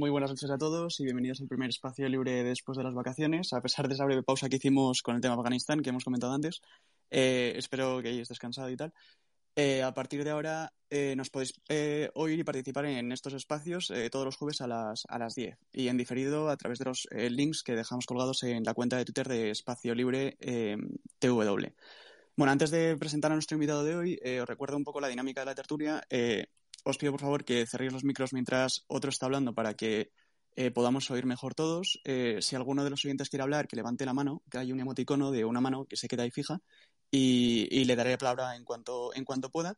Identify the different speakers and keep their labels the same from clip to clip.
Speaker 1: muy buenas noches a todos y bienvenidos al primer espacio libre después de las vacaciones. A pesar de esa breve pausa que hicimos con el tema Afganistán que hemos comentado antes, eh, espero que hayáis descansado y tal. Eh, a partir de ahora eh, nos podéis oír y participar en estos espacios todos los jueves a las, a las 10 y en diferido a través de los links que dejamos colgados en la cuenta de Twitter de Espacio Libre TW. Bueno, antes de presentar a nuestro invitado de hoy, os recuerdo un poco la dinámica de la tertulia os pido por favor que cerréis los micros mientras otro está hablando para que eh, podamos oír mejor todos. Eh, si alguno de los oyentes quiere hablar, que levante la mano, que hay un emoticono de una mano que se queda ahí fija y, le daré la palabra en cuanto, en cuanto pueda.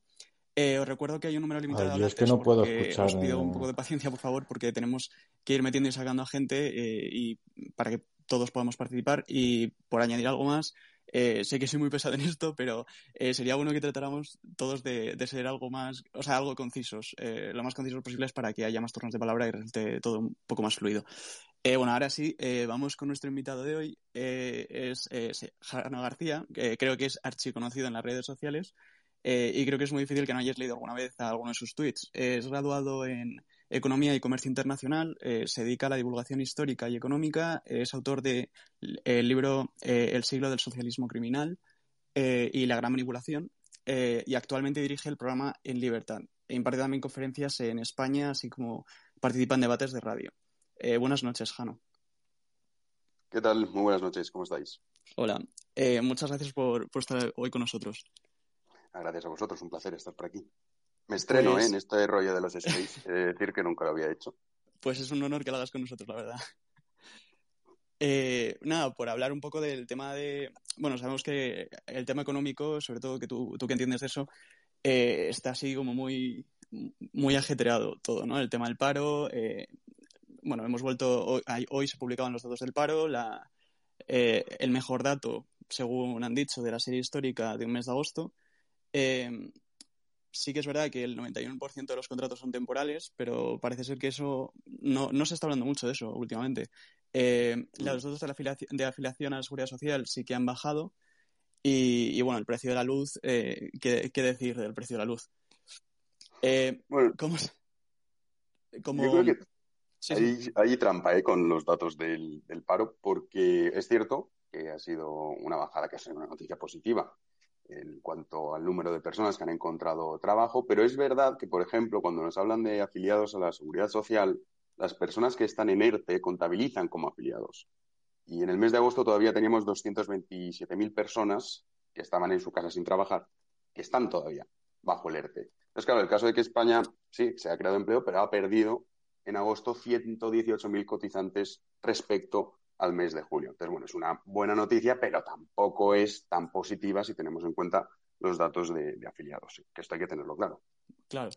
Speaker 1: Eh, os recuerdo que hay un número limitado
Speaker 2: de hablantes. Es que no puedo escuchar.
Speaker 1: Os pido un poco de paciencia, por favor, porque tenemos que ir metiendo y sacando a gente y para que todos podamos participar. Y por añadir algo más, eh, sé que soy muy pesado en esto, pero eh, sería bueno que tratáramos todos de, ser algo más, o sea, algo concisos, eh, lo más concisos posibles para que haya más turnos de palabra y resulte todo un poco más fluido. bueno, ahora sí, vamos con nuestro invitado de hoy. es Jano García, que creo que es archiconocido en las redes sociales y creo que es muy difícil que no hayáis leído alguna vez alguno de sus tweets. es graduado en Economía y Comercio Internacional, eh, se dedica a la divulgación histórica y económica, es autor del libro eh, El siglo del socialismo criminal eh, y la gran manipulación, y actualmente dirige el programa En Libertad. E imparte también conferencias en España, así como participa en debates de radio. buenas noches, Jano.
Speaker 3: ¿Qué tal? Muy buenas noches, ¿cómo estáis?
Speaker 1: Hola, muchas gracias por, estar hoy con nosotros.
Speaker 3: Gracias a vosotros, un placer estar por aquí. Me estreno pues ¿eh? en este rollo de los space, decir que nunca lo había hecho.
Speaker 1: Pues es un honor que lo hagas con nosotros, la verdad. Eh, nada, por hablar un poco del tema de. Bueno, sabemos que el tema económico, sobre todo que tú, tú que entiendes de eso, eh, está así como muy, muy ajetreado todo, ¿no? El tema del paro. bueno, hemos vuelto. Hoy, hoy, se publicaban los datos del paro. La, el mejor dato, según han dicho, de la serie histórica de un mes de agosto sí que es verdad que el 91% de los contratos son temporales, pero parece ser que eso no, se está hablando mucho de eso últimamente. Eh, mm. los datos de, afiliación, de afiliación a la seguridad social sí que han bajado y, bueno, el precio de la luz, eh, ¿qué, decir del precio de la luz?
Speaker 3: Eh, bueno, ¿cómo, Yo creo que hay, trampa eh, con los datos del, del paro porque es cierto que ha sido una bajada que ha sido una noticia positiva en cuanto al número de personas que han encontrado trabajo, pero es verdad que, por ejemplo, cuando nos hablan de afiliados a la seguridad social, las personas que están en ERTE contabilizan como afiliados. Y en el mes de agosto todavía teníamos 227.000 personas que estaban en su casa sin trabajar, que están todavía bajo el ERTE. Entonces, claro, el caso de que España sí se ha creado empleo, pero ha perdido en agosto 118.000 cotizantes respecto al mes de julio. Entonces, bueno, es una buena noticia, pero tampoco es tan positiva si tenemos en cuenta los datos de, afiliados, que esto hay que tenerlo claro.
Speaker 1: Claro.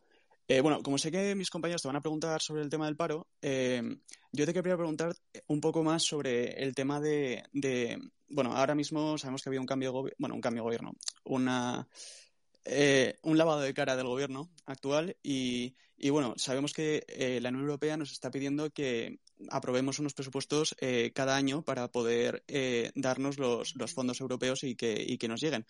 Speaker 1: Eh, bueno, como sé que mis compañeros te van a preguntar sobre el tema del paro, eh, yo te quería preguntar un poco más sobre el tema de, bueno, ahora mismo sabemos que había un cambio, de bueno, un cambio de gobierno, una eh, un lavado de cara del gobierno actual y, bueno, sabemos que la Unión Europea nos está pidiendo que aprobemos unos presupuestos eh, cada año para poder darnos los, fondos europeos y que, y que nos lleguen.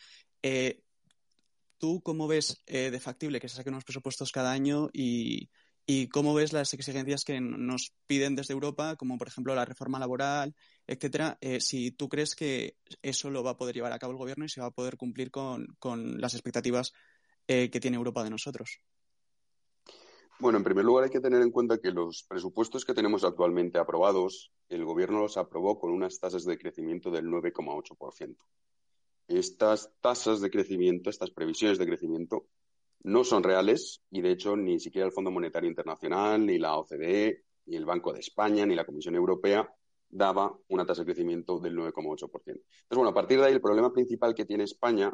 Speaker 1: ¿Tú cómo ves de factible que se saquen unos presupuestos cada año y, ¿Y cómo ves las exigencias que nos piden desde Europa, como por ejemplo la reforma laboral, etcétera? Eh, si tú crees que eso lo va a poder llevar a cabo el gobierno y se va a poder cumplir con, las expectativas eh, que tiene Europa de nosotros.
Speaker 3: Bueno, en primer lugar hay que tener en cuenta que los presupuestos que tenemos actualmente aprobados, el gobierno los aprobó con unas tasas de crecimiento del 9,8%. Estas tasas de crecimiento, estas previsiones de crecimiento, no son reales y, de hecho, ni siquiera el Fondo Monetario Internacional, ni la OCDE, ni el Banco de España, ni la Comisión Europea daba una tasa de crecimiento del 9,8%. Entonces, bueno, a partir de ahí, el problema principal que tiene España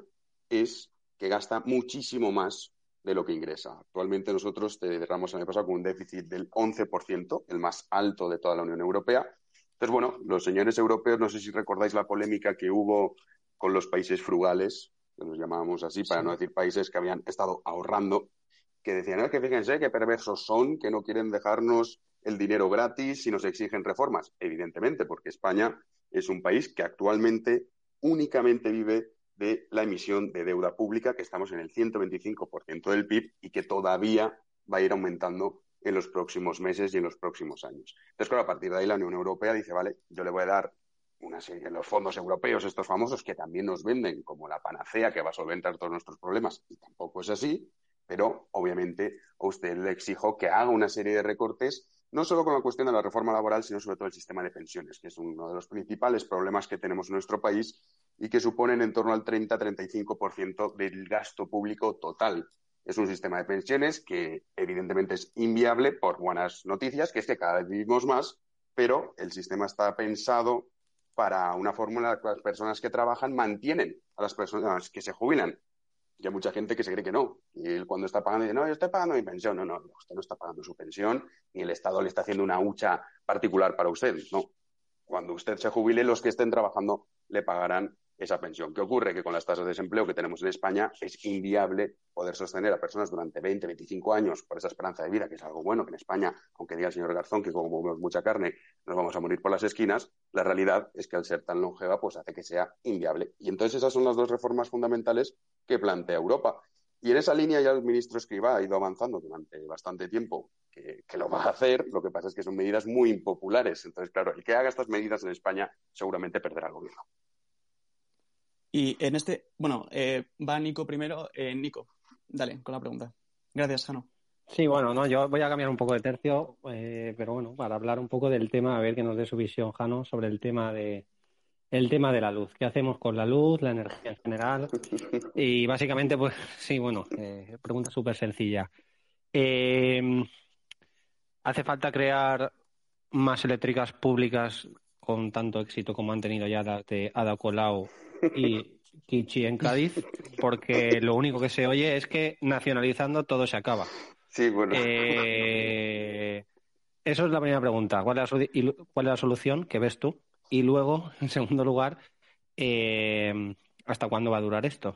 Speaker 3: es que gasta muchísimo más de lo que ingresa. Actualmente nosotros cerramos el año pasado con un déficit del 11%, el más alto de toda la Unión Europea. Entonces, bueno, los señores europeos, no sé si recordáis la polémica que hubo con los países frugales, que nos llamábamos así, para no decir países que habían estado ahorrando, que decían, que fíjense qué perversos son, que no quieren dejarnos el dinero gratis y nos exigen reformas. Evidentemente, porque España es un país que actualmente únicamente vive de la emisión de deuda pública, que estamos en el 125% del PIB y que todavía va a ir aumentando en los próximos meses y en los próximos años. Entonces, claro, a partir de ahí la Unión Europea dice, vale, yo le voy a dar una serie de los fondos europeos, estos famosos, que también nos venden como la panacea que va a solventar todos nuestros problemas, y tampoco es así, pero obviamente a usted le exijo que haga una serie de recortes, no solo con la cuestión de la reforma laboral, sino sobre todo el sistema de pensiones, que es uno de los principales problemas que tenemos en nuestro país y que suponen en torno al 30-35% del gasto público total. Es un sistema de pensiones que evidentemente es inviable por buenas noticias, que es que cada vez vivimos más, pero el sistema está pensado para una fórmula que las personas que trabajan mantienen a las personas que se jubilan. Y hay mucha gente que se cree que no. Y él cuando está pagando dice, no, yo estoy pagando mi pensión. No, no, usted no está pagando su pensión, ni el Estado le está haciendo una hucha particular para usted. No. Cuando usted se jubile, los que estén trabajando le pagarán esa pensión. ¿Qué ocurre? Que con las tasas de desempleo que tenemos en España es inviable poder sostener a personas durante 20, 25 años por esa esperanza de vida, que es algo bueno, que en España, aunque diga el señor Garzón que como comemos mucha carne nos vamos a morir por las esquinas, la realidad es que al ser tan longeva pues hace que sea inviable. Y entonces esas son las dos reformas fundamentales que plantea Europa. Y en esa línea ya el ministro Escrivá ha ido avanzando durante bastante tiempo que, que, lo va a hacer. Lo que pasa es que son medidas muy impopulares. Entonces, claro, el que haga estas medidas en España seguramente perderá el gobierno.
Speaker 1: Y en este, bueno, eh, va Nico primero. Eh, Nico, dale con la pregunta. Gracias, Jano.
Speaker 2: Sí, bueno, no, yo voy a cambiar un poco de tercio, eh, pero bueno, para hablar un poco del tema, a ver que nos dé su visión, Jano, sobre el tema de el tema de la luz. ¿Qué hacemos con la luz, la energía en general? Y básicamente, pues sí, bueno, pregunta súper sencilla. ¿Hace falta crear más eléctricas públicas con tanto éxito como han tenido ya las de Ada Colau y Kichi en Cádiz, porque lo único que se oye es que nacionalizando todo se acaba.
Speaker 3: Sí, bueno.
Speaker 2: Eh, eso es la primera pregunta. ¿Cuál es la, ¿Cuál es la solución que ves tú? Y luego, en segundo lugar, eh, ¿hasta cuándo va a durar esto?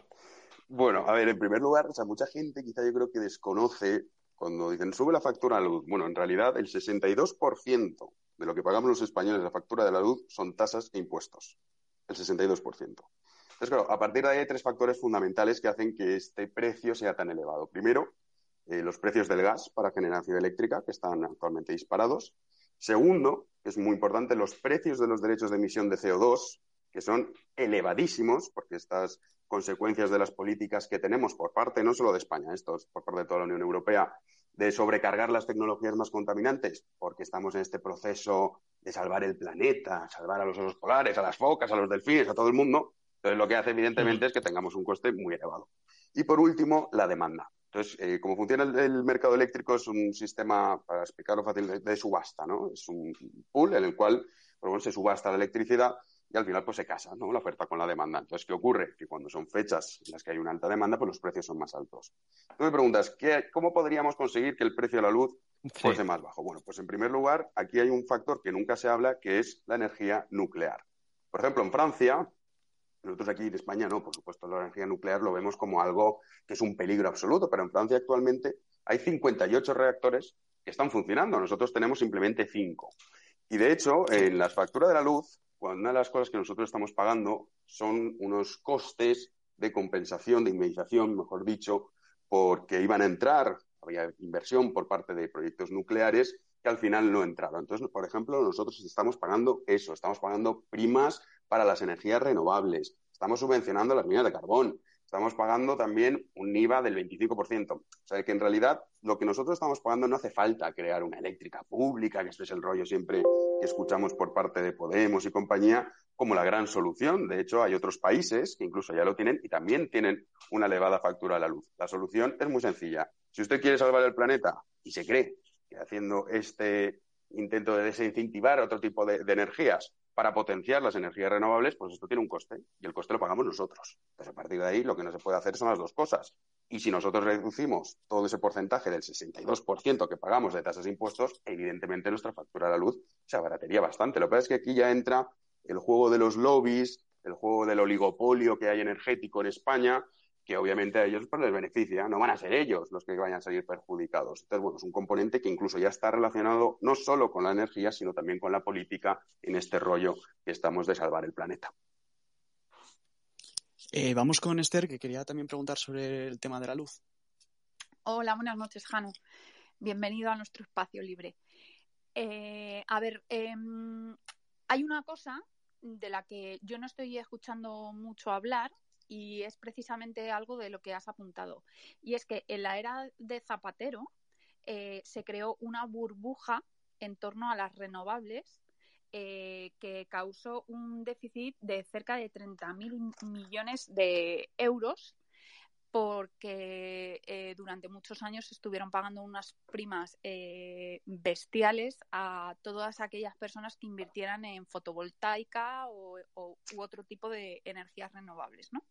Speaker 3: Bueno, a ver, en primer lugar, o sea, mucha gente quizá yo creo que desconoce cuando dicen sube la factura a la luz. Bueno, en realidad el 62% de lo que pagamos los españoles la factura de la luz son tasas e impuestos el 62%. Entonces, claro, a partir de ahí hay tres factores fundamentales que hacen que este precio sea tan elevado. Primero, eh, los precios del gas para generación eléctrica, que están actualmente disparados. Segundo, que es muy importante, los precios de los derechos de emisión de CO2, que son elevadísimos, porque estas consecuencias de las políticas que tenemos por parte no solo de España, esto es por parte de toda la Unión Europea, de sobrecargar las tecnologías más contaminantes, porque estamos en este proceso de salvar el planeta, salvar a los osos polares, a las focas, a los delfines, a todo el mundo. Entonces, lo que hace, evidentemente, es que tengamos un coste muy elevado. Y por último, la demanda. Entonces, eh, como funciona el, mercado eléctrico, es un sistema, para explicarlo fácil, de, subasta, ¿no? Es un pool en el cual se subasta la electricidad y al final pues se casa ¿no? la oferta con la demanda. Entonces, ¿qué ocurre? Que cuando son fechas en las que hay una alta demanda, pues los precios son más altos. Tú me preguntas, ¿qué, ¿cómo podríamos conseguir que el precio de la luz fuese más bajo? Bueno, pues en primer lugar, aquí hay un factor que nunca se habla, que es la energía nuclear. Por ejemplo, en Francia, nosotros aquí en España no, por supuesto, la energía nuclear lo vemos como algo que es un peligro absoluto, pero en Francia actualmente hay 58 reactores que están funcionando. Nosotros tenemos simplemente 5. Y de hecho, en las facturas de la luz, una de las cosas que nosotros estamos pagando son unos costes de compensación, de indemnización, mejor dicho, porque iban a entrar, había inversión por parte de proyectos nucleares que al final no entraron. Entonces, por ejemplo, nosotros estamos pagando eso, estamos pagando primas para las energías renovables, estamos subvencionando las minas de carbón, estamos pagando también un IVA del 25%. O sea, que en realidad lo que nosotros estamos pagando no hace falta crear una eléctrica pública, que esto es el rollo siempre que escuchamos por parte de Podemos y compañía, como la gran solución. De hecho, hay otros países que incluso ya lo tienen y también tienen una elevada factura a la luz. La solución es muy sencilla. Si usted quiere salvar el planeta y se cree que haciendo este intento de desincentivar otro tipo de energías para potenciar las energías renovables, pues esto tiene un coste y el coste lo pagamos nosotros. Entonces, a partir de ahí, lo que no se puede hacer son las dos cosas. Y si nosotros reducimos todo ese porcentaje del 62% que pagamos de tasas e impuestos, evidentemente nuestra factura de la luz se abaratería bastante. Lo que pasa es que aquí ya entra el juego de los lobbies, el juego del oligopolio que hay energético en España, que obviamente a ellos pues, les beneficia, no van a ser ellos los que vayan a salir perjudicados. Entonces, bueno, es un componente que incluso ya está relacionado no solo con la energía, sino también con la política en este rollo que estamos de salvar el planeta.
Speaker 1: Eh, vamos con Esther, que quería también preguntar sobre el tema de la luz.
Speaker 4: Hola, buenas noches, Jano. Bienvenido a nuestro espacio libre. Eh, a ver, em, hay una cosa de la que yo no estoy escuchando mucho hablar y es precisamente algo de lo que has apuntado. Y es que en la era de Zapatero eh, se creó una burbuja en torno a las renovables eh, que causó un déficit de cerca de 30.000 millones de euros porque eh, durante muchos años estuvieron pagando unas primas eh, bestiales a todas aquellas personas que invirtieran en fotovoltaica o, u otro tipo de energías renovables, ¿no?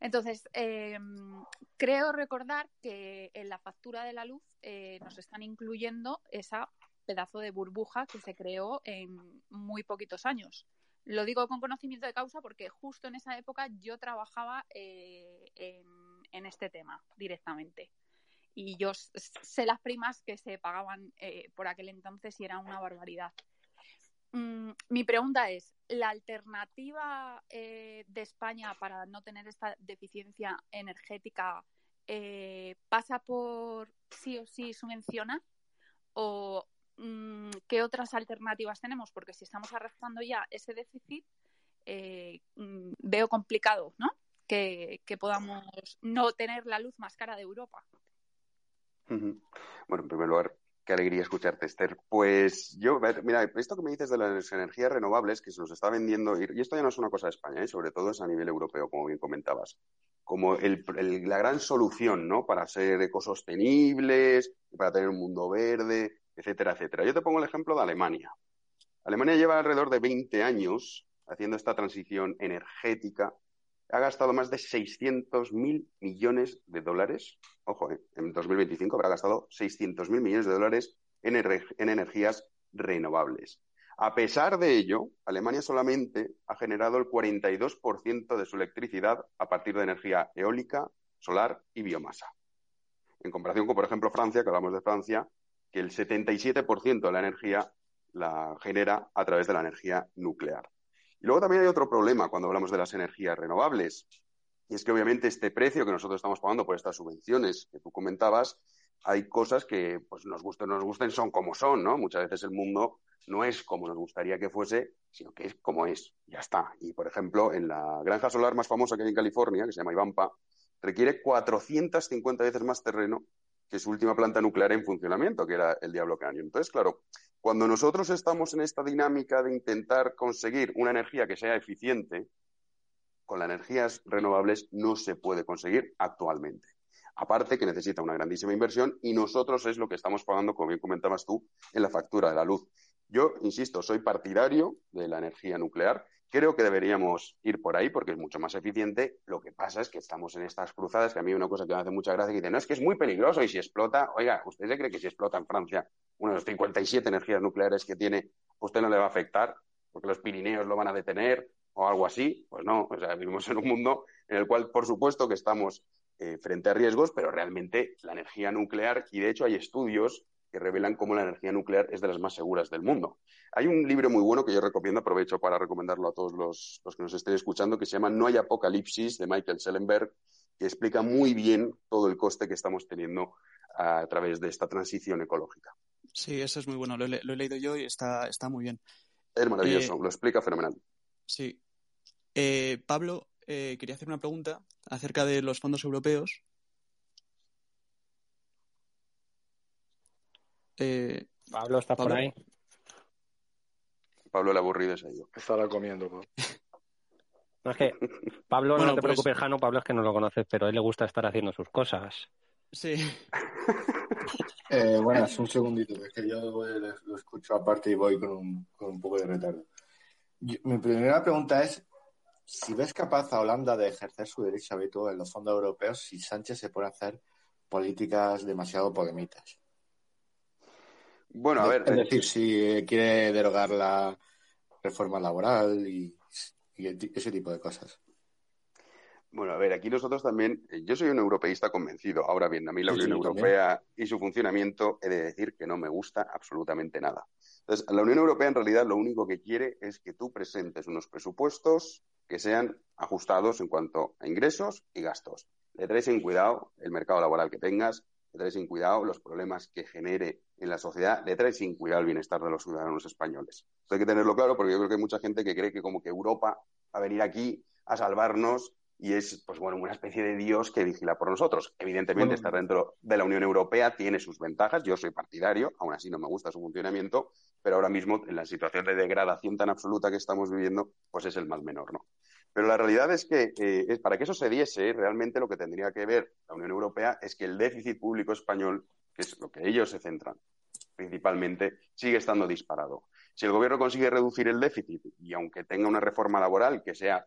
Speaker 4: Entonces, em, creo recordar que en la factura de la luz eh, nos están incluyendo esa pedazo de burbuja que se creó en muy poquitos años. Lo digo con conocimiento de causa porque justo en esa época yo trabajaba eh, en, este tema directamente. Y yo sé las primas que se pagaban eh, por aquel entonces y era una barbaridad. Mm, mi pregunta es, ¿la alternativa eh, de España para no tener esta deficiencia energética pasa por sí o sí subvencionar? ¿O qué otras alternativas tenemos, porque si estamos arrastrando ya ese déficit, eh, mm, veo complicado, ¿no? Que, podamos no tener la luz más cara de Europa.
Speaker 3: Bueno, en primer lugar, qué alegría escucharte, Esther. Pues yo, mira, esto que me dices de las energías renovables que se nos está vendiendo, y esto ya no es una cosa de España, ¿eh? sobre todo es a nivel europeo, como bien comentabas, como la gran solución, ¿no? Para ser ecosostenibles, para tener un mundo verde, etcétera, etcétera. Yo te pongo el ejemplo de Alemania. Alemania lleva alrededor de 20 años haciendo esta transición energética. Ha gastado más de 600.000 millones de dólares. Ojo, eh, en 2025 habrá gastado 600.000 millones de dólares en, en energías renovables. A pesar de ello, Alemania solamente ha generado el 42% de su electricidad a partir de energía eólica, solar y biomasa. En comparación con, por ejemplo, Francia, que hablamos de Francia, que el 77% de la energía la genera a través de la energía nuclear. Y luego también hay otro problema cuando hablamos de las energías renovables, y es que obviamente este precio que nosotros estamos pagando por estas subvenciones que tú comentabas, hay cosas que pues nos gusten o no nos gusten son como son, ¿no? Muchas veces el mundo no es como nos gustaría que fuese, sino que es como es, ya está. Y por ejemplo, en la granja solar más famosa que hay en California, que se llama Ivampa, requiere 450 veces más terreno que su última planta nuclear en funcionamiento, que era el Diablo Canyon. Entonces, claro, cuando nosotros estamos en esta dinámica de intentar conseguir una energía que sea eficiente, con las energías renovables no se puede conseguir actualmente. Aparte que necesita una grandísima inversión y nosotros es lo que estamos pagando, como bien comentabas tú, en la factura de la luz. Yo, insisto, soy partidario de la energía nuclear Creo que deberíamos ir por ahí porque es mucho más eficiente. Lo que pasa es que estamos en estas cruzadas, que a mí una cosa que me hace mucha gracia, que dice, no, es que es muy peligroso y si explota, oiga, ¿usted se cree que si explota en Francia una de las 57 energías nucleares que tiene, usted no le va a afectar porque los Pirineos lo van a detener o algo así? Pues no, o sea, vivimos en un mundo en el cual, por supuesto, que estamos eh, frente a riesgos, pero realmente la energía nuclear, y de hecho hay estudios que revelan cómo la energía nuclear es de las más seguras del mundo. Hay un libro muy bueno que yo recomiendo, aprovecho para recomendarlo a todos los, que nos estén escuchando, que se llama No hay apocalipsis, de Michael Schellenberg, que explica muy bien todo el coste que estamos teniendo a través de esta transición ecológica.
Speaker 1: Sí, eso es muy bueno, lo, he leído yo y está, está muy bien.
Speaker 3: Es maravilloso, eh, lo explica fenomenal.
Speaker 1: Sí. Eh, Pablo, eh, quería hacer una pregunta acerca de los fondos europeos
Speaker 2: Eh, Pablo, ¿está por ahí?
Speaker 3: Pablo el aburrido es yo.
Speaker 5: Estará comiendo.
Speaker 2: No es que Pablo, no te pues preocupes, Jano, Pablo es que no lo conoces, pero a él le gusta estar haciendo sus cosas.
Speaker 1: Sí.
Speaker 5: eh, buenas, un segundito, es que yo lo escucho aparte y voy con un, con un poco de retardo. mi primera pregunta es si ves capaz a Holanda de ejercer su derecho veto en los fondos europeos si Sánchez se pone a hacer políticas demasiado podemitas.
Speaker 3: Bueno, a ver.
Speaker 5: Es decir, si quiere derogar la reforma laboral y, ese tipo de cosas.
Speaker 3: Bueno, a ver, aquí nosotros también, eh, yo soy un europeísta convencido. Ahora bien, a mí la Unión Europea y su funcionamiento he de decir que no me gusta absolutamente nada. Entonces, la Unión Europea en realidad lo único que quiere es que tú presentes unos presupuestos que sean ajustados en cuanto a ingresos y gastos. Le traes en cuidado el mercado laboral que tengas, le trae sin cuidado los problemas que genere en la sociedad, le trae sin cuidado el bienestar de los ciudadanos españoles. Esto hay que tenerlo claro porque yo creo que hay mucha gente que cree que como que Europa va a venir aquí a salvarnos y es, pues bueno, una especie de Dios que vigila por nosotros. Evidentemente, estar dentro de la Unión Europea tiene sus ventajas. Yo soy partidario, aún así no me gusta su funcionamiento, pero ahora mismo, en la situación de degradación tan absoluta que estamos viviendo, pues es el mal menor, ¿no? Pero la realidad es que eh, para que eso se diese, realmente lo que tendría que ver la Unión Europea es que el déficit público español, que es lo que ellos se centran principalmente, sigue estando disparado. Si el gobierno consigue reducir el déficit y aunque tenga una reforma laboral que sea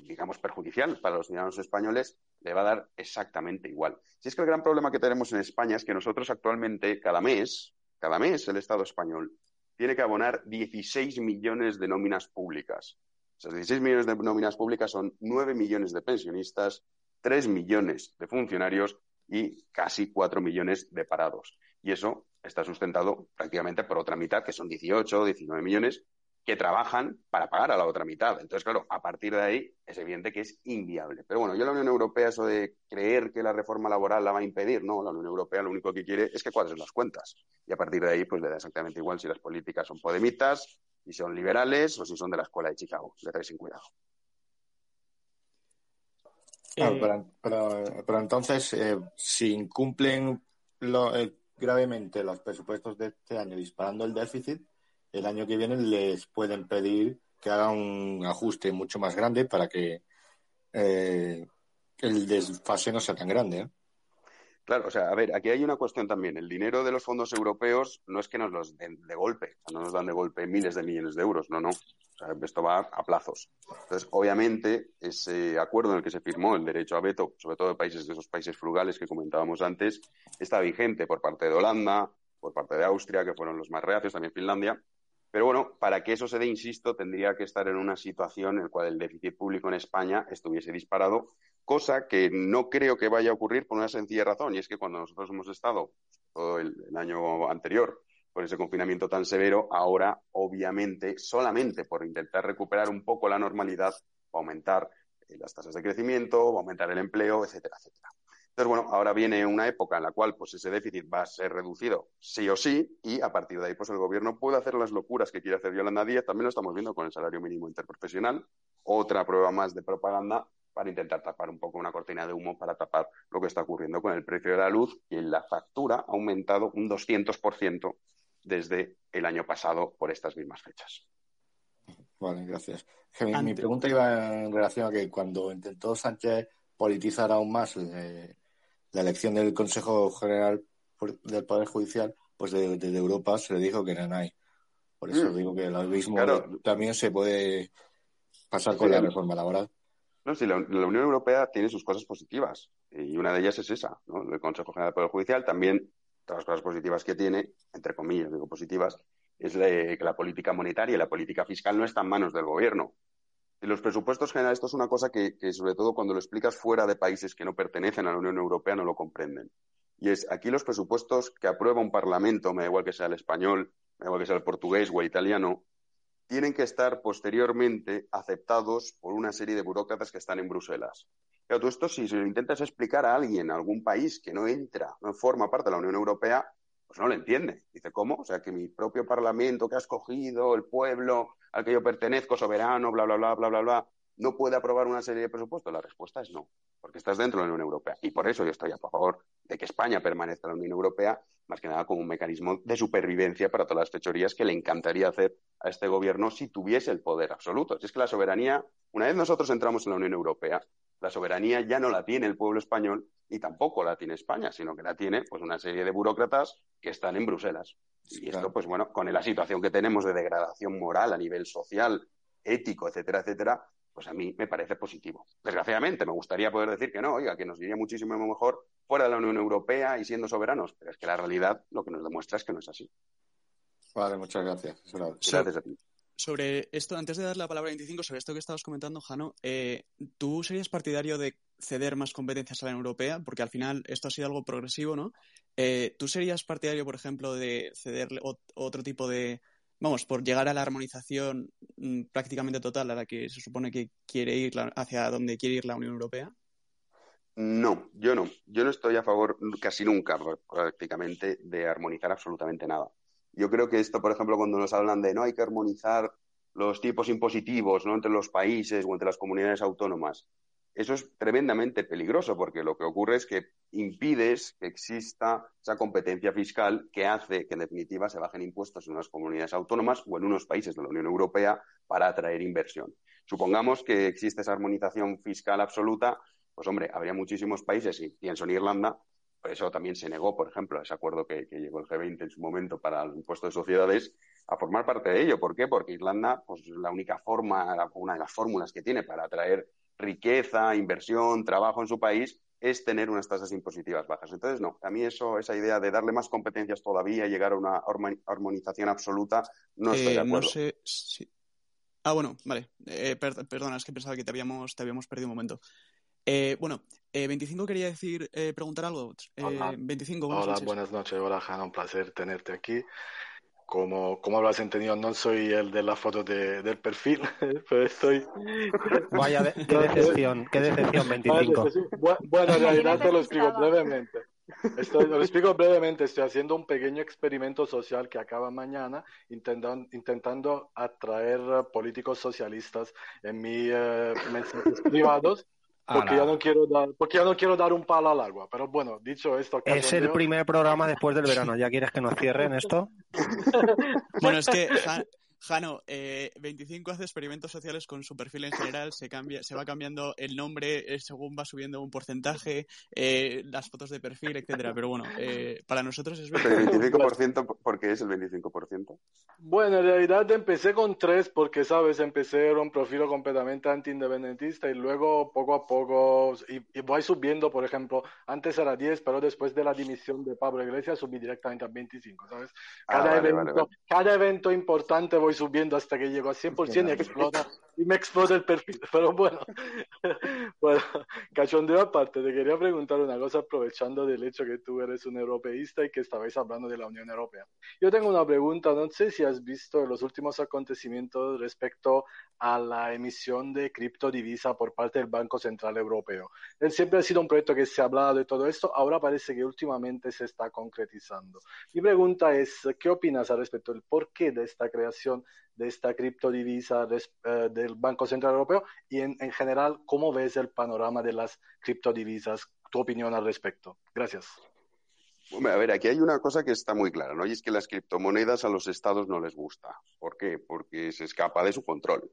Speaker 3: digamos, perjudicial para los ciudadanos españoles, le va a dar exactamente igual. Si es que el gran problema que tenemos en España es que nosotros actualmente, cada mes, cada mes el Estado español tiene que abonar 16 millones de nóminas públicas. Esos 16 millones de nóminas públicas son 9 millones de pensionistas, 3 millones de funcionarios y casi 4 millones de parados. Y eso está sustentado prácticamente por otra mitad, que son 18 o 19 millones, que trabajan para pagar a la otra mitad. Entonces, claro, a partir de ahí es evidente que es inviable. Pero bueno, yo la Unión Europea, eso de creer que la reforma laboral la va a impedir, no, la Unión Europea lo único que quiere es que cuadren las cuentas. Y a partir de ahí, pues le da exactamente igual si las políticas son podemitas, si son liberales o si son de la escuela de Chicago. Le trae sin cuidado.
Speaker 5: Claro, pero, entonces, eh, si incumplen eh, gravemente los presupuestos de este año disparando el déficit, el año que viene les pueden pedir que hagan un ajuste mucho más grande para que eh, el desfase no sea tan grande.
Speaker 3: Claro, o sea, a ver, aquí hay una cuestión también. El dinero de los fondos europeos no es que nos los den de golpe, no nos dan de golpe miles de millones de euros, no, no. O sea, esto va a plazos. Entonces, obviamente, ese acuerdo en el que se firmó el derecho a veto, sobre todo de países de esos países frugales que comentábamos antes, está vigente por parte de Holanda, por parte de Austria, que fueron los más reacios, también Finlandia, pero bueno, para que eso se dé, insisto, tendría que estar en una situación en la cual el déficit público en España estuviese disparado, cosa que no creo que vaya a ocurrir por una sencilla razón, y es que cuando nosotros hemos estado todo el, año anterior con ese confinamiento tan severo, ahora, obviamente, solamente por intentar recuperar un poco la normalidad, va a aumentar eh, las tasas de crecimiento, va a aumentar el empleo, etcétera, etcétera. Entonces, bueno, ahora viene una época en la cual pues ese déficit va a ser reducido sí o sí y a partir de ahí pues el gobierno puede hacer las locuras que quiere hacer Yolanda Díaz. También lo estamos viendo con el salario mínimo interprofesional. Otra prueba más de propaganda para intentar tapar un poco una cortina de humo para tapar lo que está ocurriendo con el precio de la luz y la factura ha aumentado un 200% desde el año pasado por estas mismas fechas.
Speaker 5: Vale, gracias. Mi pregunta iba en relación a que cuando intentó Sánchez politizar aún más eh, la elección del Consejo General del Poder Judicial, pues desde Europa se le dijo que no hay. Por eso mm. digo que lo mismo también se puede pasar con la reforma laboral.
Speaker 3: No, sí, la, Unión Europea tiene sus cosas positivas y una de ellas es esa, ¿no? El Consejo General del Poder Judicial también, todas las cosas positivas que tiene, entre comillas, digo positivas, es que la política monetaria y la política fiscal no está en manos del gobierno. Y los presupuestos generales, esto es una cosa que, sobre todo cuando lo explicas fuera de países que no pertenecen a la Unión Europea, no lo comprenden. Y es, aquí los presupuestos que aprueba un parlamento, me da igual que sea el español, me da igual que sea el portugués o el italiano, tienen que estar posteriormente aceptados por una serie de burócratas que están en Bruselas. Pero tú esto, si lo intentas explicar a alguien, a algún país que no entra, no forma parte de la Unión Europea, pues no lo entiende. Dice, ¿cómo? O sea, que mi propio parlamento que ha escogido, el pueblo, al que yo pertenezco, soberano, bla, bla, bla, bla, bla, bla, no puede aprobar una serie de presupuestos? La respuesta es no, porque estás dentro de la Unión Europea. Y por eso yo estoy a favor de que España permanezca en la Unión Europea, más que nada como un mecanismo de supervivencia para todas las fechorías que le encantaría hacer a este gobierno si tuviese el poder absoluto. Si es que la soberanía, una vez nosotros entramos en la Unión Europea, la soberanía ya no la tiene el pueblo español y tampoco la tiene España, sino que la tiene pues una serie de burócratas que están en Bruselas. Y esto, pues bueno, con la situación que tenemos de degradación moral a nivel social, ético, etcétera, etcétera, pues a mí me parece positivo. Desgraciadamente, me gustaría poder decir que no, oiga, que nos iría muchísimo mejor fuera de la Unión Europea y siendo soberanos, pero es que la realidad lo que nos demuestra es que no es así.
Speaker 5: Vale, muchas gracias.
Speaker 3: Gracias a ti.
Speaker 1: Sobre esto, antes de dar la palabra a 25, sobre esto que estabas comentando, Jano, eh, ¿tú serías partidario de ceder más competencias a la Unión Europea? Porque al final esto ha sido algo progresivo, ¿no? Eh, ¿Tú serías partidario, por ejemplo, de ceder otro tipo de. Vamos, por llegar a la armonización mm, prácticamente total a la que se supone que quiere ir hacia donde quiere ir la Unión Europea?
Speaker 3: No, yo no. Yo no estoy a favor casi nunca prácticamente de armonizar absolutamente nada. Yo creo que esto, por ejemplo, cuando nos hablan de no hay que armonizar los tipos impositivos ¿no? entre los países o entre las comunidades autónomas, eso es tremendamente peligroso porque lo que ocurre es que impides que exista esa competencia fiscal que hace que en definitiva se bajen impuestos en unas comunidades autónomas o en unos países de la Unión Europea para atraer inversión. Supongamos que existe esa armonización fiscal absoluta, pues hombre, habría muchísimos países, y pienso en Irlanda, por eso también se negó, por ejemplo, ese acuerdo que, llegó el G20 en su momento para el impuesto de sociedades, a formar parte de ello. ¿Por qué? Porque Irlanda, pues la única forma, una de las fórmulas que tiene para atraer riqueza, inversión, trabajo en su país, es tener unas tasas impositivas bajas. Entonces, no, a mí eso, esa idea de darle más competencias todavía, llegar a una armonización absoluta, no estoy de eh, acuerdo.
Speaker 1: No sé si... Ah, bueno, vale. Eh, perdona, es que pensaba que te habíamos, te habíamos perdido un momento. Eh, bueno, 25 quería decir, preguntar algo.
Speaker 6: Hola.
Speaker 1: 25,
Speaker 6: buenas Hola, buenas noches. Hola, Jana, un placer tenerte aquí. Como, como habrás entendido, no soy el de la foto de, del perfil, pero estoy...
Speaker 2: Vaya, qué decepción, qué decepción, 25.
Speaker 6: Bueno, en realidad te lo explico brevemente. Estoy, lo explico brevemente, estoy haciendo un pequeño experimento social que acaba mañana, intentando, intentando atraer políticos socialistas en mis eh, mensajes privados porque ya no quiero dar porque ya no quiero dar un palo al agua. Pero bueno dicho esto
Speaker 2: es el primer programa después del verano. Ya quieres que nos cierren esto
Speaker 1: bueno es que Jano, eh, 25 hace experimentos sociales con su perfil en general, se cambia, se va cambiando el nombre eh, según va subiendo un porcentaje, eh, las fotos de perfil, etcétera. Pero bueno, eh, para nosotros es
Speaker 3: 25%. ¿Por qué es el 25%?
Speaker 6: Bueno, en realidad empecé con tres porque, sabes, empecé era un perfil completamente anti-independentista y luego poco a poco y, voy subiendo, por ejemplo, antes era 10, pero después de la dimisión de Pablo Iglesias subí directamente a 25, ¿sabes? Ah, cada, evento, cada evento importante voy subiendo hasta que llego a 100% y explota y me explota el perfil. Pero bueno, bueno, cachondeo aparte, te quería preguntar una cosa aprovechando del hecho que tú eres un europeísta y que estabais hablando de la Unión Europea. Yo tengo una pregunta, no sé si has visto los últimos acontecimientos respecto a la emisión de criptodivisa por parte del Banco Central Europeo. Él siempre ha sido un proyecto que se ha hablado de todo esto, ahora parece que últimamente se está concretizando. Mi pregunta es, ¿qué opinas al respecto del porqué de esta creación de esta criptodivisa eh, del Banco Central Europeo y en, general, ¿cómo ves el panorama de las criptodivisas? Tu opinión al respecto. Gracias.
Speaker 3: a ver, aquí hay una cosa que está muy clara, ¿no? Y es que las criptomonedas a los estados no les gusta. ¿Por qué? Porque se escapa de su control.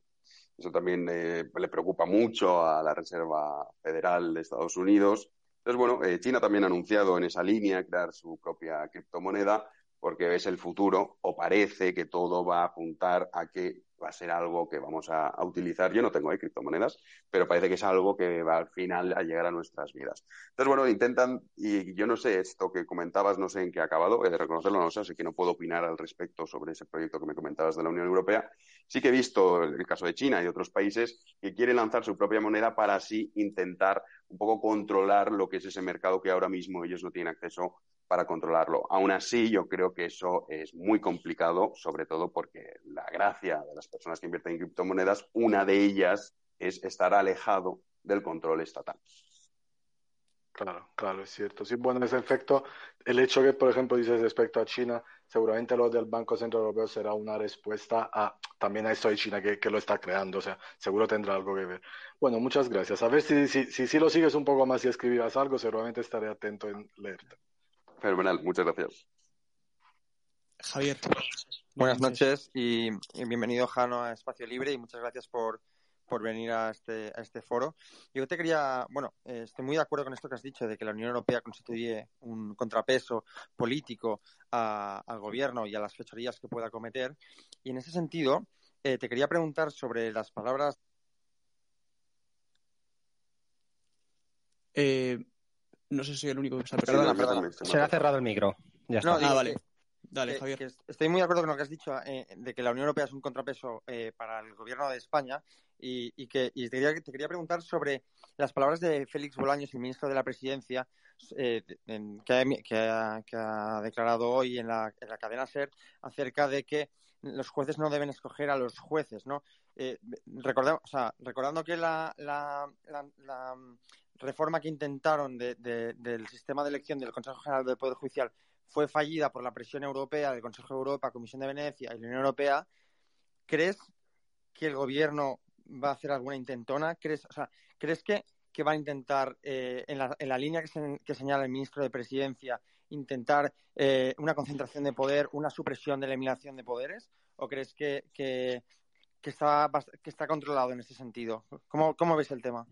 Speaker 3: Eso también eh, le preocupa mucho a la Reserva Federal de Estados Unidos. Entonces, bueno, eh, China también ha anunciado en esa línea crear su propia criptomoneda porque es el futuro o parece que todo va a apuntar a que va a ser algo que vamos a, utilizar. Yo no tengo ahí criptomonedas, pero parece que es algo que va al final a llegar a nuestras vidas. Entonces, bueno, intentan, y yo no sé, esto que comentabas, no sé en qué ha acabado, he de reconocerlo, no sé, así que no puedo opinar al respecto sobre ese proyecto que me comentabas de la Unión Europea. Sí que he visto el caso de China y otros países que quieren lanzar su propia moneda para así intentar un poco controlar lo que es ese mercado que ahora mismo ellos no tienen acceso para controlarlo. Aún así, yo creo que eso es muy complicado, sobre todo porque la gracia de las personas que invierten en criptomonedas, una de ellas es estar alejado del control estatal.
Speaker 6: Claro, claro, es cierto. Sí, bueno, en ese efecto, el hecho que, por ejemplo, dices respecto a China, seguramente lo del Banco Central Europeo será una respuesta a también a esto de China que, lo está creando, o sea, seguro tendrá algo que ver. Bueno, muchas gracias. A ver si, si, si, si lo sigues un poco más y escribirás algo, seguramente estaré atento en leerte.
Speaker 3: Fenomenal, muchas gracias.
Speaker 1: Javier.
Speaker 7: Buenas noches y, bienvenido, Jano, a Espacio Libre y muchas gracias por, venir a este, a este foro. Yo te quería, bueno, eh, estoy muy de acuerdo con esto que has dicho, de que la Unión Europea constituye un contrapeso político al gobierno y a las fechorías que pueda cometer. Y en ese sentido, eh, te quería preguntar sobre las palabras.
Speaker 1: Eh, no sé si soy el único que está
Speaker 2: Perdona, perdona. Se ha cerrado el micro. Ya está.
Speaker 1: ah, vale. Dale, Javier.
Speaker 7: estoy muy de acuerdo con lo que has dicho eh, de que la Unión Europea es un contrapeso eh, para el gobierno de España y, que te, quería, preguntar sobre las palabras de Félix Bolaños, el ministro de la Presidencia, eh, que, ha, declarado hoy en la, cadena SER acerca de que los jueces no deben escoger a los jueces, ¿no? recordando, o sea, recordando que la, reforma que intentaron del sistema de elección del Consejo General del Poder Judicial fue fallida por la presión europea del Consejo de Europa, Comisión de Venecia y la Unión Europea, ¿crees que el gobierno va a hacer alguna intentona? ¿Crees, o sea, ¿crees que, que va a intentar, eh, en, la, en, la, línea que, señala el ministro de Presidencia, intentar eh, una concentración de poder, una supresión de la eliminación de poderes? ¿O crees que, que, está, que está controlado en ese sentido? ¿Cómo, cómo ves el tema?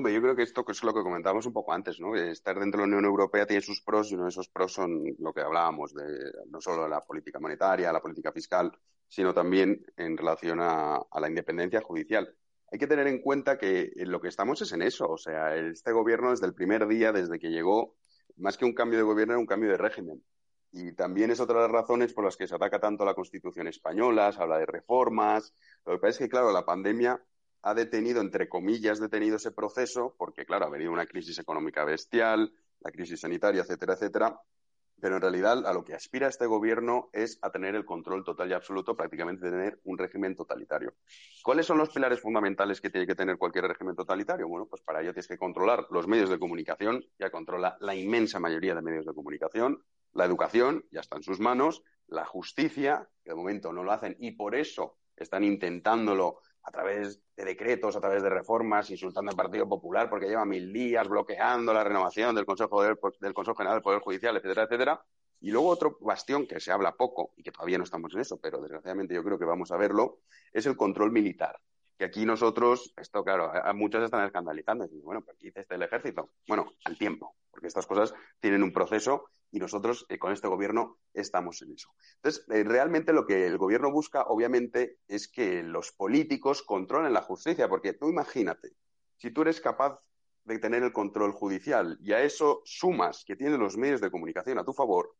Speaker 3: Hombre, yo creo que esto es lo que comentábamos un poco antes, ¿no? Estar dentro de la Unión Europea tiene sus pros y uno de esos pros son lo que hablábamos de no solo la política monetaria, la política fiscal, sino también en relación a, la independencia judicial. Hay que tener en cuenta que lo que estamos es en eso. O sea, este gobierno desde el primer día, desde que llegó, más que un cambio de gobierno, era un cambio de régimen. Y también es otra de las razones por las que se ataca tanto la Constitución española, se habla de reformas. Lo que pasa es que, claro, la pandemia ha detenido, entre comillas, detenido ese proceso, porque, claro, ha venido una crisis económica bestial, la crisis sanitaria, etcétera, etcétera. Pero en realidad a lo que aspira este gobierno es a tener el control total y absoluto, prácticamente tener un régimen totalitario. ¿Cuáles son los pilares fundamentales que tiene que tener cualquier régimen totalitario? Bueno, pues para ello tienes que controlar los medios de comunicación, ya controla la inmensa mayoría de medios de comunicación, la educación, ya está en sus manos, la justicia, que de momento no lo hacen y por eso están intentándolo a través de decretos, a través de reformas, insultando al Partido Popular porque lleva mil días bloqueando la renovación del Consejo, del, Consejo General del Poder Judicial, etcétera, etcétera. Y luego otro bastión que se habla poco y que todavía no estamos en eso, pero desgraciadamente yo creo que vamos a verlo, es el control militar. Que aquí nosotros, esto claro, a, muchos están escandalizando. Y, bueno, ¿qué dice este el ejército? Bueno, al tiempo, porque estas cosas tienen un proceso y nosotros eh, con este gobierno estamos en eso. Entonces, eh, realmente lo que el gobierno busca, obviamente, es que los políticos controlen la justicia, porque tú imagínate, si tú eres capaz de tener el control judicial y a eso sumas que tiene los medios de comunicación a tu favor,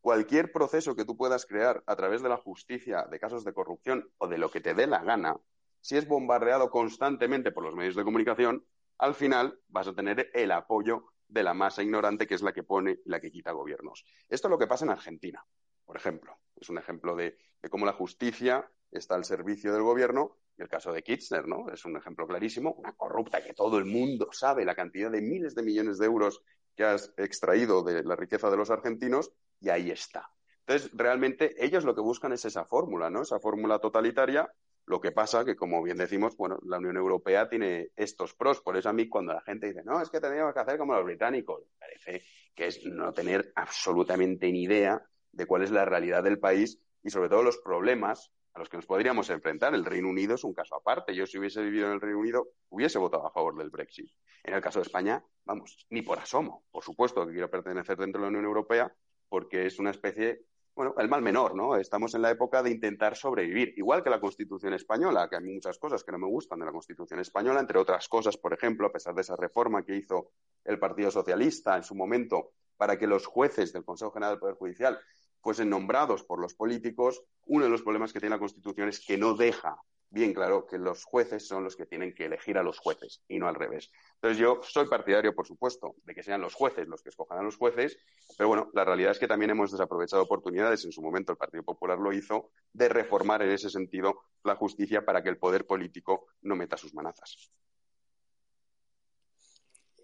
Speaker 3: cualquier proceso que tú puedas crear a través de la justicia, de casos de corrupción o de lo que te dé la gana, si es bombardeado constantemente por los medios de comunicación, al final vas a tener el apoyo de la masa ignorante que es la que pone y la que quita gobiernos. Esto es lo que pasa en Argentina, por ejemplo. Es un ejemplo de, cómo la justicia está al servicio del gobierno y el caso de Kirchner, ¿no? Es un ejemplo clarísimo, una corrupta que todo el mundo sabe la cantidad de miles de millones de euros que has extraído de la riqueza de los argentinos y ahí está. Entonces, realmente ellos lo que buscan es esa fórmula, ¿no? Esa fórmula totalitaria lo que pasa que, como bien decimos, bueno, la Unión Europea tiene estos pros. Por eso a mí cuando la gente dice, no, es que tendríamos que hacer como los británicos, parece que es no tener absolutamente ni idea de cuál es la realidad del país y sobre todo los problemas a los que nos podríamos enfrentar. El Reino Unido es un caso aparte. Yo si hubiese vivido en el Reino Unido hubiese votado a favor del Brexit. En el caso de España, vamos, ni por asomo. Por supuesto que quiero pertenecer dentro de la Unión Europea porque es una especie bueno, el mal menor, ¿no? Estamos en la época de intentar sobrevivir, igual que la Constitución española, que hay muchas cosas que no me gustan de la Constitución española, entre otras cosas, por ejemplo, a pesar de esa reforma que hizo el Partido Socialista en su momento para que los jueces del Consejo General del Poder Judicial fuesen nombrados por los políticos, uno de los problemas que tiene la Constitución es que no deja bien claro que los jueces son los que tienen que elegir a los jueces y no al revés. Entonces yo soy partidario, por supuesto, de que sean los jueces los que escojan a los jueces, pero bueno, la realidad es que también hemos desaprovechado oportunidades, en su momento el Partido Popular lo hizo, de reformar en ese sentido la justicia para que el poder político no meta sus manazas.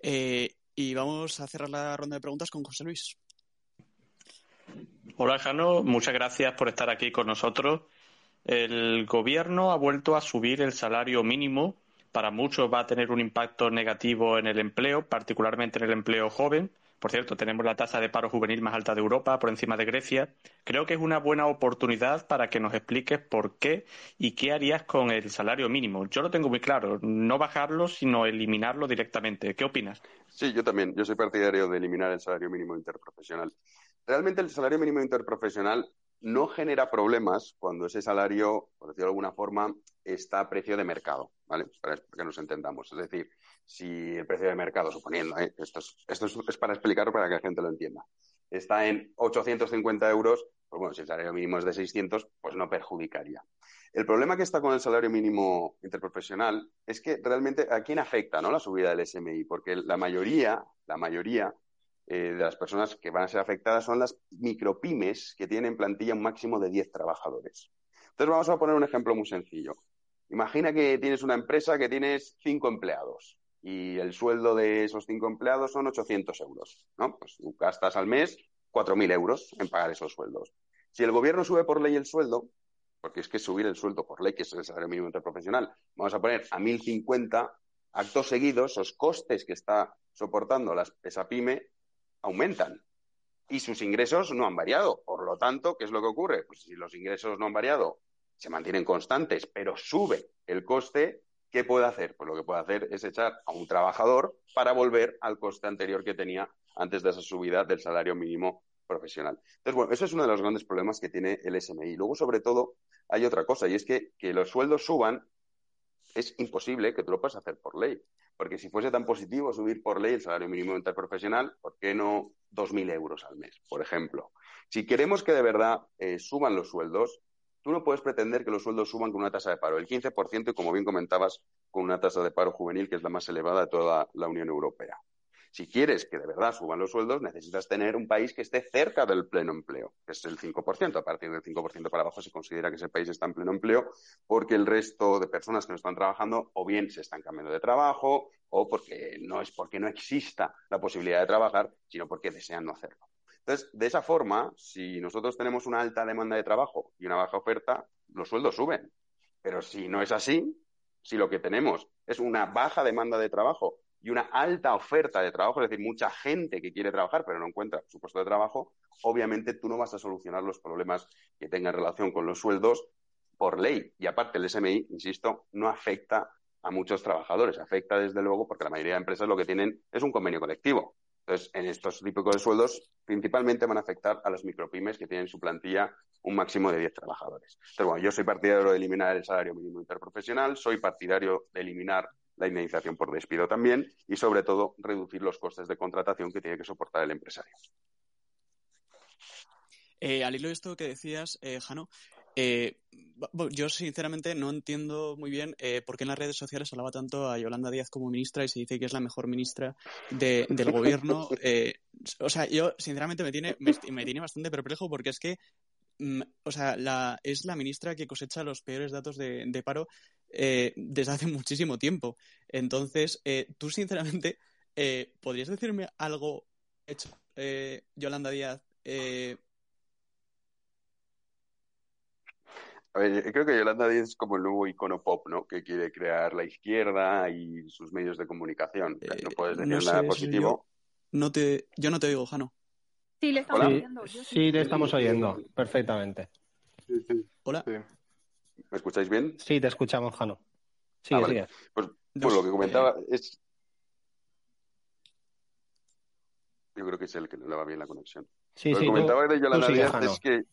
Speaker 1: Eh, y vamos a cerrar la ronda de preguntas con José Luis.
Speaker 8: Hola, Jano. Muchas gracias por estar aquí con nosotros. El gobierno ha vuelto a subir el salario mínimo. Para muchos va a tener un impacto negativo en el empleo, particularmente en el empleo joven. Por cierto, tenemos la tasa de paro juvenil más alta de Europa, por encima de Grecia. Creo que es una buena oportunidad para que nos expliques por qué y qué harías con el salario mínimo. Yo lo tengo muy claro, no bajarlo, sino eliminarlo directamente. ¿Qué opinas?
Speaker 3: Sí, yo también. Yo soy partidario de eliminar el salario mínimo interprofesional. Realmente el salario mínimo interprofesional no genera problemas cuando ese salario, por decirlo de alguna forma, está a precio de mercado, ¿vale? Para que nos entendamos. Es decir, si el precio de mercado, suponiendo, ¿eh? esto, es, para explicarlo para que la gente lo entienda, está en 850 euros, pues bueno, si el salario mínimo es de 600, pues no perjudicaría. El problema que está con el salario mínimo interprofesional es que realmente a quién afecta, ¿no? La subida del SMI, porque la mayoría, la mayoría eh, de las personas que van a ser afectadas son las micropymes que tienen plantilla un máximo de 10 trabajadores. Entonces vamos a poner un ejemplo muy sencillo. Imagina que tienes una empresa que tienes cinco empleados y el sueldo de esos cinco empleados son 800 euros, ¿no? Pues tú gastas al mes 4.000 euros en pagar esos sueldos. Si el gobierno sube por ley el sueldo, porque es que subir el sueldo por ley, que es el salario mínimo interprofesional, vamos a poner a 1.050, actos seguidos, esos costes que está soportando esa pyme aumentan y sus ingresos no han variado. Por lo tanto, ¿qué es lo que ocurre? Pues si los ingresos no han variado, se mantienen constantes, pero sube el coste, ¿qué puede hacer? Pues lo que puede hacer es echar a un trabajador para volver al coste anterior que tenía antes de esa subida del salario mínimo profesional. Entonces, bueno, eso es uno de los grandes problemas que tiene el SMI. Luego, sobre todo, hay otra cosa, y es que, que los sueldos suban es imposible que tú lo puedas hacer por ley. Porque si fuese tan positivo subir por ley el salario mínimo interprofesional, ¿por qué no 2.000 euros al mes, por ejemplo? Si queremos que de verdad eh, suban los sueldos, tú no puedes pretender que los sueldos suban con una tasa de paro, el 15% y, como bien comentabas, con una tasa de paro juvenil que es la más elevada de toda la Unión Europea. Si quieres que de verdad suban los sueldos, necesitas tener un país que esté cerca del pleno empleo, que es el 5%. A partir del 5% para abajo se considera que ese país está en pleno empleo porque el resto de personas que no están trabajando o bien se están cambiando de trabajo o porque no es porque no exista la posibilidad de trabajar, sino porque desean no hacerlo. Entonces, de esa forma, si nosotros tenemos una alta demanda de trabajo y una baja oferta, los sueldos suben. Pero si no es así, si lo que tenemos es una baja demanda de trabajo y una alta oferta de trabajo, es decir, mucha gente que quiere trabajar pero no encuentra su puesto de trabajo, obviamente tú no vas a solucionar los problemas que tengan relación con los sueldos por ley. Y aparte, el SMI, insisto, no afecta a muchos trabajadores. Afecta, desde luego, porque la mayoría de empresas lo que tienen es un convenio colectivo. Entonces, en estos tipos de sueldos, principalmente van a afectar a las micropymes que tienen en su plantilla un máximo de 10 trabajadores. Entonces, bueno, yo soy partidario de eliminar el salario mínimo interprofesional, soy partidario de eliminar la indemnización por despido también y, sobre todo, reducir los costes de contratación que tiene que soportar el empresario.
Speaker 1: Eh, al hilo de esto que decías, eh, Jano, eh, yo sinceramente no entiendo muy bien eh, por qué en las redes sociales alaba tanto a Yolanda Díaz como ministra y se dice que es la mejor ministra del gobierno. O sea, yo sinceramente me tiene, me, tiene bastante perplejo porque es que, mm, o sea, la, es la ministra que cosecha los peores datos de, paro desde hace muchísimo tiempo. Entonces, tú sinceramente, ¿podrías decirme algo hecho, Yolanda Díaz?
Speaker 3: A ver, creo que Yolanda Díaz es como el nuevo icono pop, ¿no? Que quiere crear la izquierda y sus medios de comunicación. no puedes decir nada positivo.
Speaker 1: Yo no, te, yo no te digo, Jano.
Speaker 4: Sí, le estamos oyendo.
Speaker 2: sí, le estamos oyendo perfectamente.
Speaker 1: Hola.
Speaker 3: ¿Me escucháis bien?
Speaker 2: Sí, te escuchamos, Jano. Sí,
Speaker 3: ah, sí. Pues, pues lo que comentaba es... Yo creo que es el que le daba bien la conexión.
Speaker 2: Sí,
Speaker 3: lo
Speaker 2: que
Speaker 3: comentaba de Yolanda Díaz es que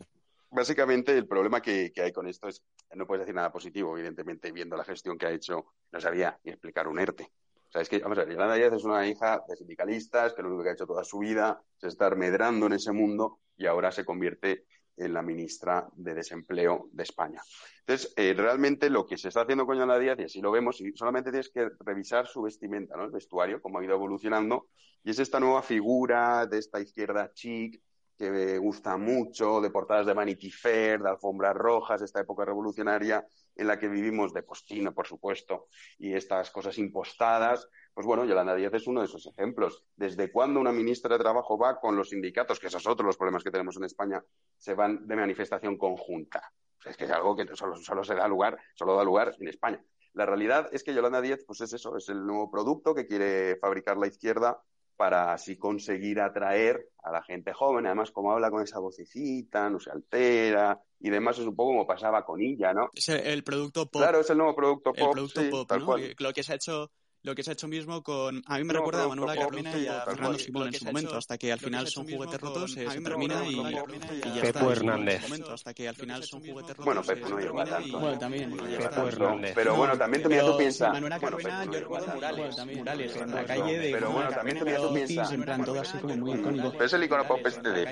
Speaker 3: básicamente el problema que, hay con esto es que no puedes decir nada positivo, evidentemente, viendo la gestión que ha hecho, no sabía ni explicar un ERTE. O sea, es que, vamos a ver, Yolanda Díaz es una hija de sindicalistas, que lo único que ha hecho toda su vida es estar medrando en ese mundo y ahora se convierte en la ministra de Desempleo de España. Entonces, eh, realmente lo que se está haciendo con Yolanda Díaz, y así lo vemos, y solamente tienes que revisar su vestimenta, ¿no? El vestuario, cómo ha ido evolucionando, y es esta nueva figura de esta izquierda chic, que me gusta mucho, de portadas de Vanity Fair, de alfombras rojas, esta época revolucionaria en la que vivimos de postino, por supuesto, y estas cosas impostadas. Pues bueno, Yolanda Díaz es uno de esos ejemplos. ¿Desde cuándo una ministra de Trabajo va con los sindicatos, que esos otros los problemas que tenemos en España, se van de manifestación conjunta? es que es algo que solo, solo se da lugar, solo da lugar en España. La realidad es que Yolanda Díaz, pues es eso, es el nuevo producto que quiere fabricar la izquierda para así conseguir atraer a la gente joven. Además, como habla con esa vocecita, no se altera y demás, es un poco como pasaba con ella, ¿no?
Speaker 1: Es el, producto pop.
Speaker 3: Claro, es el nuevo producto pop.
Speaker 1: El producto pop, ¿no? Lo que se ha hecho lo que se ha hecho mismo con. A mí me recuerda a Manuela Carmena y a Fernando Simón en su momento, hasta que al final son juguetes rotos, se termina y, ya está.
Speaker 2: Pepo Hernández.
Speaker 1: Hasta que al final son juguetes rotos.
Speaker 3: Bueno, Pepo no
Speaker 1: tanto. Bueno, también.
Speaker 2: Pepo Hernández.
Speaker 3: Pero bueno, también tú piensas.
Speaker 1: Manuela yo recuerdo murales, murales en la calle de. Pero bueno, también tú piensas. En plan, todo así como muy icónico.
Speaker 3: Pero es el icono pop este de.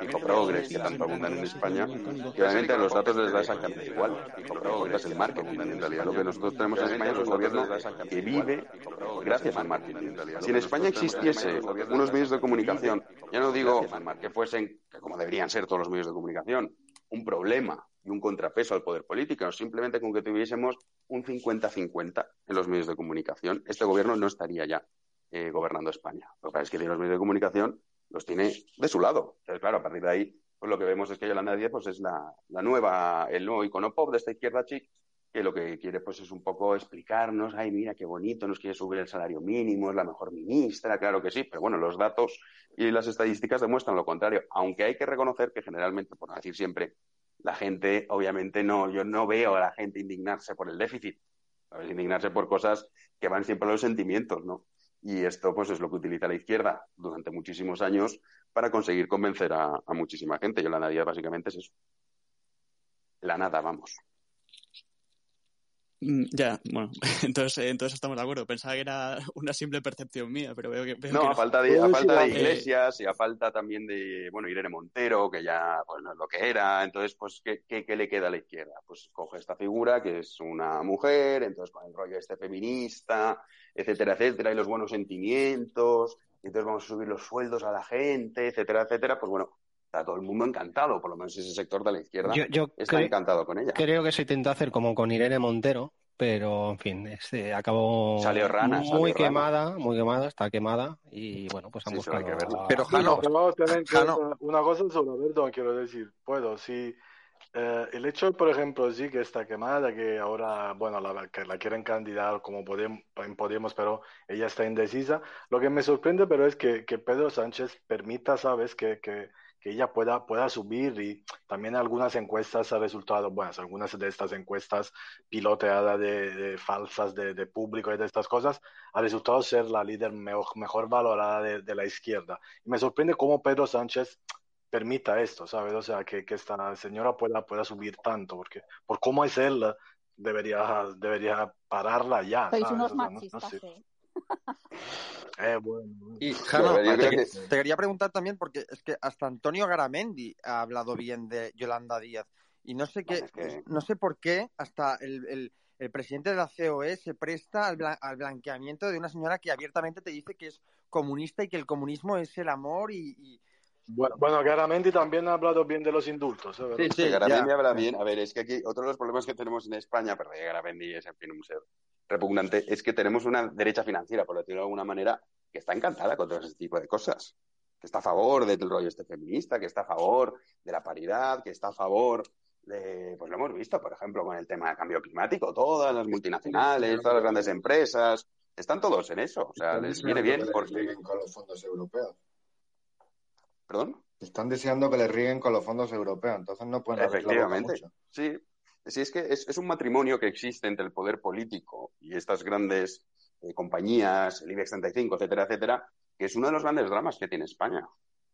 Speaker 3: Pico Progress, que tanto abundan en España. Que obviamente los datos les da exactamente igual. Pico Progress es el marketing. En realidad, lo que nosotros tenemos en España es un gobierno que vive gracias al marketing. Si en España existiese unos medios de comunicación, ya no digo que fuesen, como deberían ser todos los medios de comunicación, un problema y un contrapeso al poder político, simplemente con que tuviésemos un 50-50 en los medios de comunicación, este gobierno no estaría ya eh, gobernando España. Lo que pasa es que los medios de comunicación los tiene de su lado. Entonces, claro, a partir de ahí, pues lo que vemos es que Yolanda Díaz pues, es la, la nueva, el nuevo icono pop de esta izquierda chic, que lo que quiere pues es un poco explicarnos, ay, mira qué bonito, nos quiere subir el salario mínimo, es la mejor ministra, claro que sí, pero bueno, los datos y las estadísticas demuestran lo contrario, aunque hay que reconocer que generalmente, por decir siempre, la gente, obviamente, no, yo no veo a la gente indignarse por el déficit, ¿sabes? indignarse por cosas que van siempre a los sentimientos, ¿no? Y esto, pues, es lo que utiliza la izquierda durante muchísimos años para conseguir convencer a, a muchísima gente. Yo la nadie básicamente es eso. La nada, vamos.
Speaker 1: Mm, ya, bueno, entonces, eh, entonces estamos de acuerdo. Pensaba que era una simple percepción mía, pero veo que. Veo
Speaker 3: no,
Speaker 1: que
Speaker 3: a falta de, a falta de iglesias y a falta también de, bueno, Irene Montero, que ya pues, no es lo que era. Entonces, pues, ¿qué, ¿qué, qué, le queda a la izquierda? Pues coge esta figura que es una mujer, entonces con el rollo este feminista, etcétera, etcétera, y los buenos sentimientos, y entonces vamos a subir los sueldos a la gente, etcétera, etcétera. Pues bueno, está todo el mundo encantado, por lo menos ese sector de la izquierda
Speaker 2: yo, yo
Speaker 3: está encantado con ella.
Speaker 2: Creo que se intentó hacer como con Irene Montero, pero en fin, este acabó
Speaker 3: salió rana,
Speaker 2: muy
Speaker 3: salió
Speaker 2: quemada,
Speaker 3: rana.
Speaker 2: muy quemada, está quemada y bueno, pues han
Speaker 3: Sí,
Speaker 2: buscado.
Speaker 3: que verlo.
Speaker 7: Pero Jano,
Speaker 6: pero
Speaker 7: Jano.
Speaker 6: una cosa sobre Verdón quiero decir, puedo, sí. Eh, el hecho, por ejemplo, sí que está quemada, que ahora, bueno, la, que la quieren candidatar como Podemos, Podemos, pero ella está indecisa. Lo que me sorprende, pero es que, que Pedro Sánchez permita, ¿sabes?, que, que, que ella pueda, pueda subir y también algunas encuestas ha resultado, bueno, algunas de estas encuestas piloteadas de, de falsas de, de público y de estas cosas, ha resultado ser la líder mejor, mejor valorada de, de la izquierda. Y me sorprende cómo Pedro Sánchez permita esto, ¿sabes? O sea, que, que esta señora pueda, pueda subir tanto, porque por cómo es él, debería, debería pararla ya,
Speaker 4: Sois
Speaker 6: ¿sabes?
Speaker 4: unos
Speaker 6: O sea, no- no
Speaker 4: machistas,
Speaker 6: sé.
Speaker 4: Eh,
Speaker 6: bueno.
Speaker 7: Y Jano,
Speaker 3: Bueno,
Speaker 7: te, que- quería preguntar también, porque es que hasta Antonio Garamendi ha hablado bien de Yolanda Díaz. Y no sé qué,
Speaker 3: Bueno, es que-
Speaker 7: no sé por qué hasta el, el- el presidente de la COE se presta al, al blanqueamiento de una señora que abiertamente te dice que es comunista y que el comunismo es el amor y, y-
Speaker 6: Bueno, bueno, Garamendi también ha hablado bien de los indultos, ¿eh? ¿verdad?
Speaker 7: Sí, sí,
Speaker 3: que Garamendi
Speaker 7: ya.
Speaker 3: habla bien. A ver, es que aquí otro de los problemas que tenemos en España, pero Garamendi es, en fin, un ser repugnante, es que tenemos una derecha financiera, por decirlo de alguna manera, que está encantada con todo ese tipo de cosas. Que está a favor del rollo este feminista, que está a favor de la paridad, que está a favor de, pues lo hemos visto, por ejemplo, con el tema del cambio climático, todas las multinacionales, todas las grandes empresas, están todos en eso. O sea, les viene bien porque...
Speaker 5: con los fondos europeos.
Speaker 3: ¿Perdón?
Speaker 5: Están deseando que les rieguen con los fondos europeos, entonces no pueden
Speaker 3: Efectivamente.
Speaker 5: mucho.
Speaker 3: Sí, sí es que es, es un matrimonio que existe entre el poder político y estas grandes eh, compañías, el IBEX 35, etcétera, etcétera, que es uno de los grandes dramas que tiene España.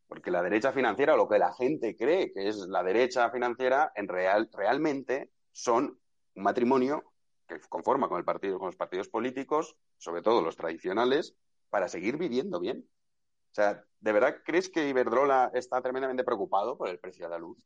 Speaker 3: Porque la derecha financiera, o lo que la gente cree que es la derecha financiera, en real, realmente son un matrimonio que conforma con, el partido, con los partidos políticos, sobre todo los tradicionales, para seguir viviendo bien. O sea, ¿de verdad crees que Iberdrola está tremendamente preocupado por el precio de la luz?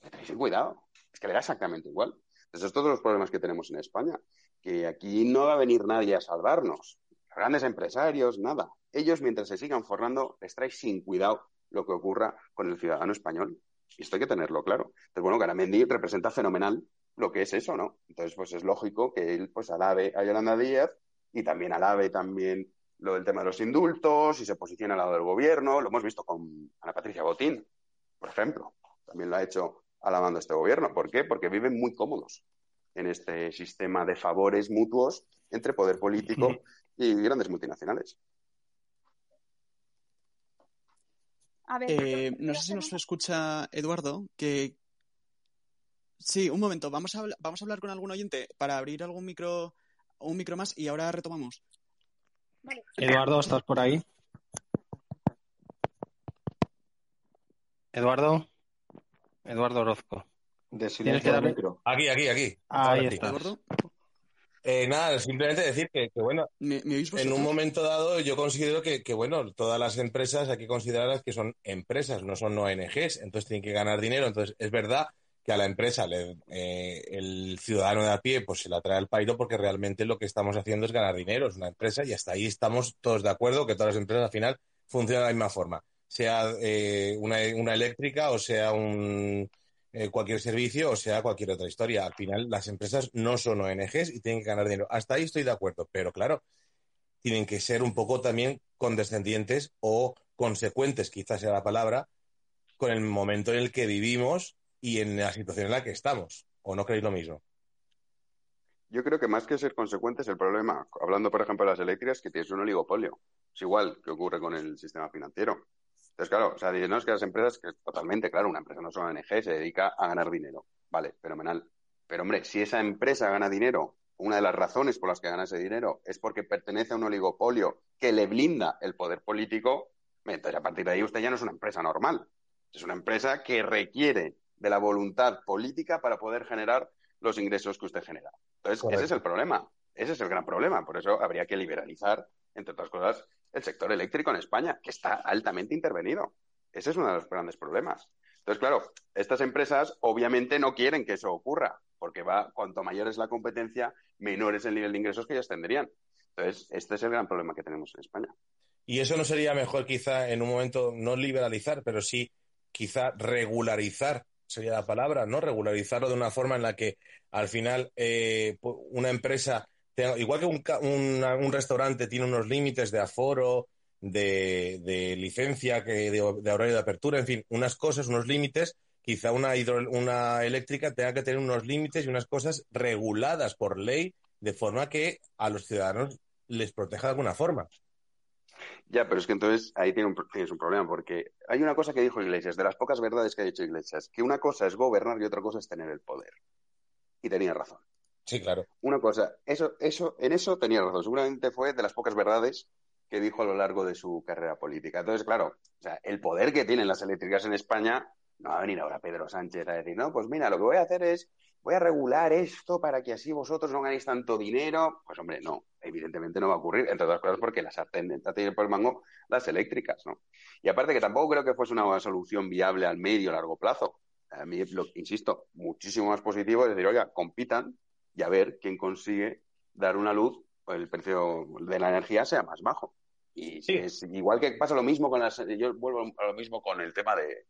Speaker 3: Tenéis cuidado, es que le da exactamente igual. Esos son todos los problemas que tenemos en España, que aquí no va a venir nadie a salvarnos. Grandes empresarios, nada. Ellos, mientras se sigan forrando, les trae sin cuidado lo que ocurra con el ciudadano español. Y esto hay que tenerlo claro. Entonces, bueno, Garamendi representa fenomenal lo que es eso, ¿no? Entonces, pues es lógico que él pues alabe a Yolanda Díaz y también alabe también lo del tema de los indultos y se posiciona al lado del gobierno. Lo hemos visto con Ana Patricia Botín, por ejemplo. También lo ha hecho alabando a este gobierno. ¿Por qué? Porque viven muy cómodos en este sistema de favores mutuos entre poder político y grandes multinacionales.
Speaker 4: A ver,
Speaker 1: Eh, no sé si nos escucha Eduardo, que... Sí, un momento, vamos a, vamos a hablar con algún oyente para abrir algún micro, un micro más y ahora retomamos.
Speaker 2: Eduardo, ¿estás por ahí? Eduardo. Eduardo Orozco.
Speaker 5: De silencio
Speaker 2: que
Speaker 5: al
Speaker 2: darle-
Speaker 5: micro.
Speaker 9: Aquí, aquí, aquí.
Speaker 2: Ahí.
Speaker 1: Eduardo,
Speaker 9: Eh, nada, simplemente decir que, que, bueno,
Speaker 1: ¿me, me oís
Speaker 9: en un momento dado yo considero que, que, bueno, todas las empresas hay que considerarlas que son empresas, no son ONGs, entonces tienen que ganar dinero. Entonces es verdad que a la empresa eh, el ciudadano de a pie pues se la trae al pairo porque realmente lo que estamos haciendo es ganar dinero, es una empresa y hasta ahí estamos todos de acuerdo que todas las empresas al final funcionan de la misma forma, sea eh, una, una eléctrica o sea un, eh, cualquier servicio o sea cualquier otra historia. Al final, las empresas no son ONGs y tienen que ganar dinero. Hasta ahí estoy de acuerdo, pero claro, tienen que ser un poco también condescendientes o consecuentes, quizás sea la palabra, con el momento en el que vivimos y en la situación en la que estamos. ¿O no creéis lo mismo?
Speaker 3: Yo creo que más que ser consecuentes, el problema, hablando por ejemplo de las eléctricas, que tienes un oligopolio. Es igual que ocurre con el sistema financiero. Entonces, claro, o sea, no, es que las empresas, que totalmente, claro, una empresa no es una ONG, se dedica a ganar dinero. Vale, fenomenal. Pero, hombre, si esa empresa gana dinero, una de las razones por las que gana ese dinero es porque pertenece a un oligopolio que le blinda el poder político, entonces a partir de ahí usted ya no es una empresa normal. Es una empresa que requiere de la voluntad política para poder generar los ingresos que usted genera. Entonces, ese es el problema. Ese es el gran problema. Por eso habría que liberalizar, entre otras cosas, el sector eléctrico en España, que está altamente intervenido. Ese es uno de los grandes problemas. Entonces, claro, estas empresas obviamente no quieren que eso ocurra, porque va, cuanto mayor es la competencia, menor es el nivel de ingresos que ellas tendrían. Entonces, este es el gran problema que tenemos en España.
Speaker 9: Y eso no sería mejor quizá en un momento no liberalizar, pero sí quizá regularizar, sería la palabra, ¿no? Regularizarlo de una forma en la que al final eh, una empresa igual que un, restaurante tiene unos límites de aforo, de, licencia, que de, horario de apertura, en fin, unas cosas, unos límites, quizá una, una eléctrica tenga que tener unos límites y unas cosas reguladas por ley, de forma que a los ciudadanos les proteja de alguna forma.
Speaker 3: Ya, pero es que entonces ahí tienes un problema, porque hay una cosa que dijo Iglesias, de las pocas verdades que ha dicho Iglesias, que una cosa es gobernar y otra cosa es tener el poder. Y tenía razón.
Speaker 9: Sí, claro.
Speaker 3: Una cosa, eso, eso, en eso tenía razón. Seguramente fue de las pocas verdades que dijo a lo largo de su carrera política. Entonces, claro, o sea, el poder que tienen las eléctricas en España, no va a venir ahora Pedro Sánchez a decir, no, pues mira, lo que voy a hacer es, voy a regular esto para que así vosotros no ganéis tanto dinero. Pues hombre, no, evidentemente no va a ocurrir, entre otras cosas porque las sartén a tener por el mango las eléctricas, ¿no? Y aparte que tampoco creo que fuese una solución viable al medio o largo plazo. A mí, lo, insisto, muchísimo más positivo es decir, oiga, compitan, y a ver quién consigue dar una luz, pues el precio de la energía sea más bajo. Y es igual que pasa lo mismo con las, yo vuelvo a lo mismo con el tema de,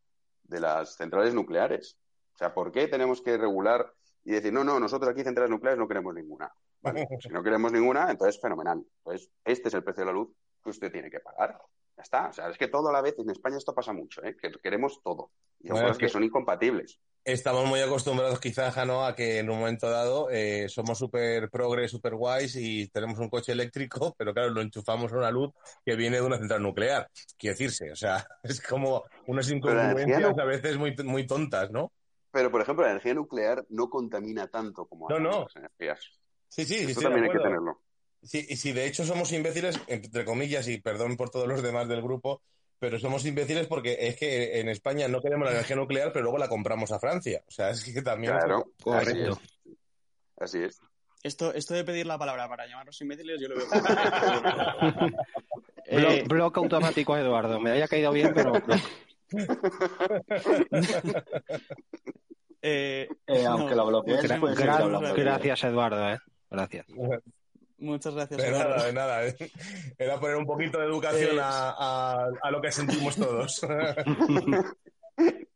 Speaker 3: las centrales nucleares. O sea, ¿por qué tenemos que regular y decir, no, no, nosotros aquí centrales nucleares no queremos ninguna? si no queremos ninguna, entonces fenomenal. Entonces, este es el precio de la luz que usted tiene que pagar. Ya está. O sea, es que todo a la vez, en España esto pasa mucho, ¿eh? que queremos todo. Y son cosas que, son incompatibles.
Speaker 9: Estamos muy acostumbrados quizás, Jano, a que en un momento dado eh, somos súper progres, súper guays y tenemos un coche eléctrico, pero claro, lo enchufamos a una luz que viene de una central nuclear. Quiere decirse, o sea, es como unas incongruencias a veces muy, muy tontas, ¿no?
Speaker 3: Pero, por ejemplo, la energía nuclear no contamina tanto como
Speaker 9: no, no.
Speaker 3: las energías.
Speaker 9: Sí, sí,
Speaker 3: Eso también hay que tenerlo.
Speaker 9: Sí, y si de hecho somos imbéciles, entre comillas, y perdón por todos los demás del grupo, pero somos imbéciles porque es que en España no queremos la energía nuclear, pero luego la compramos a Francia. O sea, es que también.
Speaker 3: Claro, correcto. Así es.
Speaker 1: Esto, esto de pedir la palabra para llamarnos imbéciles, yo lo veo.
Speaker 2: eh, bloque automático, Eduardo. Me haya caído bien, pero.
Speaker 5: eh, eh, aunque lo bloquees,
Speaker 2: gracias, Eduardo. Eh. Gracias.
Speaker 1: Muchas gracias.
Speaker 9: De nada, de nada. Era poner un poquito de educación a, lo que sentimos todos.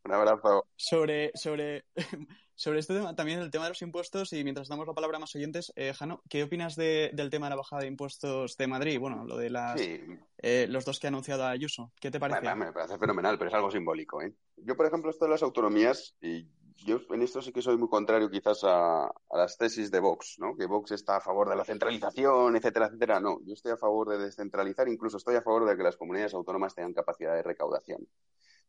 Speaker 3: un abrazo.
Speaker 1: Sobre, sobre, sobre este tema, también el tema de los impuestos, y mientras damos la palabra a más oyentes, eh, Jano, ¿qué opinas del tema de la bajada de impuestos de Madrid? Bueno, lo de las, eh, los dos que ha anunciado Ayuso. ¿Qué te parece?
Speaker 3: me parece fenomenal, pero es algo simbólico. ¿eh? Yo, por ejemplo, esto de las autonomías, y yo en esto sí que soy muy contrario quizás a, las tesis de Vox, ¿no? Que Vox está a favor de la centralización, etcétera, etcétera. No, yo estoy a favor de descentralizar, incluso estoy a favor de que las comunidades autónomas tengan capacidad de recaudación.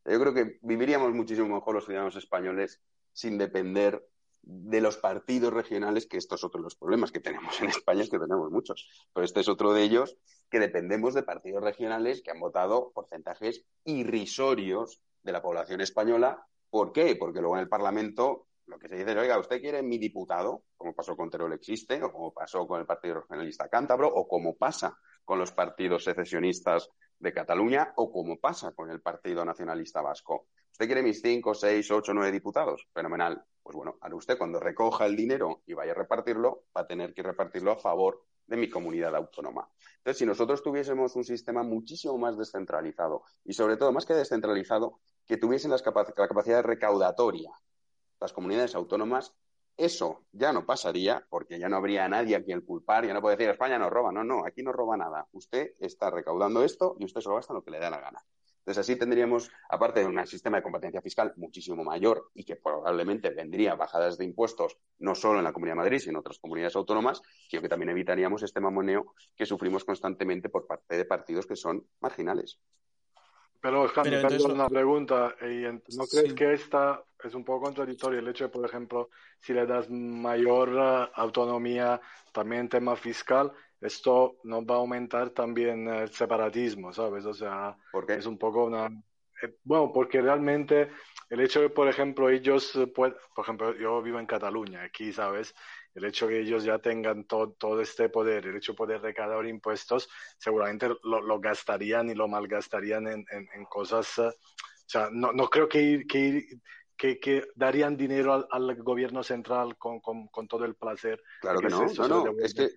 Speaker 3: Yo creo que viviríamos muchísimo mejor los ciudadanos españoles sin depender de los partidos regionales, que estos son los problemas que tenemos en España, es que tenemos muchos. Pero este es otro de ellos, que dependemos de partidos regionales que han votado porcentajes irrisorios de la población española ¿Por qué? Porque luego en el Parlamento lo que se dice es, oiga, ¿usted quiere mi diputado? Como pasó con Teruel Existe, o como pasó con el Partido Regionalista Cántabro, o como pasa con los partidos secesionistas de Cataluña, o como pasa con el Partido Nacionalista Vasco. ¿Usted quiere mis cinco, seis, ocho, nueve diputados? Fenomenal. Pues bueno, ahora usted cuando recoja el dinero y vaya a repartirlo, va a tener que repartirlo a favor de mi comunidad autónoma. Entonces, si nosotros tuviésemos un sistema muchísimo más descentralizado y sobre todo, más que descentralizado, que tuviesen la capacidad recaudatoria las comunidades autónomas, eso ya no pasaría porque ya no habría nadie a quien culpar, ya no puede decir España nos roba, no, no, aquí no roba nada. Usted está recaudando esto y usted se lo gasta lo que le da la gana. Entonces así tendríamos, aparte de un sistema de competencia fiscal muchísimo mayor y que probablemente vendría bajadas de impuestos no solo en la Comunidad de Madrid, sino en otras comunidades autónomas, creo que también evitaríamos este mamoneo que sufrimos constantemente por parte de partidos que son marginales.
Speaker 6: Pero, Jaime, una pregunta. ¿No crees que esta es un poco contradictoria el hecho de, por ejemplo, si le das mayor eh, autonomía también en tema fiscal, esto no va a aumentar también el separatismo, ¿sabes? O sea, es un poco una... Eh, bueno, porque realmente el hecho de, por ejemplo, ellos, pueden, por ejemplo, yo vivo en Cataluña, aquí, ¿sabes? El hecho que ellos ya tengan todo, este poder, el hecho de poder recaudar impuestos, seguramente lo, gastarían y lo malgastarían en, en, cosas. Eh, o sea, no, no creo que, que, que, que, darían dinero al, gobierno central con, con, con, todo el placer.
Speaker 3: Claro que, no, no, no, es que,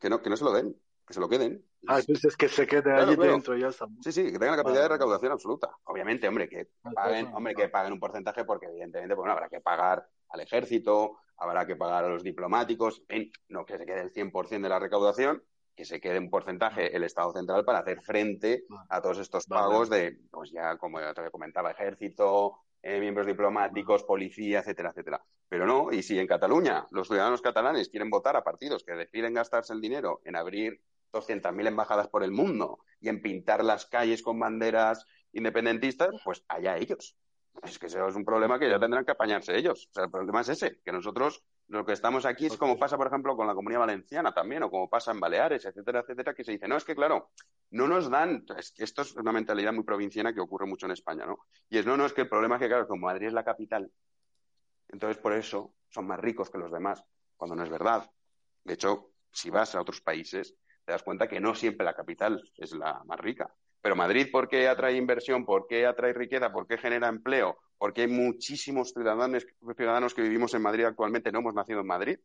Speaker 3: que, no, que no se lo den, que se lo queden.
Speaker 6: Ah, entonces que se quede ahí dentro ya está.
Speaker 3: Sí, sí, que tengan la capacidad de recaudación absoluta. Obviamente, hombre, que paguen, hombre, que paguen un porcentaje porque evidentemente, bueno, habrá que pagar al ejército, habrá que pagar a los diplomáticos, en no que se quede el 100% de la recaudación, que se quede un porcentaje el Estado central para hacer frente a todos estos pagos de, pues ya como te comentaba, ejército, eh, miembros diplomáticos, policía, etcétera, etcétera. Pero no, y si en Cataluña los ciudadanos catalanes quieren votar a partidos que deciden gastarse el dinero en abrir 200.000 embajadas por el mundo y en pintar las calles con banderas independentistas, pues allá ellos. Es que eso es un problema que ya tendrán que apañarse ellos. O sea, el problema es ese, que nosotros lo que estamos aquí es como pasa, por ejemplo, con la comunidad valenciana también, o como pasa en Baleares, etcétera, etcétera, que se dice, no, es que claro, no nos dan, es que esto es una mentalidad muy provinciana que ocurre mucho en España, ¿no? Y es, no, no, es que el problema es que, claro, como Madrid es la capital, entonces por eso son más ricos que los demás, cuando no es verdad. De hecho, si vas a otros países, te das cuenta que no siempre la capital es la más rica. Pero Madrid, ¿por qué atrae inversión? ¿Por qué atrae riqueza? ¿Por qué genera empleo? Porque hay muchísimos ciudadanos, ciudadanos que vivimos en Madrid actualmente, no hemos nacido en Madrid.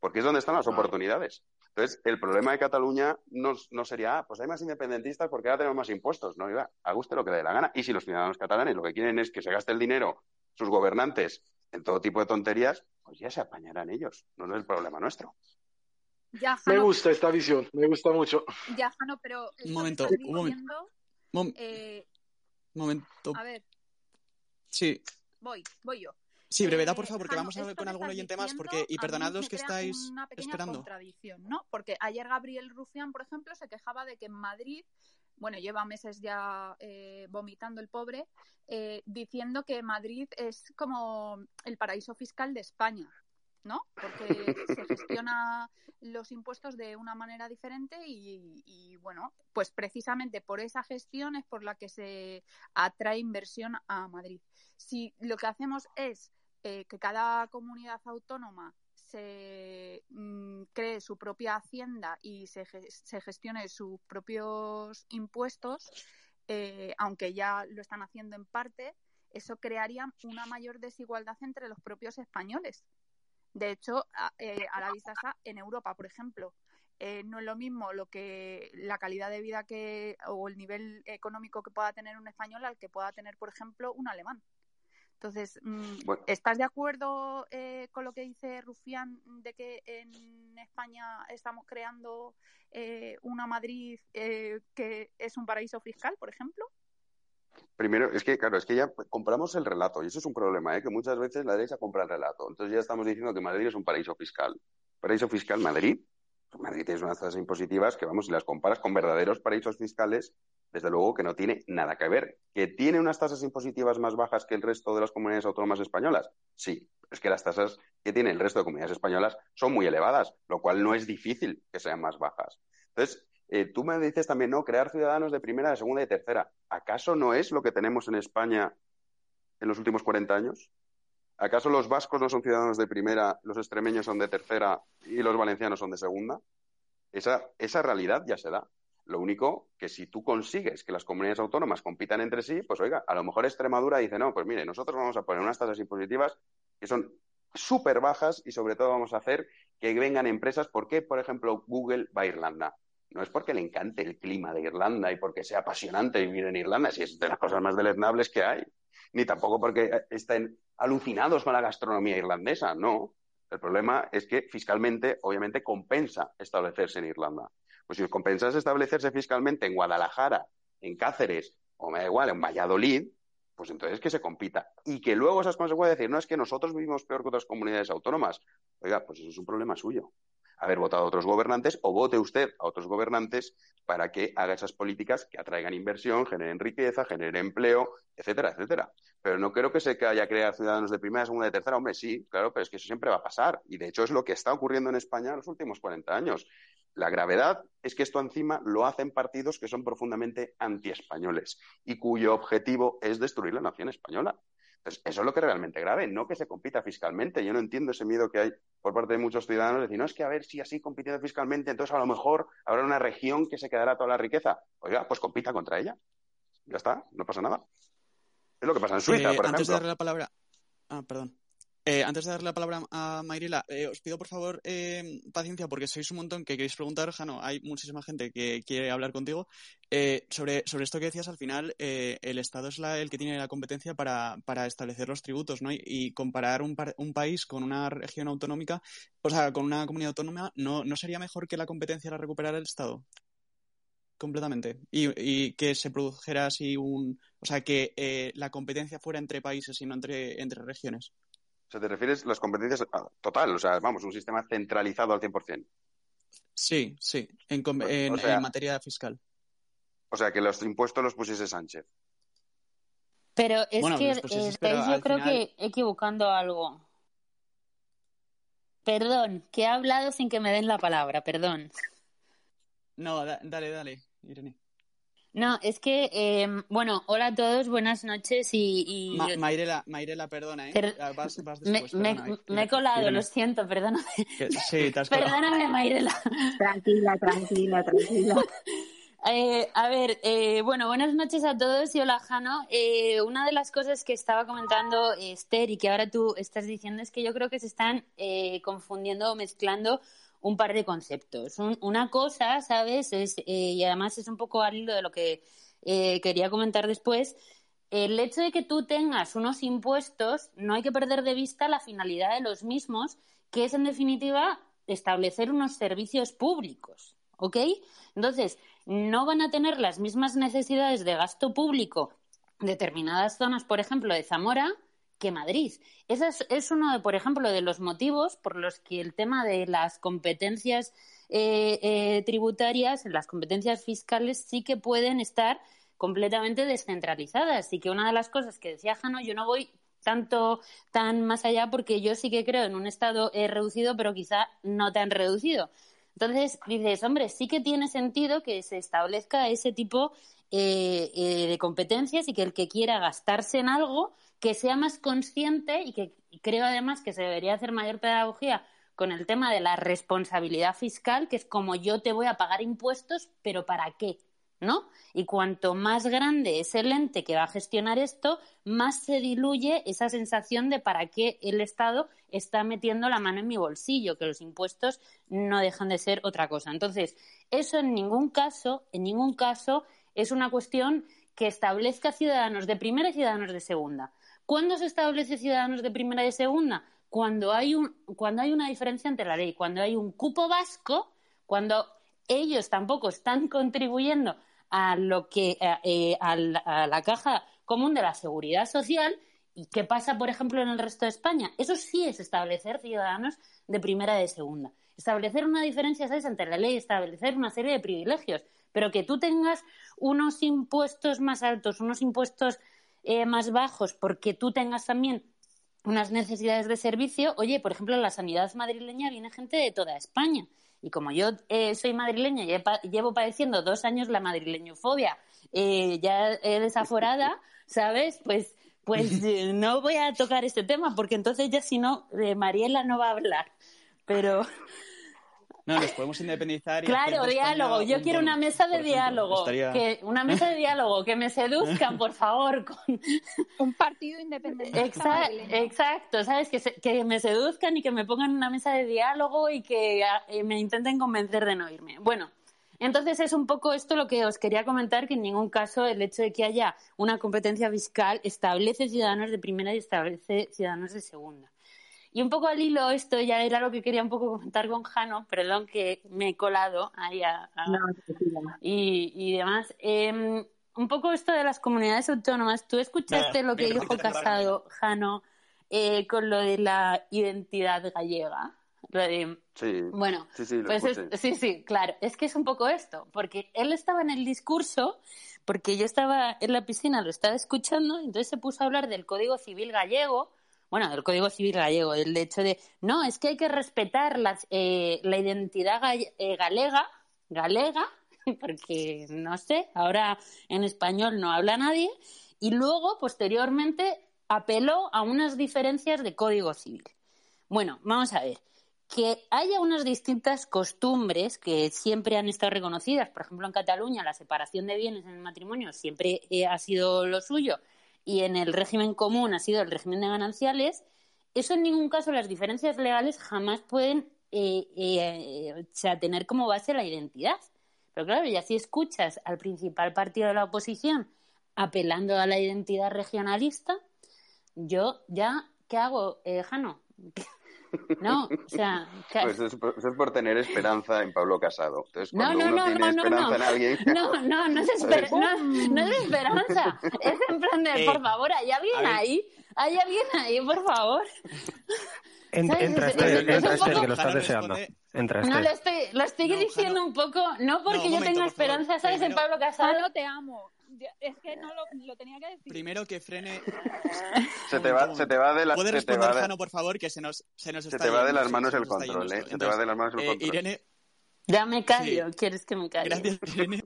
Speaker 3: Porque es donde están las oportunidades. Entonces, el problema de Cataluña no, sería, ah, pues hay más independentistas porque ahora tenemos más impuestos. No, iba, a gusto lo que dé la gana. Y si los ciudadanos catalanes lo que quieren es que se gaste el dinero, sus gobernantes, en todo tipo de tonterías, pues ya se apañarán ellos. No es el problema nuestro
Speaker 6: me gusta esta visión, me gusta mucho.
Speaker 4: Ya, Jano, pero.
Speaker 1: Un momento, un momento.
Speaker 4: Eh,
Speaker 1: momento.
Speaker 4: A ver.
Speaker 1: Sí.
Speaker 4: Voy, voy yo.
Speaker 1: Sí, brevedad, por eh, favor, porque vamos a ver con algún oyente más, porque, y perdonad los que estáis
Speaker 4: una pequeña
Speaker 1: esperando.
Speaker 4: contradicción, ¿no? Porque ayer Gabriel Rufián, por ejemplo, se quejaba de que en Madrid, bueno, lleva meses ya eh, vomitando el pobre, diciendo que Madrid es como el paraíso fiscal de España. ¿No? Porque se gestiona los impuestos de una manera diferente y, bueno, pues precisamente por esa gestión es por la que se atrae inversión a Madrid. Si lo que hacemos es eh, que cada comunidad autónoma se mm, cree su propia hacienda y se, se gestione sus propios impuestos, eh, aunque ya lo están haciendo en parte, eso crearía una mayor desigualdad entre los propios españoles. De hecho, a, eh, la vista está en Europa, por ejemplo. Eh, no es lo mismo lo que la calidad de vida que o el nivel económico que pueda tener un español al que pueda tener, por ejemplo, un alemán. Entonces, mm, ¿estás de acuerdo eh, con lo que dice Rufián de que en España estamos creando una Madrid que es un paraíso fiscal, por ejemplo?
Speaker 3: Primero, es que, claro, es que ya compramos el relato, y eso es un problema, ¿eh? que muchas veces la derecha compra el relato. Entonces ya estamos diciendo que Madrid es un paraíso fiscal. Paraíso fiscal Madrid. Madrid tiene unas tasas impositivas que, vamos, si las comparas con verdaderos paraísos fiscales, desde luego que no tiene nada que ver. ¿Que tiene unas tasas impositivas más bajas que el resto de las comunidades autónomas españolas? Sí, es que las tasas que tiene el resto de comunidades españolas son muy elevadas, lo cual no es difícil que sean más bajas. Entonces, eh, tú me dices también, no, crear ciudadanos de primera, de segunda y de tercera. ¿Acaso no es lo que tenemos en España en los últimos 40 años? ¿Acaso los vascos no son ciudadanos de primera, los extremeños son de tercera y los valencianos son de segunda? Esa, esa realidad ya se da. Lo único que si tú consigues que las comunidades autónomas compitan entre sí, pues oiga, a lo mejor Extremadura dice, no, pues mire, nosotros vamos a poner unas tasas impositivas que son súper bajas y sobre todo vamos a hacer que vengan empresas. ¿Por qué, por ejemplo, Google va a Irlanda? No es porque le encante el clima de Irlanda y porque sea apasionante vivir en Irlanda, si es de las cosas más deleznables que hay, ni tampoco porque estén alucinados con la gastronomía irlandesa, no. El problema es que fiscalmente, obviamente, compensa establecerse en Irlanda. Pues si os compensas establecerse fiscalmente en Guadalajara, en Cáceres, o me da igual, en Valladolid, pues entonces que se compita. Y que luego esas puede decir, no es que nosotros vivimos peor que otras comunidades autónomas. Oiga, pues eso es un problema suyo haber votado a otros gobernantes o vote usted a otros gobernantes para que haga esas políticas que atraigan inversión, generen riqueza, generen empleo, etcétera, etcétera. Pero no creo que se haya creado ciudadanos de primera, segunda y tercera. Hombre, sí, claro, pero es que eso siempre va a pasar. Y de hecho es lo que está ocurriendo en España en los últimos 40 años. La gravedad es que esto encima lo hacen partidos que son profundamente antiespañoles y cuyo objetivo es destruir la nación española. Entonces, eso es lo que es realmente grave, no que se compita fiscalmente. Yo no entiendo ese miedo que hay por parte de muchos ciudadanos de decir, no, es que a ver si así compitiendo fiscalmente, entonces a lo mejor habrá una región que se quedará toda la riqueza. Oiga, pues compita contra ella. Ya está, no pasa nada. Es lo que pasa en Suiza,
Speaker 1: Eh,
Speaker 3: por
Speaker 1: antes de darle la palabra. Ah, perdón. Eh, antes de darle la palabra a Mayrila, eh, os pido por favor eh, paciencia porque sois un montón que queréis preguntar, Jano. Hay muchísima gente que quiere hablar contigo. Sobre, sobre esto que decías, al final, el Estado es la- el que tiene la competencia para, para establecer los tributos, ¿no? Y, y comparar un, país con una región autonómica, o sea, con una comunidad autónoma, ¿no, ¿no sería mejor que la competencia la recuperara el Estado? Completamente. Y, y que se produjera así un. O sea, que la competencia fuera entre países y no entre, entre regiones.
Speaker 3: O sea, te refieres a las competencias a- total, o sea, vamos, un sistema centralizado al 100%.
Speaker 1: Sí, sí, en, com- en-
Speaker 3: O sea-
Speaker 1: en materia fiscal.
Speaker 3: O sea, que los impuestos los pusiese Sánchez.
Speaker 10: Pero es
Speaker 1: Bueno,
Speaker 10: que eh, estáis yo creo
Speaker 1: final-
Speaker 10: que equivocando algo. Perdón, que he hablado sin que me den la palabra, perdón.
Speaker 1: No, da- dale, dale, Irene.
Speaker 10: No, es que, eh, bueno, hola a todos, buenas noches y... y-
Speaker 1: Ma- Mayrela, Mayrela, perdona, ¿eh?
Speaker 10: Per-
Speaker 1: Vas, vas
Speaker 10: me,
Speaker 1: después,
Speaker 10: me-
Speaker 1: perdona,
Speaker 10: me he colado,
Speaker 1: Irene.
Speaker 10: lo siento, perdóname.
Speaker 1: Que- Sí, te has colado.
Speaker 10: Perdóname, Mayrela.
Speaker 11: Tranquila, tranquila, tranquila.
Speaker 10: Eh, a ver, eh, bueno, buenas noches a todos y hola, Jano. Eh, una de las cosas que estaba comentando eh, Esther y que ahora tú estás diciendo es que yo creo que se están eh, confundiendo o mezclando un par de conceptos. Un- una cosa, ¿sabes? Es, eh, y además es un poco al hilo de lo que eh, quería comentar después. El hecho de que tú tengas unos impuestos, no hay que perder de vista la finalidad de los mismos, que es en definitiva establecer unos servicios públicos. ¿Ok? Entonces, no van a tener las mismas necesidades de gasto público determinadas zonas, por ejemplo, de Zamora, que Madrid. Ese es, es uno, de, por ejemplo, de los motivos por los que el tema de las competencias eh, eh, tributarias, las competencias fiscales, sí que pueden estar completamente descentralizadas. Y que una de las cosas que decía Jano, yo no voy tanto tan más allá porque yo sí que creo en un estado eh, reducido, pero quizá no tan reducido. Entonces dices, hombre, sí que tiene sentido que se establezca ese tipo eh, de competencias y que el que quiera gastarse en algo, que sea más consciente y que creo además que se debería hacer mayor pedagogía con el tema de la responsabilidad fiscal, que es como yo te voy a pagar impuestos, pero ¿para qué? ¿No? Y cuanto más grande es el ente que va a gestionar esto, más se diluye esa sensación de para qué el Estado está metiendo la mano en mi bolsillo, que los impuestos no dejan de ser otra cosa. Entonces, eso en ningún caso, en ningún caso, es una cuestión que establezca ciudadanos de primera y ciudadanos de segunda. ¿Cuándo se establece ciudadanos de primera y de segunda? Cuando hay, un, cuando hay una diferencia entre la ley, cuando hay un cupo vasco, cuando ellos tampoco están contribuyendo a lo que a, eh, la, a la caja común de la seguridad social y qué pasa por ejemplo en el resto de España eso sí es establecer ciudadanos de primera y de segunda establecer una diferencia ¿sabes? entre la ley establecer una serie de privilegios pero que tú tengas unos impuestos más altos unos impuestos eh, más bajos porque tú tengas también unas necesidades de servicio oye por ejemplo en la sanidad madrileña viene gente de toda España y como yo eh, soy madrileña y llevo padeciendo dos años la madrileñofobia eh, ya desaforada, ¿sabes? Pues, pues eh, no voy a tocar este tema porque entonces ya si no, eh, Mariela no va a hablar. Pero
Speaker 1: No, nos podemos independizar. Y
Speaker 10: claro, diálogo. Yo
Speaker 1: un
Speaker 10: quiero una mesa de diálogo.
Speaker 1: Estaría-
Speaker 10: Que, una mesa de diálogo, que me seduzcan, por favor. Con...
Speaker 4: Un partido independiente.
Speaker 10: Exa- exacto, ¿sabes? Que, se- que me seduzcan y que me pongan en una mesa de diálogo y que ah, me intenten convencer de no irme. Bueno, Entonces es un poco esto lo que os quería comentar, que en ningún caso el hecho de que haya una competencia fiscal establece ciudadanos de primera y establece ciudadanos de segunda. Y un poco al hilo, esto ya era lo que quería un poco comentar con Jano, perdón que me he colado ahí a, y, y, demás. Em, un poco esto de las comunidades autónomas. ¿Tú escuchaste lo que dijo Casado, Jano, eh, con lo de la identidad gallega?
Speaker 3: Sí.
Speaker 10: Bueno, sí, sí, pues sí, sí, claro. Es que es un poco esto, porque él estaba en el discurso, porque yo estaba en la piscina, lo estaba escuchando, entonces se puso a hablar del Código Civil gallego, bueno, del Código Civil gallego, el hecho de, no, es que hay que respetar eh, la identidad eh, galega, galega, porque no sé, ahora en español no habla nadie, y luego, posteriormente, apeló a unas diferencias de Código Civil. Bueno, vamos a ver que haya unas distintas costumbres que siempre han estado reconocidas. Por ejemplo, en Cataluña la separación de bienes en el matrimonio siempre eh, ha sido lo suyo y en el régimen común ha sido el régimen de gananciales. Eso en ningún caso las diferencias legales jamás pueden eh, eh, tener como base la identidad. Pero claro, y así escuchas al principal partido de la oposición apelando a la identidad regionalista, yo ya, ¿qué hago, Jano? No, o sea.
Speaker 3: Pues es por, es por, tener esperanza en Pablo Casado. Entonces, cuando
Speaker 10: no, no,
Speaker 3: uno
Speaker 10: no,
Speaker 3: tiene
Speaker 10: no,
Speaker 3: esperanza
Speaker 10: no.
Speaker 3: en alguien.
Speaker 10: No, no, no es, esper no, no es esperanza. Es en plan de,
Speaker 1: Eh,
Speaker 10: por favor, ¿hay alguien ahí? ¿Hay alguien ahí, por favor?
Speaker 2: En-
Speaker 10: ¿Sabes?
Speaker 2: entra
Speaker 10: Es-
Speaker 2: Esther,
Speaker 10: es- es
Speaker 2: entra
Speaker 10: un
Speaker 2: Esther,
Speaker 10: poco-
Speaker 2: que lo estás deseando. Entra
Speaker 10: No, lo
Speaker 2: Esther.
Speaker 10: estoy, lo estoy
Speaker 1: No,
Speaker 10: diciendo un poco, no porque yo
Speaker 1: momento,
Speaker 10: tenga
Speaker 1: por
Speaker 10: esperanza, ¿sabes? En Pablo Casado.
Speaker 4: Pablo, te amo. Es que no lo, lo tenía que decir.
Speaker 1: Primero que frene.
Speaker 3: Se te va, se te va de la,
Speaker 1: ¿Puede
Speaker 3: se te
Speaker 1: responder,
Speaker 3: va de,
Speaker 1: Jano, por favor? Que se nos, se nos
Speaker 3: se te va de las manos el control, ¿eh? Se te va de las manos el control.
Speaker 1: Irene,
Speaker 10: Ya me callo, ¿quieres que me calle?
Speaker 1: gracias, Irene.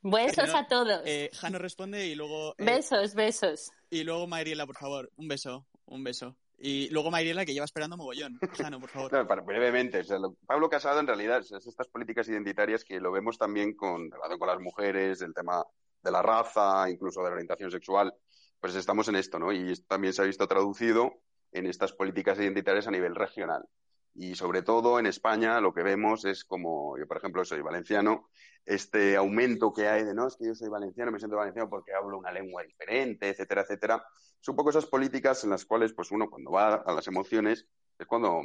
Speaker 10: Besos a todos.
Speaker 1: Eh, Jano responde y luego. eh,
Speaker 10: besos, besos.
Speaker 1: Y luego Mariela, por favor. Un beso, un beso. Y luego Mariela, que lleva esperando mogollón. Jano, por favor.
Speaker 3: No, para- brevemente, o sea, lo- Pablo Casado en realidad es estas políticas identitarias que lo vemos también con relación con las mujeres, el tema de la raza, incluso de la orientación sexual, pues estamos en esto, ¿no? Y también se ha visto traducido en estas políticas identitarias a nivel regional. Y sobre todo en España lo que vemos es como, yo por ejemplo soy valenciano, este aumento que hay de, no, es que yo soy valenciano, me siento valenciano porque hablo una lengua diferente, etcétera, etcétera. Es un poco esas políticas en las cuales, pues uno cuando va a las emociones es cuando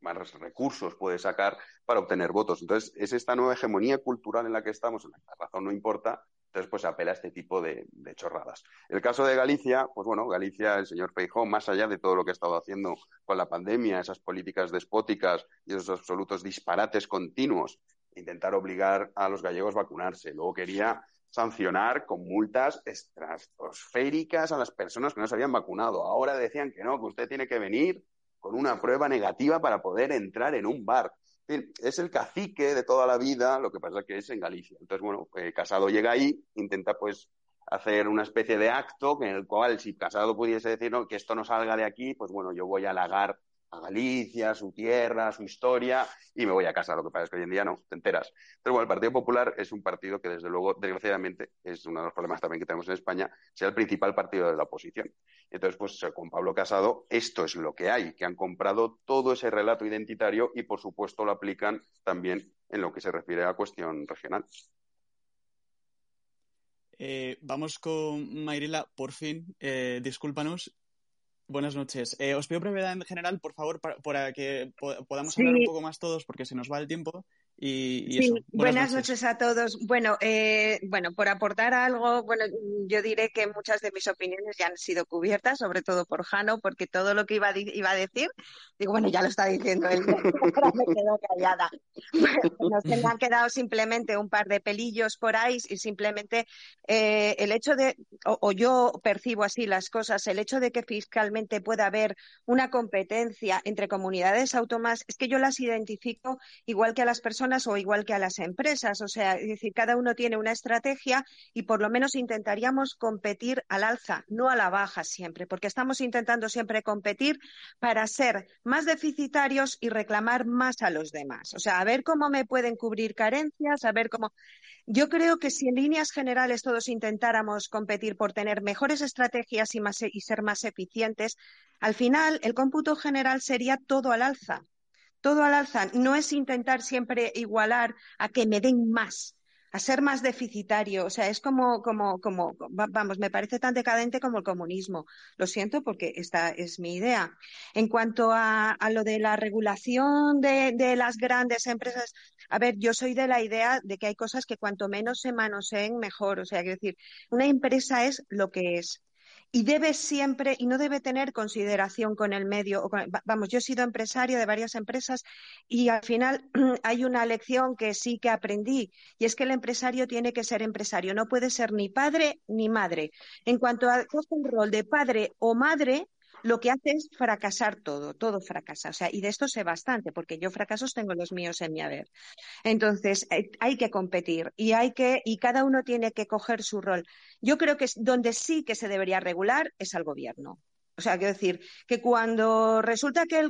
Speaker 3: más recursos puede sacar para obtener votos. Entonces, es esta nueva hegemonía cultural en la que estamos, en la que la razón no importa, entonces pues apela a este tipo de, chorradas. El caso de Galicia, pues bueno, Galicia, el señor Feijóo, más allá de todo lo que ha estado haciendo con la pandemia, esas políticas despóticas y esos absolutos disparates continuos, intentar obligar a los gallegos a vacunarse. Luego quería sancionar con multas estratosféricas a las personas que no se habían vacunado. Ahora decían que no, que usted tiene que venir con una prueba negativa para poder entrar en un bar. Es el cacique de toda la vida, lo que pasa que es en Galicia. Entonces, bueno, eh, Casado llega ahí, intenta pues hacer una especie de acto en el cual si Casado pudiese decir no, que esto no salga de aquí, pues bueno, yo voy a halagar a Galicia, su tierra, su historia, y me voy a casa. Lo que pasa es que hoy en día no, te enteras. Pero bueno, el Partido Popular es un partido que, desde luego, desgraciadamente, es uno de los problemas también que tenemos en España, sea el principal partido de la oposición. Entonces, pues con Pablo Casado, esto es lo que hay, que han comprado todo ese relato identitario y, por supuesto, lo aplican también en lo que se refiere a cuestión regional.
Speaker 1: Eh, vamos con Mayrila, por fin. Eh, discúlpanos. Buenas noches. Eh, os pido brevedad en general, por favor, para, para que po podamos
Speaker 11: Sí.
Speaker 1: hablar un poco más todos, porque se nos va el tiempo. Y, y
Speaker 11: Sí,
Speaker 1: eso.
Speaker 11: buenas, noches. a todos. Bueno, eh, bueno, por aportar algo, bueno, yo diré que muchas de mis opiniones ya han sido cubiertas, sobre todo por Jano, porque todo lo que iba a, iba a decir, digo, bueno, ya lo está diciendo él, ahora me quedo callada. Nos han quedado simplemente un par de pelillos por ahí y simplemente eh, el hecho de, o, o yo percibo así las cosas, el hecho de que fiscalmente pueda haber una competencia entre comunidades autónomas, es que yo las identifico igual que a las personas o igual que a las empresas. O sea, es decir, cada uno tiene una estrategia y por lo menos intentaríamos competir al alza, no a la baja siempre, porque estamos intentando siempre competir para ser más deficitarios y reclamar más a los demás. O sea, a ver cómo me pueden cubrir carencias, a ver cómo. Yo creo que si en líneas generales todos intentáramos competir por tener mejores estrategias y, más, y ser más eficientes, al final el cómputo general sería todo al alza todo al alza. No es intentar siempre igualar a que me den más, a ser más deficitario. O sea, es como, como, como, vamos, me parece tan decadente como el comunismo. Lo siento porque esta es mi idea. En cuanto a, lo de la regulación de, de, las grandes empresas, a ver, yo soy de la idea de que hay cosas que cuanto menos se manoseen, mejor. O sea, quiero decir, una empresa es lo que es y debe siempre y no debe tener consideración con el medio. vamos, yo he sido empresario de varias empresas y al final hay una lección que sí que aprendí y es que el empresario tiene que ser empresario, no puede ser ni padre ni madre. En cuanto a un rol de padre o madre, lo que hace es fracasar todo, todo fracasa. O sea, y de esto sé bastante, porque yo fracasos tengo los míos en mi haber. Entonces, eh, hay que competir y hay que, y cada uno tiene que coger su rol. Yo creo que donde sí que se debería regular es al gobierno. O sea, quiero decir que cuando resulta que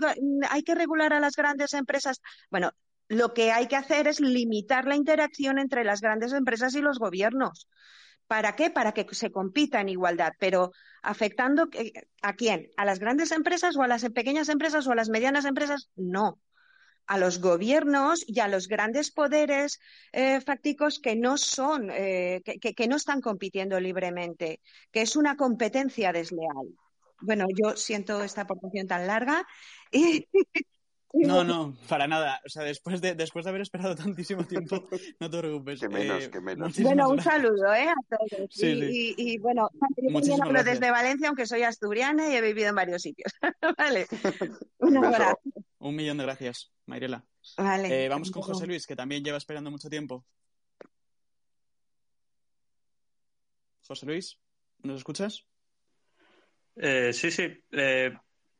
Speaker 11: hay que regular a las grandes empresas, bueno, lo que hay que hacer es limitar la interacción entre las grandes empresas y los gobiernos. ¿Para qué? Para que se compita en igualdad, pero afectando a quién? ¿A las grandes empresas o a las pequeñas empresas o a las medianas empresas? No. A los gobiernos y a los grandes poderes eh, fácticos que no son, eh, que, no están compitiendo libremente, que es una competencia desleal. Bueno, yo siento esta aportación tan larga y
Speaker 1: no, no, para nada. O sea, después de, después de haber esperado tantísimo tiempo, no te preocupes.
Speaker 3: Que menos, eh, que menos.
Speaker 11: Bueno, un saludo, ¿eh? A todos. Sí, y, y, bueno, yo hablo desde Valencia, aunque soy asturiana y he vivido en varios sitios. vale. Un abrazo.
Speaker 1: Un millón de gracias, Mayrela. Vale. Eh, vamos con José Luis, que también lleva esperando mucho tiempo. José Luis, ¿nos escuchas?
Speaker 8: Eh, sí, sí. Eh,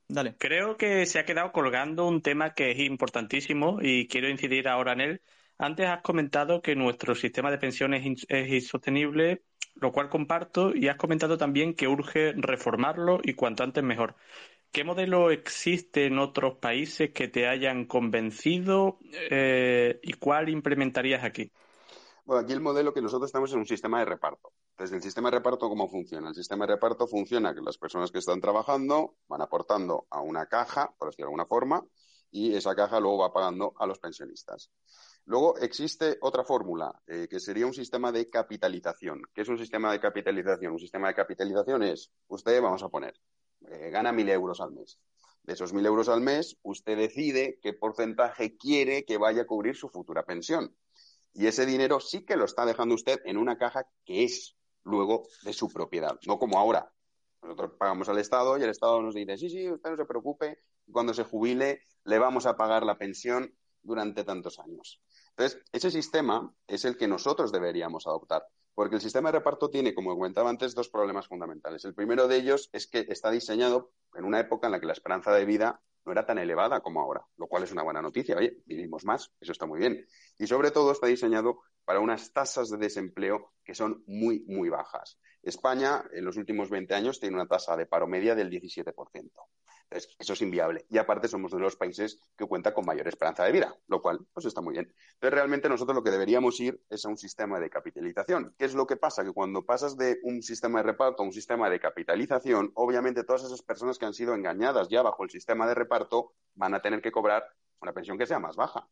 Speaker 1: Dale.
Speaker 8: Creo que se ha quedado colgando un tema que es importantísimo y quiero incidir ahora en él. Antes has comentado que nuestro sistema de pensiones es insostenible, lo cual comparto, y has comentado también que urge reformarlo y cuanto antes mejor. ¿Qué modelo existe en otros países que te hayan convencido eh, y cuál implementarías aquí?
Speaker 3: Bueno, aquí el modelo que nosotros estamos en un sistema de reparto. Desde el sistema de reparto, ¿cómo funciona? El sistema de reparto funciona que las personas que están trabajando van aportando a una caja, por decirlo de alguna forma, y esa caja luego va pagando a los pensionistas. Luego existe otra fórmula, eh, que sería un sistema de capitalización. ¿Qué es un sistema de capitalización? Un sistema de capitalización es, usted, vamos a poner, eh, gana mil euros al mes. De esos mil euros al mes, usted decide qué porcentaje quiere que vaya a cubrir su futura pensión. Y ese dinero sí que lo está dejando usted en una caja que es luego de su propiedad, no como ahora. Nosotros pagamos al Estado y el Estado nos dice, sí, sí, usted no se preocupe, cuando se jubile le vamos a pagar la pensión durante tantos años. Entonces, ese sistema es el que nosotros deberíamos adoptar, porque el sistema de reparto tiene, como comentaba antes, dos problemas fundamentales. El primero de ellos es que está diseñado en una época en la que la esperanza de vida no era tan elevada como ahora, lo cual es una buena noticia. Oye, vivimos más, eso está muy bien. Y sobre todo está diseñado para unas tasas de desempleo que son muy, muy bajas. España en los últimos 20 años tiene una tasa de paro media del 17%. Entonces, eso es inviable. Y aparte somos de los países que cuenta con mayor esperanza de vida, lo cual pues está muy bien. Entonces, realmente nosotros lo que deberíamos ir es a un sistema de capitalización. ¿Qué es lo que pasa? Que cuando pasas de un sistema de reparto a un sistema de capitalización, obviamente todas esas personas que han sido engañadas ya bajo el sistema de reparto van a tener que cobrar una pensión que sea más baja.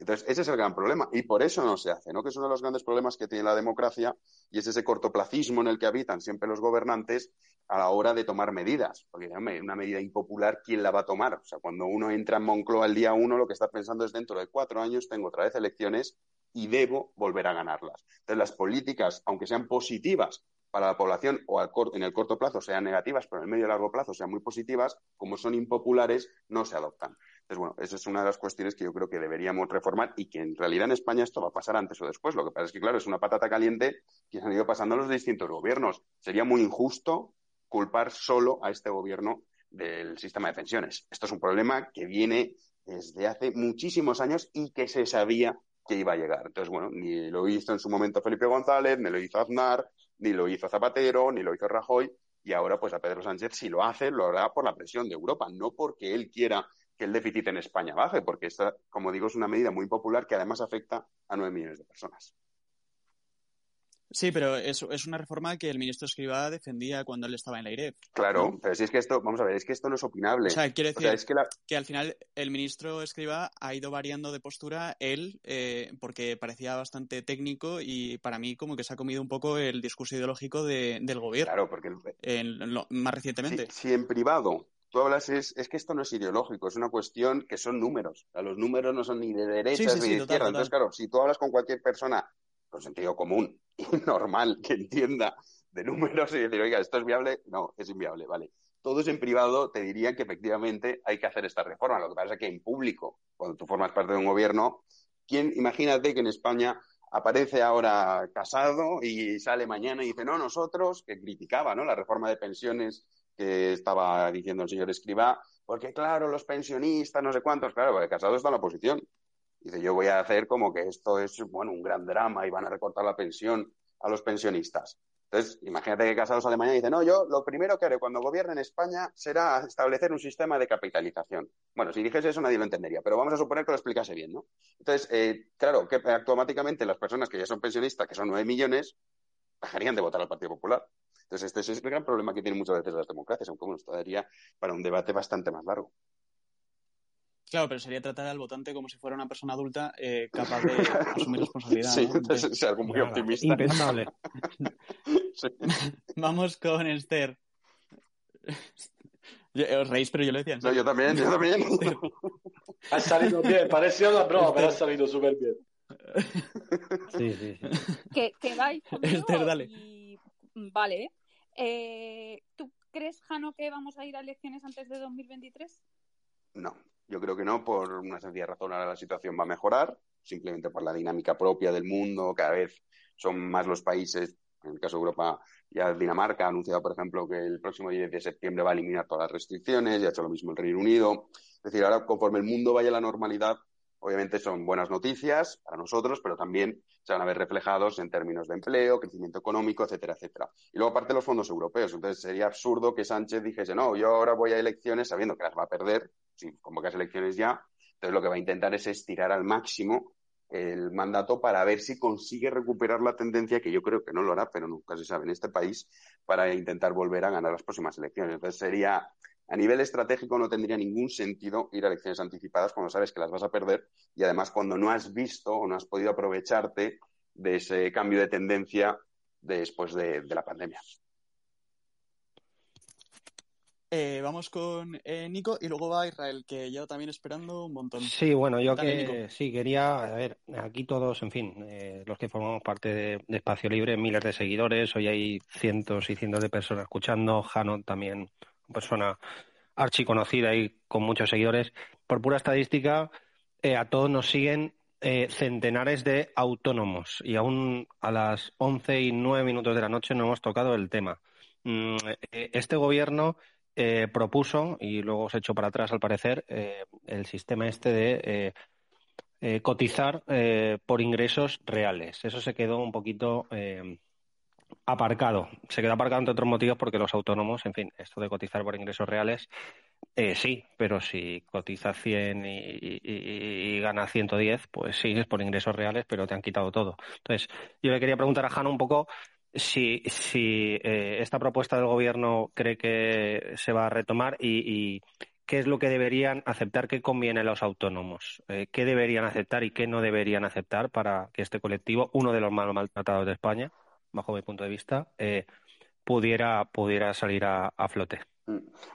Speaker 3: Entonces, ese es el gran problema y por eso no se hace, ¿no? Que es uno de los grandes problemas que tiene la democracia y es ese cortoplacismo en el que habitan siempre los gobernantes a la hora de tomar medidas. Porque, una medida impopular, ¿quién la va a tomar? O sea, cuando uno entra en Moncloa el día uno, lo que está pensando es dentro de cuatro años tengo otra vez elecciones y debo volver a ganarlas. Entonces, las políticas, aunque sean positivas para la población o en el corto plazo sean negativas, pero en el medio y largo plazo sean muy positivas, como son impopulares, no se adoptan. Entonces, bueno, esa es una de las cuestiones que yo creo que deberíamos reformar y que en realidad en España esto va a pasar antes o después. Lo que pasa es que, claro, es una patata caliente que se han ido pasando los distintos gobiernos. Sería muy injusto culpar solo a este gobierno del sistema de pensiones. Esto es un problema que viene desde hace muchísimos años y que se sabía que iba a llegar. Entonces, bueno, ni lo hizo en su momento Felipe González, ni lo hizo Aznar, ni lo hizo Zapatero, ni lo hizo Rajoy, y ahora pues a Pedro Sánchez si lo hace, lo hará por la presión de Europa, no porque él quiera que el déficit en España baje, porque esta, como digo, es una medida muy popular que además afecta a nueve millones de personas.
Speaker 1: Sí, pero es, es una reforma que el ministro Escribá defendía cuando él estaba en la IREF.
Speaker 3: Claro, pero si es que esto, vamos a ver, es que esto no es opinable.
Speaker 1: O sea, quiero decir
Speaker 3: es que, la...
Speaker 1: que, al final el ministro Escribá ha ido variando de postura él eh, porque parecía bastante técnico y para mí como que se ha comido un poco el discurso ideológico de, del gobierno.
Speaker 3: Claro, porque
Speaker 1: en lo, más recientemente.
Speaker 3: Si, si, en privado tú hablas es, es que esto no es ideológico, es una cuestión que son números. O sea, los números no son ni de derechas
Speaker 1: sí, sí,
Speaker 3: ni de izquierda. Entonces, claro, si tú hablas con cualquier persona con sentido común y normal que entienda de números y decir, oiga, esto es viable, no, es inviable, vale. Todos en privado te dirían que efectivamente hay que hacer esta reforma. Lo que pasa es que en público, cuando tú formas parte de un gobierno, ¿quién, imagínate que en España aparece ahora casado y sale mañana y dice, no, nosotros, que criticaba ¿no? la reforma de pensiones que estaba diciendo el señor Escribá, porque claro, los pensionistas, no sé cuántos, claro, porque casado está en la oposición. Dice, yo voy a hacer como que esto es, bueno, un gran drama y van a recortar la pensión a los pensionistas. Entonces, imagínate que Casado sale mañana y dice, no, yo lo primero que haré cuando gobierne en España será establecer un sistema de capitalización. Bueno, si dijese eso nadie lo entendería, pero vamos a suponer que lo explicase bien, ¿no? Entonces, eh, claro, que automáticamente las personas que ya son pensionistas, que son nueve millones, dejarían de votar al Partido Popular. Entonces, este es el gran problema que tienen muchas veces las democracias, aunque bueno, esto daría para un debate bastante más largo.
Speaker 1: Claro, pero sería tratar al votante como si fuera una persona adulta eh, capaz de asumir responsabilidad.
Speaker 3: Sí,
Speaker 1: ¿no?
Speaker 3: entonces es algo muy optimista.
Speaker 2: impensable.
Speaker 3: Sí.
Speaker 1: Vamos con Esther. Yo- Os reís, pero yo lo decía.
Speaker 3: No, yo también, yo también.
Speaker 6: Ha salido bien, parecía una broma, pero ha salido súper bien.
Speaker 2: Sí, sí, sí.
Speaker 4: que, que vais conmigo
Speaker 1: Esther, dale.
Speaker 4: y vale. Eh, ¿Tú crees, Jano, que vamos a ir a elecciones antes de 2023?
Speaker 3: No, yo creo que no, por una sencilla razón. Ahora la situación va a mejorar, simplemente por la dinámica propia del mundo. Cada vez son más los países, en el caso de Europa, ya Dinamarca ha anunciado, por ejemplo, que el próximo 10 de septiembre va a eliminar todas las restricciones, ya ha hecho lo mismo el Reino Unido. Es decir, ahora conforme el mundo vaya a la normalidad, obviamente son buenas noticias para nosotros, pero también se van a ver reflejados en términos de empleo, crecimiento económico, etcétera, etcétera. Y luego aparte los fondos europeos. Entonces sería absurdo que Sánchez dijese, no, yo ahora voy a elecciones sabiendo que las va a perder, si convocas elecciones ya. Entonces lo que va a intentar es estirar al máximo el mandato para ver si consigue recuperar la tendencia, que yo creo que no lo hará, pero nunca se sabe en este país, para intentar volver a ganar las próximas elecciones. Entonces sería, a nivel estratégico no tendría ningún sentido ir a elecciones anticipadas cuando sabes que las vas a perder y además cuando no has visto o no has podido aprovecharte de ese cambio de tendencia después de, de la pandemia.
Speaker 1: Eh, vamos con eh, Nico y luego va Israel, que yo también esperando un montón.
Speaker 2: Sí, bueno, yo
Speaker 1: Dale,
Speaker 2: que
Speaker 1: Nico.
Speaker 2: sí quería, a ver, aquí todos, en fin, eh, los que formamos parte de, de Espacio Libre, miles de seguidores, hoy hay cientos y cientos de personas escuchando, Jano también, persona archiconocida y con muchos seguidores. Por pura estadística, eh, a todos nos siguen eh, centenares de autónomos y aún a las 11 y 9 minutos de la noche no hemos tocado el tema. Mm, eh, Este gobierno propuso, y luego se echó para atrás al parecer, el sistema este de cotizar por ingresos reales. Eso se quedó un poquito aparcado. Se quedó aparcado entre otros motivos porque los autónomos, en fin, esto de cotizar por ingresos reales, eh, sí, pero si cotiza 100 y, y- y- gana 110, pues sí, es por ingresos reales, pero te han quitado todo. Entonces, yo le quería preguntar a Jano un poco si, si eh, esta propuesta del gobierno cree que se va a retomar y, y qué es lo que deberían aceptar, qué conviene a los autónomos, eh, qué deberían aceptar y qué no deberían aceptar para que este colectivo, uno de los más maltratados de España, bajo mi punto de vista, eh, pudiera, pudiera salir a, a flote.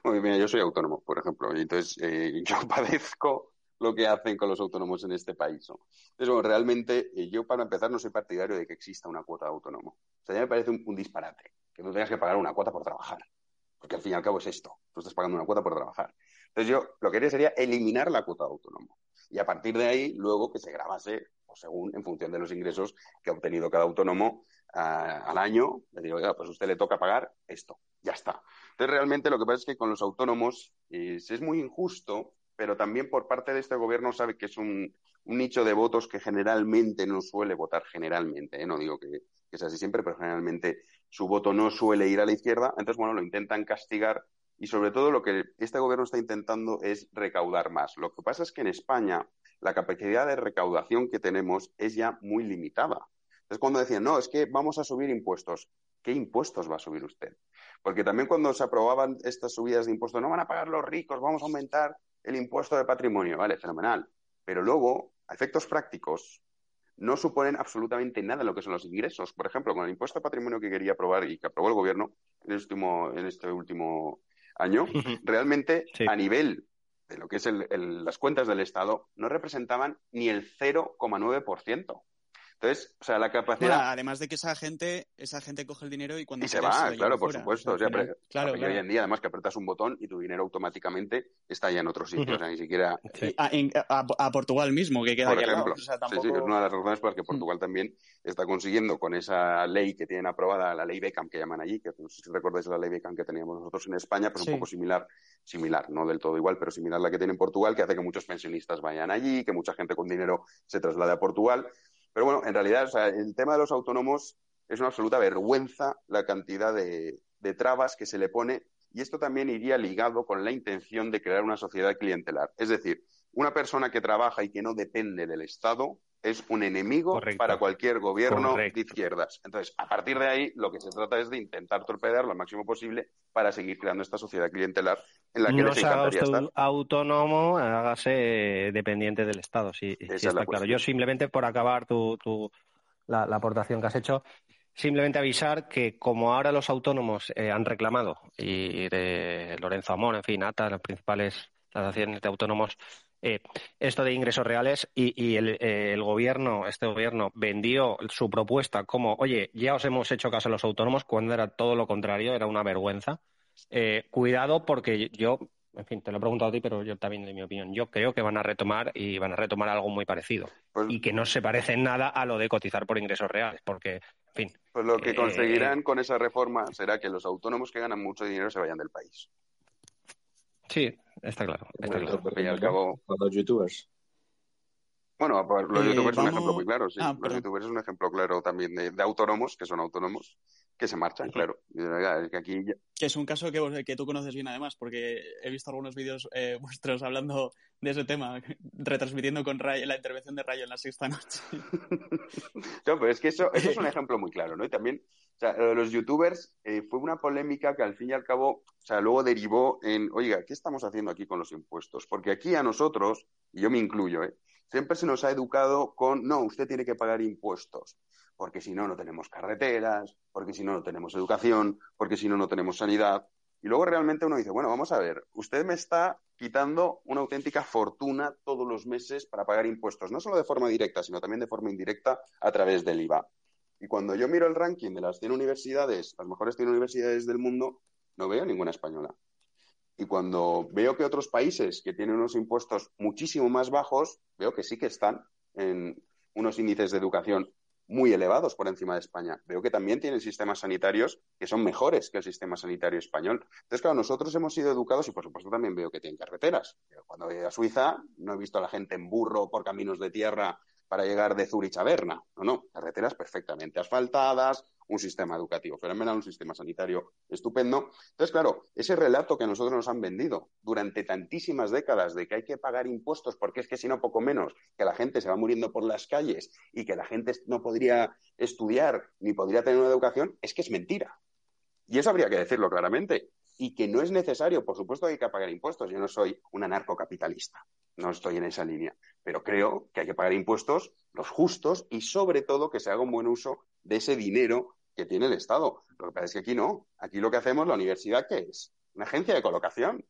Speaker 3: Muy bien, yo soy autónomo, por ejemplo, y entonces eh, yo padezco lo que hacen con los autónomos en este país. ¿no? Entonces, bueno, realmente eh, yo para empezar no soy partidario de que exista una cuota de autónomo. O sea, ya me parece un, un disparate que tú tengas que pagar una cuota por trabajar, porque al fin y al cabo es esto, tú estás pagando una cuota por trabajar. Entonces yo lo que haría sería eliminar la cuota de autónomo y a partir de ahí luego que se grabase pues, según en función de los ingresos que ha obtenido cada autónomo ah, al año, le digo, pues a usted le toca pagar esto, ya está. Entonces, realmente lo que pasa es que con los autónomos es muy injusto, pero también por parte de este gobierno sabe que es un, un nicho de votos que generalmente no suele votar, generalmente, ¿eh? no digo que, que sea así siempre, pero generalmente su voto no suele ir a la izquierda. Entonces, bueno, lo intentan castigar y sobre todo lo que este gobierno está intentando es recaudar más. Lo que pasa es que en España la capacidad de recaudación que tenemos es ya muy limitada. Es cuando decían, no, es que vamos a subir impuestos. ¿Qué impuestos va a subir usted? Porque también cuando se aprobaban estas subidas de impuestos, no van a pagar los ricos, vamos a aumentar el impuesto de patrimonio. Vale, fenomenal. Pero luego, a efectos prácticos, no suponen absolutamente nada lo que son los ingresos. Por ejemplo, con el impuesto de patrimonio que quería aprobar y que aprobó el gobierno en, este último, en este último año, realmente a nivel de lo que es las cuentas del Estado no representaban ni el 0,9%. Entonces, o sea, la capacidad.
Speaker 1: además de que esa gente, esa gente coge el dinero y cuando.
Speaker 3: Y se va, claro, por supuesto. claro, hoy en día, además, que apretas un botón y tu dinero automáticamente está ya en otro sitio. O sea, ni siquiera.
Speaker 1: A, Portugal mismo, que queda
Speaker 3: por ejemplo. Sí, sí, es una de las razones por las que mm. Portugal también está consiguiendo con esa ley que tienen aprobada, la ley Beckham que llaman allí, que no sé si recordáis la ley Beckham que teníamos nosotros en España, pues un poco similar, similar, no del todo igual, pero similar a la que tiene en Portugal, que hace que muchos pensionistas vayan allí, que mucha gente con dinero se traslade a Portugal. Pero bueno, en realidad, el tema de los autónomos es una absoluta vergüenza la cantidad de, trabas que se le pone y esto también iría ligado con la intención de crear una sociedad clientelar. Es decir, una persona que trabaja y que no depende del Estado es un enemigo para cualquier gobierno de izquierdas. Entonces, a partir de ahí, lo que se trata es de intentar torpedear lo máximo posible para seguir creando esta sociedad clientelar en la que
Speaker 2: no se haga usted autónomo, hágase dependiente del Estado. Sí, está claro. Yo simplemente, por acabar tu, la, aportación que has hecho, simplemente avisar que como ahora los autónomos eh, han reclamado, y de Lorenzo Amón, en fin, ATA, las principales asociaciones de autónomos, eh, esto de ingresos reales y, eh, el, gobierno, este gobierno, vendió su propuesta como, oye, ya os hemos hecho caso a los autónomos cuando era todo lo contrario, era una vergüenza. Eh, cuidado porque yo, en fin, te lo he preguntado a ti, pero yo también de mi opinión, yo creo que van a retomar y van a retomar algo muy parecido pues y que no se parece en nada a lo de cotizar por ingresos reales, porque, en fin.
Speaker 3: Pues lo que conseguirán con esa reforma será que los autónomos que ganan mucho dinero se vayan del país.
Speaker 2: Sí, está claro. Está
Speaker 5: claro. los youtubers.
Speaker 3: Bueno, pues, los youtubers es un ejemplo muy claro, sí. Ah, los youtubers es un ejemplo claro también de, autónomos, que son autónomos, que se marchan, claro. que, aquí
Speaker 1: que es un caso que, que, tú conoces bien además, porque he visto algunos vídeos eh, vuestros hablando de ese tema, retransmitiendo con la intervención de Rayo en la sexta noche.
Speaker 3: no, pero es que eso, eso es un ejemplo muy claro, ¿no? Y también o sea, los youtubers eh, fue una polémica que al fin y al cabo, o sea, luego derivó en, oiga, ¿qué estamos haciendo aquí con los impuestos? Porque aquí a nosotros, y yo me incluyo, ¿eh? Siempre se nos ha educado con, no, usted tiene que pagar impuestos, porque si no, no tenemos carreteras, porque si no, no tenemos educación, porque si no, no tenemos sanidad. Y luego realmente uno dice, bueno, vamos a ver, usted me está quitando una auténtica fortuna todos los meses para pagar impuestos, no solo de forma directa, sino también de forma indirecta a través del IVA. Y cuando yo miro el ranking de las 100 universidades, las mejores 100 universidades del mundo, no veo ninguna española. Y cuando veo que otros países que tienen unos impuestos muchísimo más bajos, veo que sí que están en unos índices de educación muy elevados por encima de España. Veo que también tienen sistemas sanitarios que son mejores que el sistema sanitario español. Entonces, claro, nosotros hemos sido educados y, por supuesto, también veo que tienen carreteras. Cuando voy a Suiza, no he visto a la gente en burro por caminos de tierra para llegar de Zurich a Berna. No, no, carreteras perfectamente asfaltadas, un sistema educativo fenomenal, un sistema sanitario estupendo. Entonces, claro, ese relato que a nosotros nos han vendido durante tantísimas décadas de que hay que pagar impuestos porque es que si no poco menos que la gente se va muriendo por las calles y que la gente no podría estudiar ni podría tener una educación, es que es mentira. Y eso habría que decirlo claramente. Y que no es necesario, por supuesto, hay que pagar impuestos. Yo no soy un anarcocapitalista no estoy en esa línea. Pero creo que hay que pagar impuestos, los justos, y sobre todo que se haga un buen uso de ese dinero que tiene el Estado. Lo que pasa es que aquí no. Aquí lo que hacemos, la universidad, ¿qué es? Una agencia de colocación.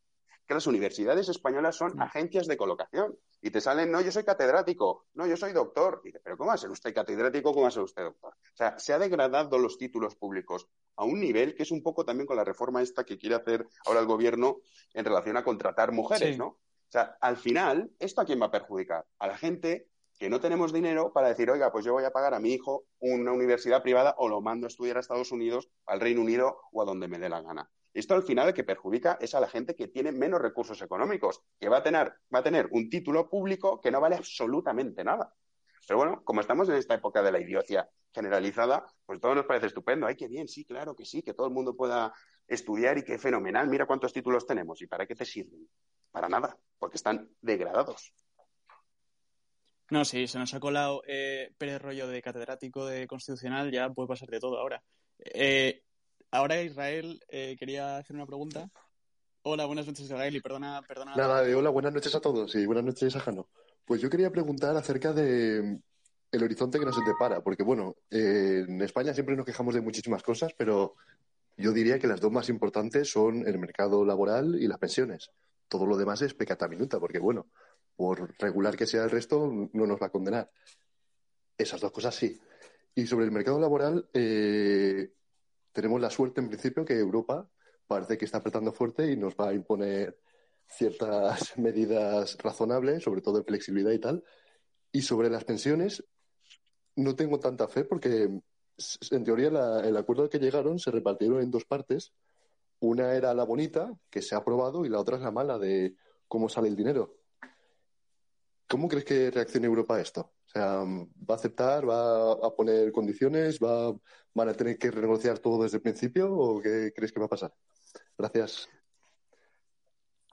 Speaker 3: Que las universidades españolas son agencias de colocación. Y te salen, no, yo soy catedrático, no, yo soy doctor. Y dice, pero ¿cómo va a ser usted catedrático? ¿Cómo va a ser usted doctor? O sea, se ha degradado los títulos públicos a un nivel que es un poco también con la reforma esta que quiere hacer ahora el gobierno en relación a contratar mujeres, ¿no? O sea, al final, ¿esto a quién va a perjudicar? A la gente que no tenemos dinero para decir, oiga, pues yo voy a pagar a mi hijo una universidad privada o lo mando a estudiar a Estados Unidos, al Reino Unido o a donde me dé la gana. Esto al final el que perjudica es a la gente que tiene menos recursos económicos, que va a tener, va a tener un título público que no vale absolutamente nada. Pero bueno, como estamos en esta época de la idiocia generalizada, pues todo nos parece estupendo. Ay, qué bien, sí, claro que sí, que todo el mundo pueda estudiar y qué fenomenal. Mira cuántos títulos tenemos y para qué te sirven. Para nada, porque están degradados.
Speaker 1: No, sí, se nos ha colado eh, Pérez Rollo de catedrático de Constitucional, ya puede pasar de todo ahora. Eh, ahora Israel eh, quería hacer una pregunta. Hola, buenas noches Israel y perdona, perdona.
Speaker 12: Nada, hola, buenas noches a todos y buenas noches a Jano. Pues yo quería preguntar acerca de el horizonte que nos depara, porque bueno, en España siempre nos quejamos de muchísimas cosas, pero yo diría que las dos más importantes son el mercado laboral y las pensiones. Todo lo demás es pecata minuta, porque bueno, por regular que sea el resto, no nos va a condenar. Esas dos cosas sí. Y sobre el mercado laboral, eh, tenemos la suerte en principio que Europa parece que está apretando fuerte y nos va a imponer ciertas medidas razonables, sobre todo de flexibilidad y tal. Y sobre las pensiones, no tengo tanta fe porque, en teoría, el acuerdo al que llegaron se repartieron en dos partes. Una era la bonita, que se ha aprobado, y la otra es la mala, de cómo sale el dinero. ¿Cómo crees que reaccione Europa a esto? ¿Va a aceptar, va a poner condiciones, va, van a tener que renegociar todo desde el principio o qué crees que va a pasar? Gracias.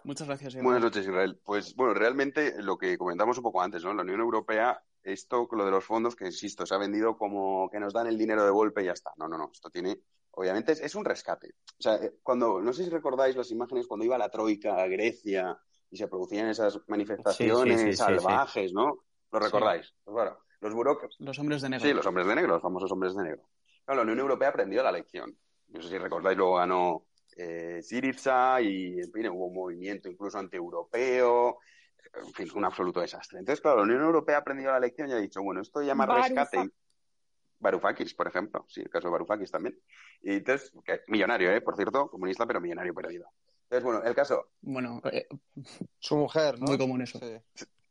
Speaker 1: Muchas gracias.
Speaker 3: Israel. Buenas noches, Israel. Pues bueno, realmente lo que comentamos un poco antes, ¿no? La Unión Europea, esto, lo de los fondos, que insisto, se ha vendido como que nos dan el dinero de golpe y ya está. No, no, no. Esto tiene, obviamente, es, un rescate. O sea, eh, cuando, no sé si recordáis las imágenes cuando iba la Troika a Grecia y se producían esas manifestaciones salvajes, ¿no? ¿Lo recordáis? Pues bueno, los burócratas.
Speaker 1: Los hombres de negro.
Speaker 3: Sí, los hombres de negro, los famosos hombres de negro. la Unión Europea aprendió la lección. No sé si recordáis, luego ganó eh, Syriza y, en fin, hubo un movimiento incluso antieuropeo. En fin, un absoluto desastre. Entonces, claro, la Unión Europea ha aprendido la lección y ha dicho, bueno, esto llama rescate. Varoufakis, por ejemplo, sí, el caso de Varoufakis también. Y entonces, millonario, ¿eh? por cierto, comunista, pero millonario perdido. Entonces, bueno, el caso.
Speaker 1: Bueno, eh,
Speaker 7: su mujer, ¿no?
Speaker 1: Muy común eso.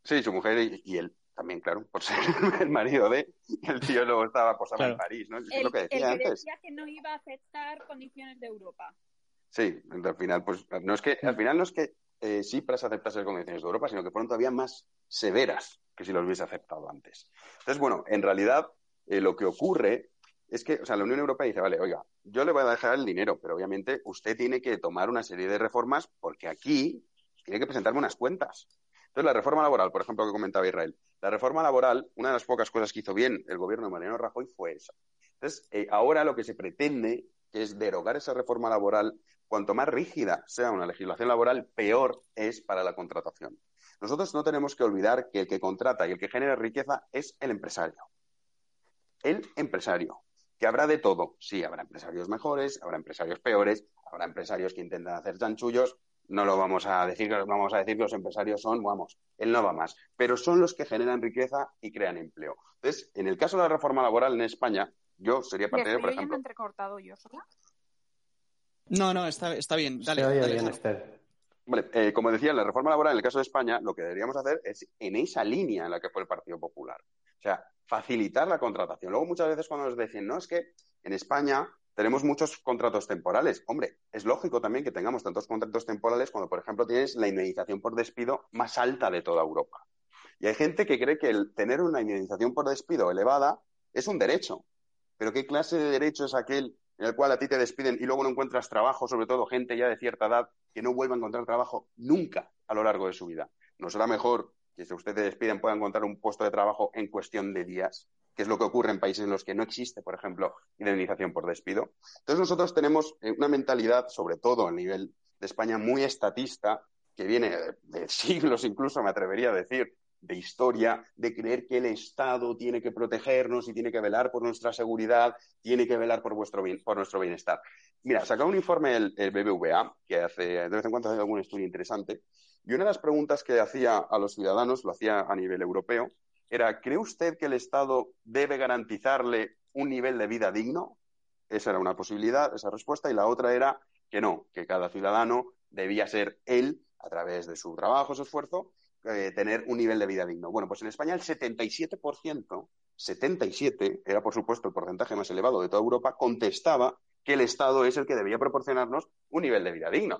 Speaker 3: Sí, su mujer y, él también, claro, por ser el marido de. El tío luego estaba posado en París, ¿no?
Speaker 4: Es lo que decía antes. decía que no iba a aceptar condiciones de Europa.
Speaker 3: Sí, al final, pues no es que, al final no es que eh, Cipras aceptase las condiciones de Europa, sino que fueron todavía más severas que si los hubiese aceptado antes. Entonces, bueno, en realidad eh, lo que ocurre es que, o sea, la Unión Europea dice, vale, oiga, yo le voy a dejar el dinero, pero obviamente usted tiene que tomar una serie de reformas porque aquí tiene que presentarme unas cuentas. Entonces, la reforma laboral, por ejemplo, que comentaba Israel, la reforma laboral, una de las pocas cosas que hizo bien el gobierno de Mariano Rajoy fue esa. Entonces, eh, ahora lo que se pretende es derogar esa reforma laboral. Cuanto más rígida sea una legislación laboral, peor es para la contratación. Nosotros no tenemos que olvidar que el que contrata y el que genera riqueza es el empresario. El empresario que habrá de todo. Sí, habrá empresarios mejores, habrá empresarios peores, habrá empresarios que intentan hacer chanchullos. No lo vamos a decir, vamos a decir que los empresarios son, vamos, él no va más, pero son los que generan riqueza y crean empleo. Entonces, en el caso de la reforma laboral en España, yo sería partidario, por ejemplo.
Speaker 4: entrecortado yo sola?
Speaker 1: No, no, está, está bien. Dale,
Speaker 3: Vale, eh, como decía, en la reforma laboral, en el caso de España, lo que deberíamos hacer es en esa línea en la que fue el Partido Popular. O sea, facilitar la contratación. Luego muchas veces cuando nos dicen, no, es que en España tenemos muchos contratos temporales. Hombre, es lógico también que tengamos tantos contratos temporales cuando, por ejemplo, tienes la indemnización por despido más alta de toda Europa. Y hay gente que cree que el tener una indemnización por despido elevada es un derecho. Pero ¿qué clase de derecho es aquel en el cual a ti te despiden y luego no encuentras trabajo, sobre todo gente ya de cierta edad que no vuelva a encontrar trabajo nunca a lo largo de su vida? ¿No será mejor que si ustedes despiden puedan encontrar un puesto de trabajo en cuestión de días, que es lo que ocurre en países en los que no existe, por ejemplo, indemnización por despido. Entonces nosotros tenemos eh, una mentalidad, sobre todo a nivel de España, muy estatista, que viene de siglos incluso, me atrevería a decir, de historia, de creer que el Estado tiene que protegernos y tiene que velar por nuestra seguridad, tiene que velar por, vuestro por nuestro bienestar. Mira, sacó un informe el, el, BBVA, que hace, de vez en cuando hace algún estudio interesante, y una de las preguntas que hacía a los ciudadanos, lo hacía a nivel europeo, era, ¿cree usted que el Estado debe garantizarle un nivel de vida digno? Esa era una posibilidad, esa respuesta, y la otra era que no, que cada ciudadano debía ser él, a través de su trabajo, su esfuerzo, eh, tener un nivel de vida digno. Bueno, pues en España el 77%, 77, era por supuesto el porcentaje más elevado de toda Europa, contestaba que el Estado es el que debía proporcionarnos un nivel de vida digno.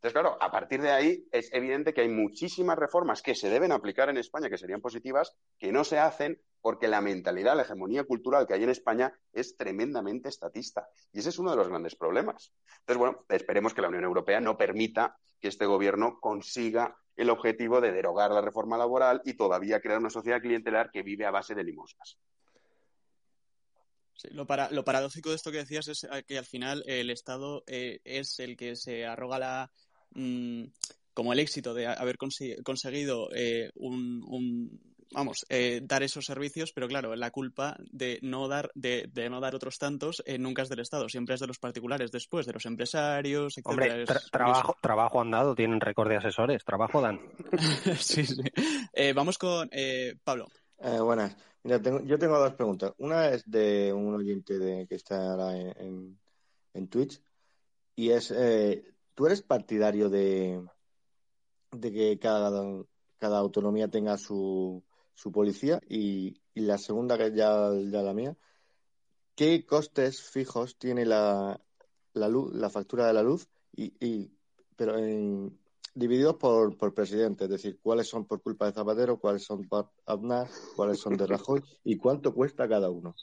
Speaker 3: Entonces, claro, a partir de ahí es evidente que hay muchísimas reformas que se deben aplicar en España, que serían positivas, que no se hacen porque la mentalidad, la hegemonía cultural que hay en España es tremendamente estatista. Y ese es uno de los grandes problemas. Entonces, bueno, esperemos que la Unión Europea no permita que este gobierno consiga el objetivo de derogar la reforma laboral y todavía crear una sociedad clientelar que vive a base de limosnas.
Speaker 1: Lo, lo paradójico de esto que decías es que al final el Estado eh, es el que se arroga la, mm, como el éxito de haber conseguido eh, un, vamos, eh, dar esos servicios, pero claro, la culpa de no dar, de, de no dar otros tantos eh, nunca es del Estado, siempre es de los particulares, después de los empresarios, etc.
Speaker 2: Hombre, tra trabajo, trabajo han dado, tienen récord de asesores, trabajo dan.
Speaker 1: sí, sí. vamos con Pablo.
Speaker 13: buenas. Mira, tengo, yo tengo dos preguntas. Una es de un oyente de, que está ahora en, en, en Twitch y es, ¿tú eres partidario de, de que cada, cada autonomía tenga su, su policía y, y, la segunda, que es ya, ya la mía, ¿qué costes fijos tiene la, la luz, la factura de la luz y, y pero en, divididos por, por presidente, es decir, cuáles son por culpa de Zapatero, cuáles son por Aznar, cuáles son de Rajoy y cuánto cuesta cada uno.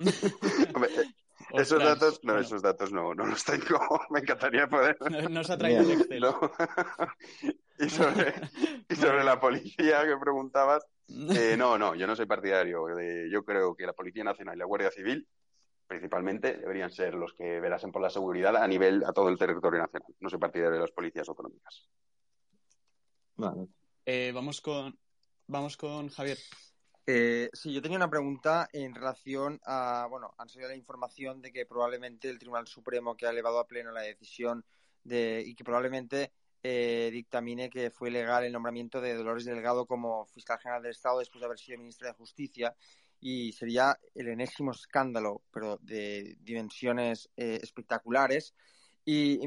Speaker 3: Esos datos, no, esos datos no, no los tengo. Me encantaría poder.
Speaker 1: No, se ha traído el Excel.
Speaker 3: No. y, sobre, y sobre la policía que preguntabas, eh, no, no, yo no soy partidario. De, yo creo que la Policía Nacional y la Guardia Civil, principalmente, deberían ser los que velasen por la seguridad a nivel, a todo el territorio nacional. No soy partidario de las policías autonómicas.
Speaker 13: Vale.
Speaker 1: Eh, vamos con, vamos con Javier.
Speaker 7: Eh, sí, yo tenía una pregunta en relación a, bueno, han salido la información de que probablemente el Tribunal Supremo que ha elevado a pleno la decisión de, y que probablemente eh, dictamine que fue legal el nombramiento de Dolores Delgado como fiscal general del Estado después de haber sido ministra de Justicia y sería el enésimo escándalo, pero de dimensiones eh, espectaculares. Y,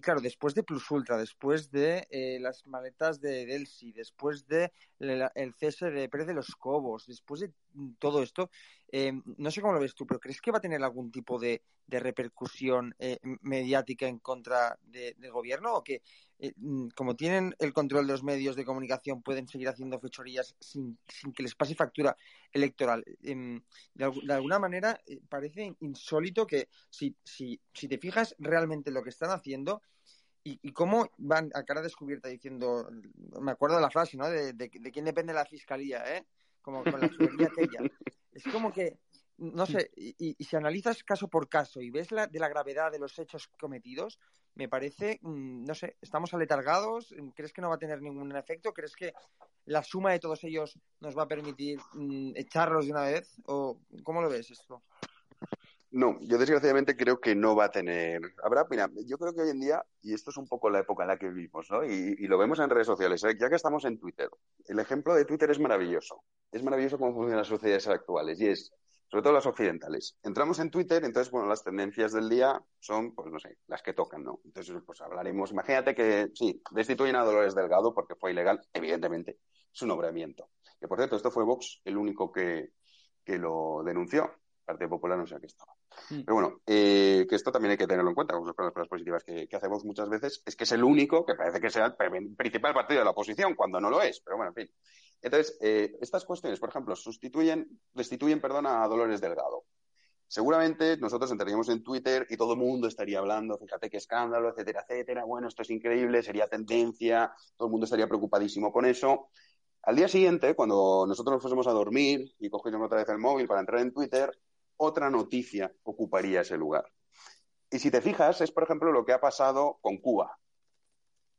Speaker 7: claro, después de Plus Ultra, después de eh, las maletas de Delsi, después de el, el cese de Pérez de los Cobos, después de todo esto, eh, no sé cómo lo ves tú, pero ¿crees que va a tener algún tipo de, de repercusión eh, mediática en contra de, del gobierno? ¿O que, eh, como tienen el control de los medios de comunicación, pueden seguir haciendo fechorías sin, que les pase factura electoral? Em, de, alguna manera, eh, parece insólito que si, si, si te fijas realmente en lo que están haciendo, y, y, cómo van a cara descubierta diciendo, me acuerdo de la frase, ¿no? De, quién depende la fiscalía, ¿eh? Como con la tubería aquella. Es como que, no sé, y, y, si analizas caso por caso y ves la, de la gravedad de los hechos cometidos, me parece, mm, no sé, estamos aletargados, ¿crees que no va a tener ningún efecto? ¿Crees que la suma de todos ellos nos va a permitir mm, echarlos de una vez? ¿O cómo lo ves esto?
Speaker 3: No, yo desgraciadamente creo que no va a tener. Habrá, mira, yo creo que hoy en día, y esto es un poco la época en la que vivimos, ¿no? Y, y lo vemos en redes sociales, ¿eh? ya que estamos en Twitter. El ejemplo de Twitter es maravilloso. Es maravilloso cómo funcionan las sociedades actuales. Y es, sobre todo las occidentales. Entramos en Twitter, entonces, bueno, las tendencias del día son, pues no sé, las que tocan, ¿no? Entonces, pues hablaremos. Imagínate que, sí, destituyen a Dolores Delgado porque fue ilegal, evidentemente, su nombramiento. Que por cierto, esto fue Vox el único que, que lo denunció. Partido Popular no sé a qué estaba. Mm. Pero bueno, eh, que esto también hay que tenerlo en cuenta, con las cosas positivas que, que, hacemos muchas veces, es que es el único que parece que sea el principal partido de la oposición, cuando no lo es. Pero bueno, en fin. Entonces, eh, estas cuestiones, por ejemplo, sustituyen, destituyen, perdón, a Dolores Delgado. Seguramente nosotros entraríamos en Twitter y todo el mundo estaría hablando, fíjate qué escándalo, etcétera, etcétera. Bueno, esto es increíble, sería tendencia, todo el mundo estaría preocupadísimo con eso. Al día siguiente, cuando nosotros nos fuésemos a dormir y cogiéramos otra vez el móvil para entrar en Twitter, otra noticia ocuparía ese lugar. Y si te fijas, es por ejemplo lo que ha pasado con Cuba.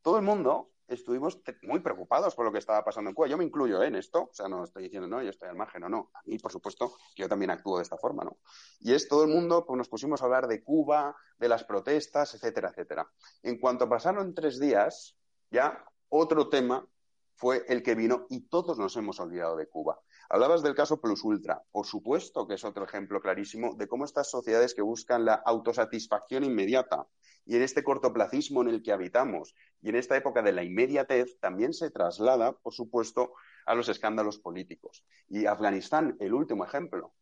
Speaker 3: Todo el mundo estuvimos muy preocupados por lo que estaba pasando en Cuba. Yo me incluyo en esto, o sea, no estoy diciendo, no, yo estoy al margen, no, no. A mí, por supuesto, yo también actúo de esta forma, ¿no? Y es todo el mundo, pues nos pusimos a hablar de Cuba, de las protestas, etcétera, etcétera. En cuanto pasaron tres días, ya otro tema fue el que vino y todos nos hemos olvidado de Cuba. Hablabas del caso Plus Ultra. Por supuesto que es otro ejemplo clarísimo de cómo estas sociedades que buscan la autosatisfacción inmediata y en este cortoplacismo en el que habitamos y en esta época de la inmediatez también se traslada, por supuesto, a los escándalos políticos. Y Afganistán, el último ejemplo.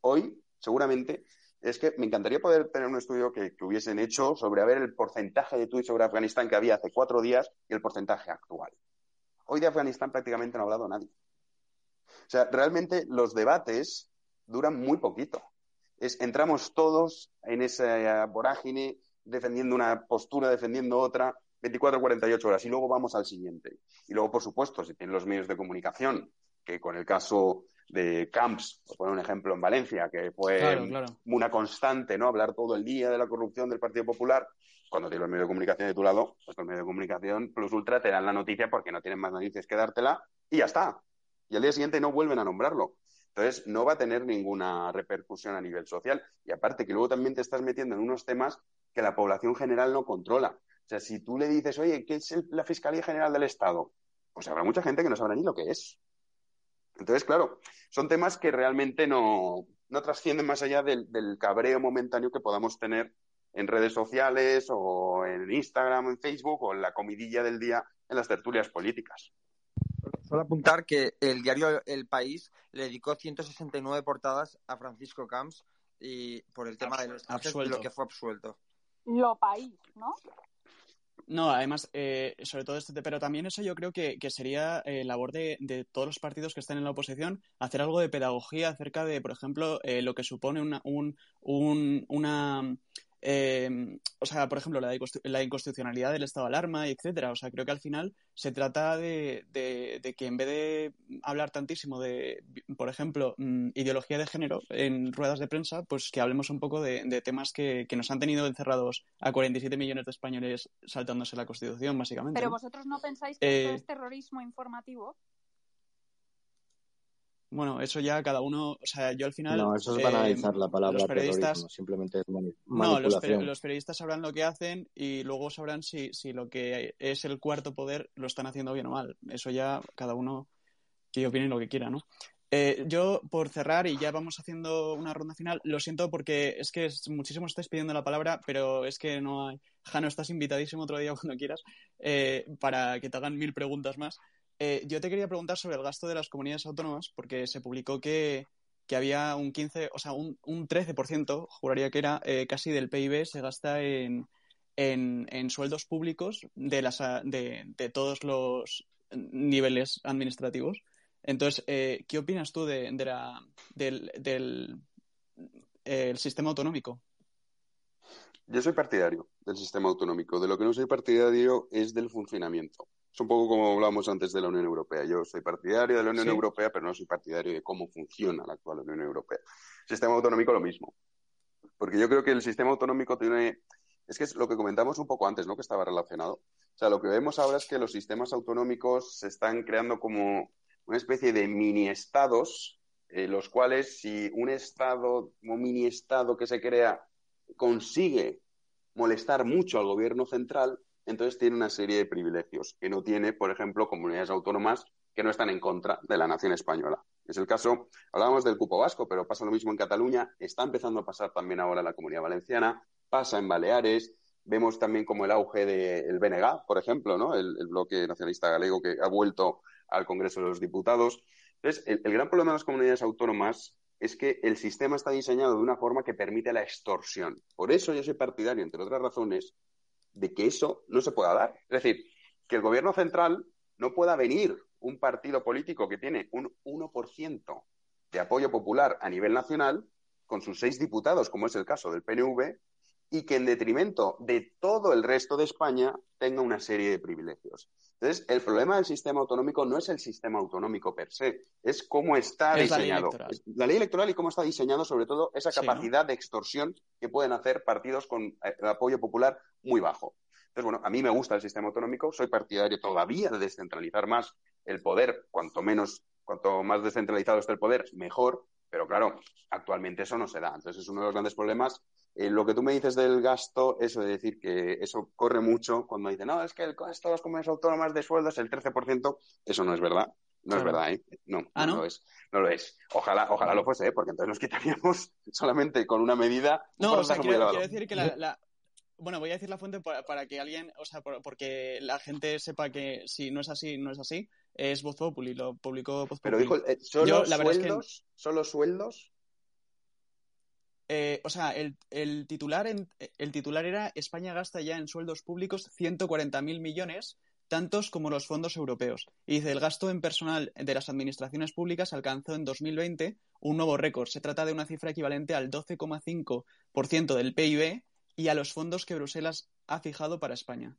Speaker 3: Hoy, seguramente, es que me encantaría poder tener un estudio que, hubiesen hecho sobre el porcentaje de tweets sobre Afganistán que había hace cuatro días y el porcentaje actual. Hoy de Afganistán prácticamente no ha hablado nadie. O sea, realmente los debates duran muy poquito. Es, entramos todos en esa vorágine defendiendo una postura, defendiendo otra, 24 48 horas y luego vamos al siguiente. Y luego, por supuesto, si tienen los medios de comunicación, que con el caso de Camps, por poner un ejemplo en Valencia, que fue
Speaker 1: Claro, claro.
Speaker 3: una constante, ¿no? Hablar todo el día de la corrupción del Partido Popular. Cuando tienes los medios de comunicación de tu lado, pues los medios de comunicación plus ultra te dan la noticia porque no tienen más noticias que dártela y ya está. Y al día siguiente no vuelven a nombrarlo. Entonces, no va a tener ninguna repercusión a nivel social. Y aparte que luego también te estás metiendo en unos temas que la población general no controla. O sea, si tú le dices, oye, ¿qué es la Fiscalía General del Estado? Pues habrá mucha gente que no sabrá ni lo que es. Entonces, claro, son temas que realmente no, no trascienden más allá del, del cabreo momentáneo que podamos tener en redes sociales o en Instagram, en Facebook o en la comidilla del día en las tertulias políticas.
Speaker 7: Solo apuntar que el diario El País le dedicó 169 portadas a Francisco Camps y por el tema de los lo que fue absuelto.
Speaker 4: Lo país, ¿no?
Speaker 1: No, además, eh, sobre todo este, pero también eso yo creo que, que sería eh, labor de, de todos los partidos que están en la oposición, hacer algo de pedagogía acerca de, por ejemplo, eh, lo que supone una, un, un- una, eh, o sea, por ejemplo, la, la inconstitucionalidad del estado de alarma, y etcétera. O sea, creo que al final se trata de, de- de que en vez de hablar tantísimo de, por ejemplo, mm, ideología de género en ruedas de prensa, pues que hablemos un poco de, de temas que, que nos han tenido encerrados a 47 millones de españoles saltándose la Constitución, básicamente.
Speaker 4: Pero vosotros no pensáis que esto
Speaker 1: Eh,
Speaker 4: es terrorismo informativo.
Speaker 1: Bueno, eso ya cada uno, o sea, yo al final...
Speaker 13: No, eso es
Speaker 1: eh,
Speaker 13: banalizar la palabra
Speaker 1: los periodistas,
Speaker 13: simplemente es
Speaker 1: No, los periodistas sabrán lo que hacen y luego sabrán si, si lo que es el cuarto poder lo están haciendo bien o mal. Eso ya cada uno que opine lo que quiera, ¿no? Eh, yo, por cerrar, y ya vamos haciendo una ronda final, lo siento porque es que es, muchísimo estáis pidiendo la palabra, pero es que no hay. Jano, estás invitadísimo otro día cuando quieras eh, para que te hagan mil preguntas más. Eh, yo te quería preguntar sobre el gasto de las comunidades autónomas, porque se publicó que, que había un 15, o sea, un, un 13%, juraría que era, eh, casi del PIB se gasta en, en, en sueldos públicos de, las, de, de todos los niveles administrativos. Entonces, eh, ¿qué opinas tú de, la, del, del el sistema autonómico?
Speaker 3: Yo soy partidario del sistema autonómico. De lo que no soy partidario es del funcionamiento. Es un poco como hablábamos antes de la Unión Europea. Yo soy partidario de la Unión
Speaker 1: Sí.
Speaker 3: Europea, pero no soy partidario de cómo funciona la actual Unión Europea. Sistema autonómico lo mismo. Porque yo creo que el sistema autonómico tiene... Es que es lo que comentamos un poco antes, ¿no? Que estaba relacionado. O sea, lo que vemos ahora es que los sistemas autonómicos se están creando como una especie de mini estados, eh, los cuales si un estado, un mini estado que se crea, consigue molestar mucho al gobierno central, entonces tiene una serie de privilegios que no tiene, por ejemplo, comunidades autónomas que no están en contra de la nación española. Es el caso, hablábamos del cupo vasco, pero pasa lo mismo en Cataluña, está empezando a pasar también ahora en la comunidad valenciana, pasa en Baleares, vemos también como el auge del BNG, por ejemplo, ¿no? el, el bloque nacionalista galego que ha vuelto al Congreso de los Diputados. Entonces, el, el gran problema de las comunidades autónomas es que el sistema está diseñado de una forma que permite la extorsión. Por eso yo soy partidario, entre otras razones, de que eso no se pueda dar. Es decir, que el gobierno central no pueda venir un partido político que tiene un 1% de apoyo popular a nivel nacional, con sus seis diputados, como es el caso del PNV, y que en detrimento de todo el resto de España tenga una serie de privilegios. Entonces, el problema del sistema autonómico no es el sistema autonómico per se, es cómo está
Speaker 1: Es la ley
Speaker 3: diseñado. la ley electoral y cómo está diseñado, sobre todo, esa
Speaker 1: Sí, ¿no?
Speaker 3: capacidad de extorsión que pueden hacer partidos con eh, apoyo popular muy bajo. Entonces, bueno, a mí me gusta el sistema autonómico, soy partidario todavía de descentralizar más el poder, cuanto menos, cuanto más descentralizado esté el poder, mejor, pero claro, actualmente eso no se da. Entonces, es uno de los grandes problemas. Eh, lo que tú me dices del gasto, eso de decir que eso corre mucho cuando dicen, no, es que el gasto de las comunidades autónomas de sueldos es el 13%, eso no es verdad. No es
Speaker 1: Claro.
Speaker 3: verdad, ¿eh? No,
Speaker 1: Ah,
Speaker 3: no,
Speaker 1: ¿no?
Speaker 3: lo es. No lo es. Ojalá, ojalá lo fuese, ¿eh? porque entonces nos quitaríamos solamente con una medida
Speaker 1: No, o sea, quiero, quiero decir que la, la- Bueno, voy a decir la fuente para, para que alguien, o sea, por- porque la gente sepa que si no es así, no es así. Es Voz Populi, lo publicó Voz
Speaker 3: Pero dijo, eh, ¿solo
Speaker 1: verdad es que-
Speaker 3: sueldos? ¿Solo sueldos?
Speaker 1: Eh, o sea, el, el titular en- el titular era España gasta ya en sueldos públicos 140.000 millones, tantos como los fondos europeos. Y dice, el gasto en personal de las administraciones públicas alcanzó en 2020 un nuevo récord. Se trata de una cifra equivalente al 12,5% del PIB y a los fondos que Bruselas ha fijado para España.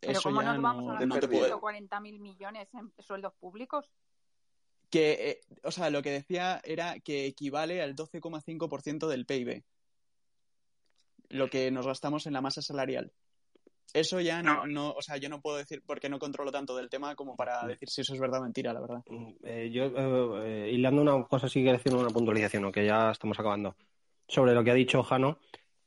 Speaker 4: Pero ¿cómo nos vamos a
Speaker 1: los 140
Speaker 4: mil millones en sueldos públicos?
Speaker 1: Que, eh, o sea, lo que decía era que equivale al 12,5% del PIB, lo que nos gastamos en la masa salarial. Eso ya no, no, o sea, yo no puedo decir porque no controlo tanto del tema como para decir si eso es verdad o mentira, la verdad.
Speaker 2: Eh, yo, eh, hilando una cosa, sí que decir una puntualización, ¿no? que ya estamos acabando. Sobre lo que ha dicho Jano,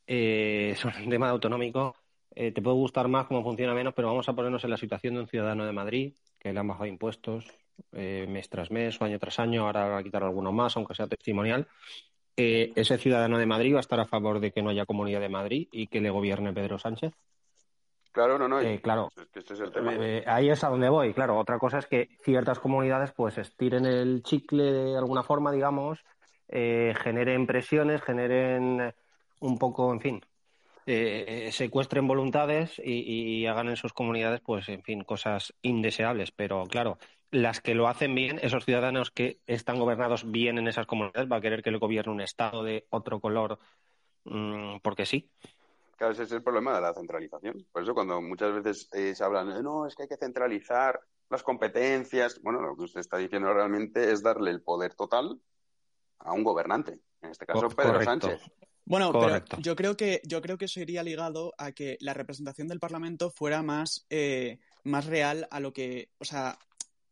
Speaker 2: eh, sobre el tema de autonómico, eh, te puede gustar más cómo funciona menos, pero vamos a ponernos en la situación de un ciudadano de Madrid que le han bajado impuestos eh, mes tras mes o año tras año, ahora va a quitar alguno más, aunque sea testimonial. Eh, ese ciudadano de Madrid va a estar a favor de que no haya comunidad de Madrid y que le gobierne Pedro Sánchez.
Speaker 3: Claro, no, no.
Speaker 2: Eh, claro.
Speaker 3: Este es el tema.
Speaker 2: Eh, ahí es a donde voy, claro. Otra cosa es que ciertas comunidades pues estiren el chicle de alguna forma, digamos, eh, generen presiones, generen un poco, en fin, eh, secuestren voluntades y, y hagan en sus comunidades, pues, en fin, cosas indeseables. Pero claro, las que lo hacen bien, esos ciudadanos que están gobernados bien en esas comunidades, va a querer que le gobierne un Estado de otro color, mm, porque sí.
Speaker 3: Claro, ese es el problema de la centralización. Por eso cuando muchas veces eh, se hablan de no, es que hay que centralizar las competencias, bueno, lo que usted está diciendo realmente es darle el poder total a un gobernante, en este caso
Speaker 2: Co-
Speaker 3: Pedro
Speaker 2: correcto.
Speaker 3: Sánchez.
Speaker 1: Bueno,
Speaker 2: Correcto.
Speaker 1: pero yo creo que yo creo que eso iría ligado a que la representación del Parlamento fuera más eh, más real a lo que, o sea,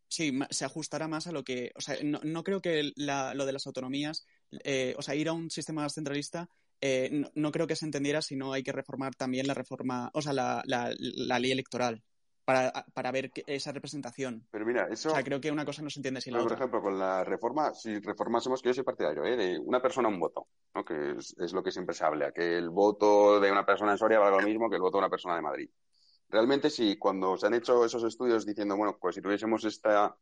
Speaker 1: sí, se ajustara más a lo que, o sea, no, no creo que la- lo de las autonomías, eh, o sea, ir a un sistema más centralista, eh, no, no creo que se entendiera si no hay que reformar también la reforma, o sea, la, la, la ley electoral para, para ver que- esa representación.
Speaker 3: Pero mira, eso,
Speaker 1: O sea, creo que una cosa no se entiende sin la
Speaker 3: por
Speaker 1: otra.
Speaker 3: ejemplo, con la reforma, si reformásemos, que yo soy partidario, ¿eh? de una persona, un voto, ¿no? que es, es lo que siempre se habla, que el voto de una persona en Soria valga lo mismo que el voto de una persona de Madrid. Realmente, sí, cuando se han hecho esos estudios diciendo, bueno, pues si tuviésemos esta,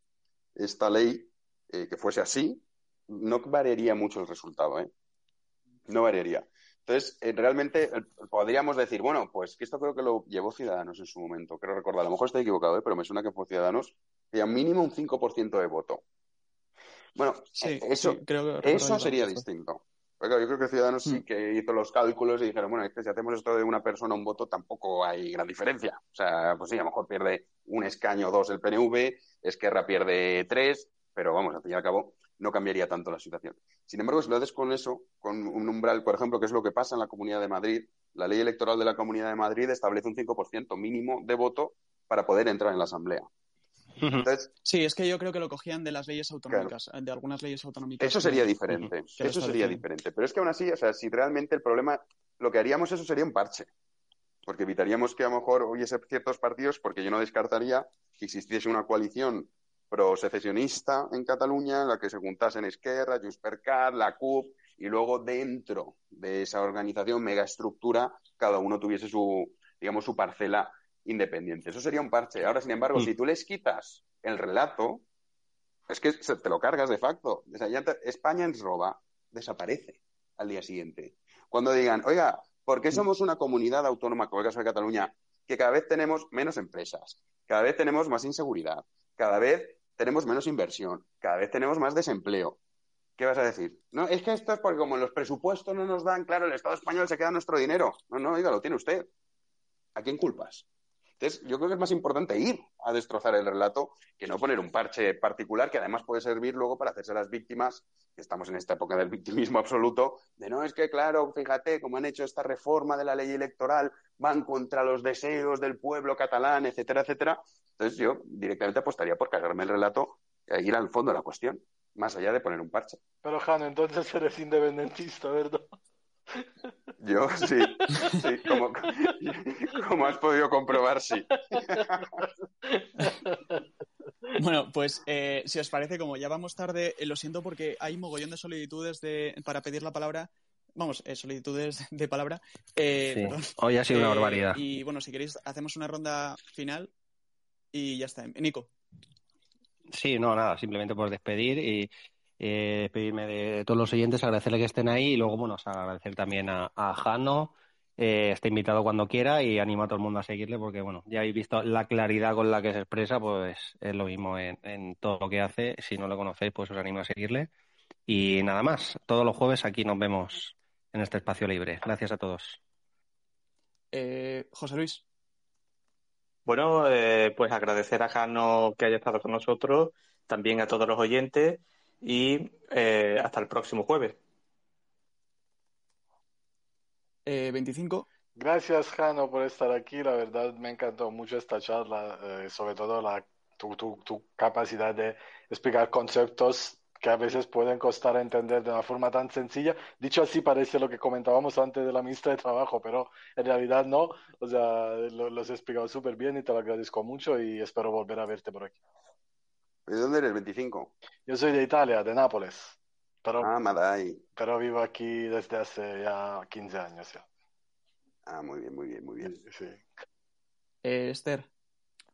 Speaker 3: esta ley eh, que fuese así, no variaría mucho el resultado, ¿eh? No variaría. Entonces, eh, realmente eh, podríamos decir, bueno, pues que esto creo que lo llevó Ciudadanos en su momento, creo recordar, a lo mejor estoy equivocado, ¿eh? pero me suena que fue Ciudadanos, que a mínimo un 5% de voto. Bueno,
Speaker 1: Sí,
Speaker 3: eh, eso,
Speaker 1: sí, creo que recuerdo
Speaker 3: eso sería distinto. Porque yo creo que Ciudadanos sí
Speaker 1: Mm.
Speaker 3: que hizo los cálculos y dijeron, bueno, es que si hacemos esto de una persona un voto tampoco hay gran diferencia. O sea, pues sí, a lo mejor pierde un escaño o dos el PNV, Esquerra pierde tres, pero vamos, al fin y al cabo no cambiaría tanto la situación. Sin embargo, si lo haces con eso, con un umbral, por ejemplo, que es lo que pasa en la Comunidad de Madrid, la ley electoral de la Comunidad de Madrid establece un 5% mínimo de voto para poder entrar en la Asamblea. Entonces,
Speaker 1: Sí, es que yo creo que lo cogían de las leyes autonómicas, de algunas leyes autonómicas.
Speaker 3: Eso
Speaker 1: que-
Speaker 3: sería diferente. Eso sería diferente. Pero es que aún así, o sea, si realmente el problema, lo que haríamos eso sería un parche. Porque evitaríamos que a lo mejor hubiese ciertos partidos, porque yo no descartaría que existiese una coalición pro-secesionista en Cataluña, en la que se juntasen Esquerra, Junts per Cat, la CUP, y luego dentro de esa organización, megaestructura, cada uno tuviese su, digamos, su parcela independiente. Eso sería un parche. Ahora, sin embargo,
Speaker 2: Mm.
Speaker 3: si tú les quitas el relato, es que te lo cargas de facto. O sea, ya te- España ens roba, desaparece al día siguiente. Cuando digan, oiga, ¿por qué somos una comunidad autónoma, como el caso de Cataluña, que cada vez tenemos menos empresas, cada vez tenemos más inseguridad, cada vez tenemos menos inversión, cada vez tenemos más desempleo? ¿Qué vas a decir? No, es que esto es porque como los presupuestos no nos dan, claro, el Estado español se queda nuestro dinero. No, no, oiga, lo tiene usted. ¿A quién culpas? Entonces, yo creo que es más importante ir a destrozar el relato que no poner un parche particular que además puede servir luego para hacerse las víctimas, que estamos en esta época del victimismo absoluto, de no, es que claro, fíjate, como han hecho esta reforma de la ley electoral, van contra los deseos del pueblo catalán, etcétera, etcétera. Entonces, yo directamente apostaría por cargarme el relato e ir al fondo de la cuestión, más allá de poner un parche.
Speaker 6: Pero, Jano, entonces eres independentista, ¿verdad?
Speaker 3: Yo sí, sí, como, como has podido comprobar, sí.
Speaker 1: Bueno, pues eh, si os parece, como ya vamos tarde, eh, lo siento porque hay mogollón de solicitudes de, para pedir la palabra. Vamos, eh, solicitudes de palabra. Eh,
Speaker 2: Sí.
Speaker 1: perdón.
Speaker 2: Hoy ha sido una barbaridad.
Speaker 1: Y bueno, si queréis, hacemos una ronda final y ya está. Nico.
Speaker 2: Sí, no, nada, simplemente por despedir y eh, despedirme de todos los oyentes, agradecerle que estén ahí y luego, bueno, o sea, agradecer también a, a Jano, eh, está invitado cuando quiera y animo a todo el mundo a seguirle porque, bueno, ya habéis visto la claridad con la que se expresa, pues es lo mismo en, en todo lo que hace. Si no lo conocéis, pues os animo a seguirle. Y nada más, todos los jueves aquí nos vemos en este espacio libre. Gracias a todos.
Speaker 1: Eh, José Luis.
Speaker 8: Bueno, eh, pues agradecer a Jano que haya estado con nosotros, también a todos los oyentes y eh, hasta el próximo jueves.
Speaker 1: Eh, 25.
Speaker 6: Gracias, Jano, por estar aquí. La verdad me encantó mucho esta charla, eh, sobre todo la, tu, tu, tu capacidad de explicar conceptos que a veces pueden costar entender de una forma tan sencilla. Dicho así, parece lo que comentábamos antes de la ministra de Trabajo, pero en realidad no. O sea, lo, los he explicado súper bien y te lo agradezco mucho y espero volver a verte por aquí.
Speaker 3: ¿De dónde eres, 25?
Speaker 6: Yo soy de Italia, de Nápoles, pero,
Speaker 3: Ah, Madai.
Speaker 6: pero vivo aquí desde hace ya 15 años. Ya.
Speaker 3: Ah, muy bien, muy bien, muy bien.
Speaker 6: Sí.
Speaker 1: Eh, Esther.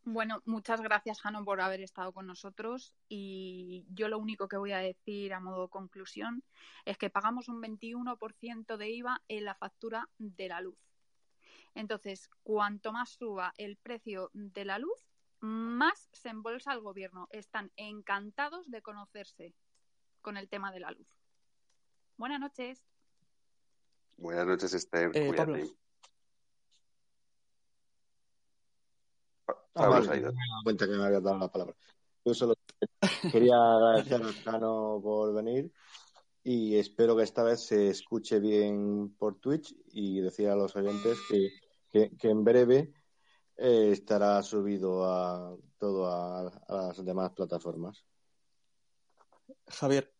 Speaker 4: Bueno, muchas gracias, Jano, por haber estado con nosotros. Y yo lo único que voy a decir a modo de conclusión es que pagamos un 21% de IVA en la factura de la luz. Entonces, cuanto más suba el precio de la luz, más se embolsa el gobierno. Están encantados de conocerse con el tema de la luz. Buenas noches.
Speaker 3: Buenas noches, Esther.
Speaker 1: Eh. Pablo.
Speaker 3: Pa-
Speaker 13: Ah,
Speaker 3: Pablo
Speaker 13: vale,
Speaker 3: se ha ido.
Speaker 13: no me he dado cuenta que me había dado la palabra. Yo solo quería agradecer a Jano por venir y espero que esta vez se escuche bien por Twitch y decir a los oyentes que, que, que en breve eh, estará subido a todo a, a las demás plataformas.
Speaker 1: Javier.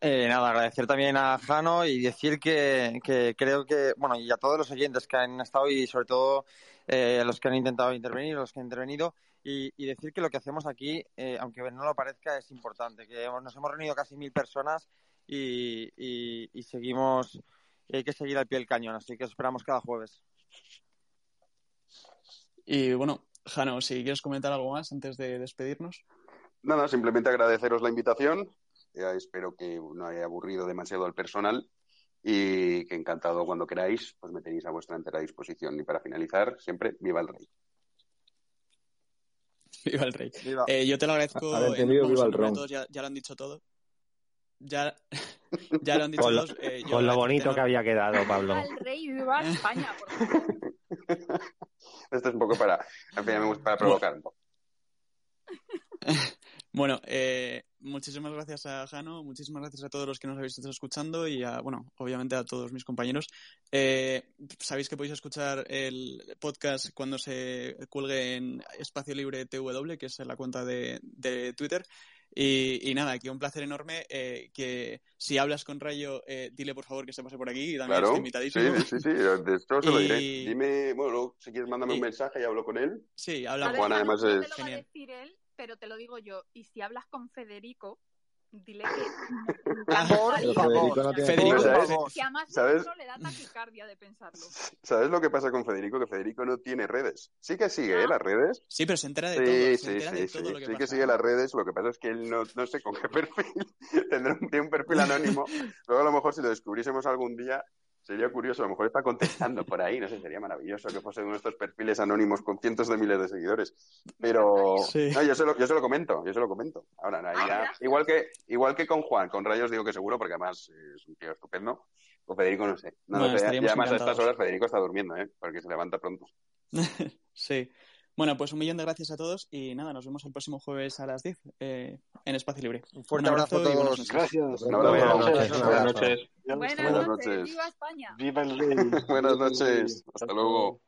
Speaker 7: Eh, nada, agradecer también a Jano y decir que, que creo que, bueno, y a todos los oyentes que han estado y sobre todo eh, a los que han intentado intervenir, a los que han intervenido, y, y decir que lo que hacemos aquí, eh, aunque no lo parezca, es importante, que hemos- nos hemos reunido casi mil personas y, y- y seguimos, y hay que seguir al pie del cañón, así que os esperamos cada jueves.
Speaker 1: Y bueno, Jano, si quieres comentar algo más antes de despedirnos.
Speaker 3: Nada, simplemente agradeceros la invitación. Ya espero que no haya aburrido demasiado al personal y que encantado cuando queráis, pues me tenéis a vuestra entera disposición. Y para finalizar, siempre, viva el rey.
Speaker 1: Viva el rey.
Speaker 7: Viva.
Speaker 1: Eh, yo te lo agradezco.
Speaker 13: Haber
Speaker 1: en-
Speaker 13: entendido,
Speaker 1: vamos,
Speaker 13: viva
Speaker 1: en
Speaker 13: el
Speaker 1: todos, ya, ya lo han dicho todo. Ya, ya lo han dicho
Speaker 2: Con lo,
Speaker 1: todos. eh, yo
Speaker 2: con lo
Speaker 1: agradecerte
Speaker 2: bonito que había quedado, Pablo.
Speaker 4: Viva el rey, viva España. por favor.
Speaker 3: Esto es un poco para, en fin, me gusta para provocar un poco.
Speaker 1: Bueno, eh, muchísimas gracias a Jano, muchísimas gracias a todos los que nos habéis estado escuchando y a, bueno, obviamente a todos mis compañeros. Eh, sabéis que podéis escuchar el podcast cuando se cuelgue en Espacio Libre TW, que es la cuenta de, de Twitter. Y, y nada, aquí un placer enorme eh, que si hablas con Rayo, eh, dile por favor que se pase por aquí y también
Speaker 3: Claro,
Speaker 1: está
Speaker 3: sí,
Speaker 1: invitadísimo.
Speaker 3: sí, sí, sí, de esto se lo diré.
Speaker 1: Y-
Speaker 3: Dime, bueno, luego, si quieres, mándame
Speaker 1: y-
Speaker 3: un mensaje y hablo con él.
Speaker 1: Sí,
Speaker 4: A
Speaker 1: hablamos.
Speaker 4: ver,
Speaker 3: Juan, además
Speaker 4: no
Speaker 3: es-
Speaker 4: te lo va a decir él, pero te lo digo yo. Y si hablas con Federico, dile que
Speaker 1: Ah,
Speaker 13: Pero Federico no tiene
Speaker 1: Federico,
Speaker 3: ¿Sabes?
Speaker 4: Que a más de
Speaker 3: ¿Sabes?
Speaker 4: le da taquicardia de pensarlo.
Speaker 3: ¿Sabes lo que pasa con Federico? Que Federico no tiene redes. Sí que sigue, ¿eh? Las redes.
Speaker 1: Sí, pero se entera de
Speaker 3: Sí,
Speaker 1: todo. Se
Speaker 3: sí,
Speaker 1: entera
Speaker 3: sí,
Speaker 1: de
Speaker 3: sí,
Speaker 1: todo lo que
Speaker 3: sí que sigue las redes, lo que pasa es que él no, no sé con qué perfil, tendrá un, tiene un perfil anónimo, luego a lo mejor si lo descubriésemos algún día sería curioso, a lo mejor está contestando por ahí, no sé, sería maravilloso que fuese uno de estos perfiles anónimos con cientos de miles de seguidores, pero
Speaker 1: Sí.
Speaker 3: no, yo se lo, yo se lo comento, yo se lo comento, ahora no, ya- igual que igual que con Juan, con Rayos digo que seguro, porque además es un tío estupendo, con Federico no sé, no,
Speaker 1: Bueno,
Speaker 3: y además a estas horas Federico está durmiendo, ¿eh? porque se levanta pronto.
Speaker 1: Sí. Bueno, pues un millón de gracias a todos y nada, nos vemos el próximo jueves a las 10 eh, en Espacio Libre.
Speaker 7: Un fuerte
Speaker 1: Un
Speaker 7: abrazo a
Speaker 1: abrazo y buenas
Speaker 7: todos.
Speaker 1: noches.
Speaker 6: Gracias.
Speaker 3: Un abrazo.
Speaker 13: Buenas
Speaker 6: Buenas
Speaker 13: noches.
Speaker 6: noches.
Speaker 13: Abrazo.
Speaker 8: noches.
Speaker 4: Buenas
Speaker 6: está.
Speaker 3: Buenas
Speaker 4: noches,
Speaker 3: noches.
Speaker 4: viva España.
Speaker 6: Viva el rey.
Speaker 3: Buenas noches, hasta luego.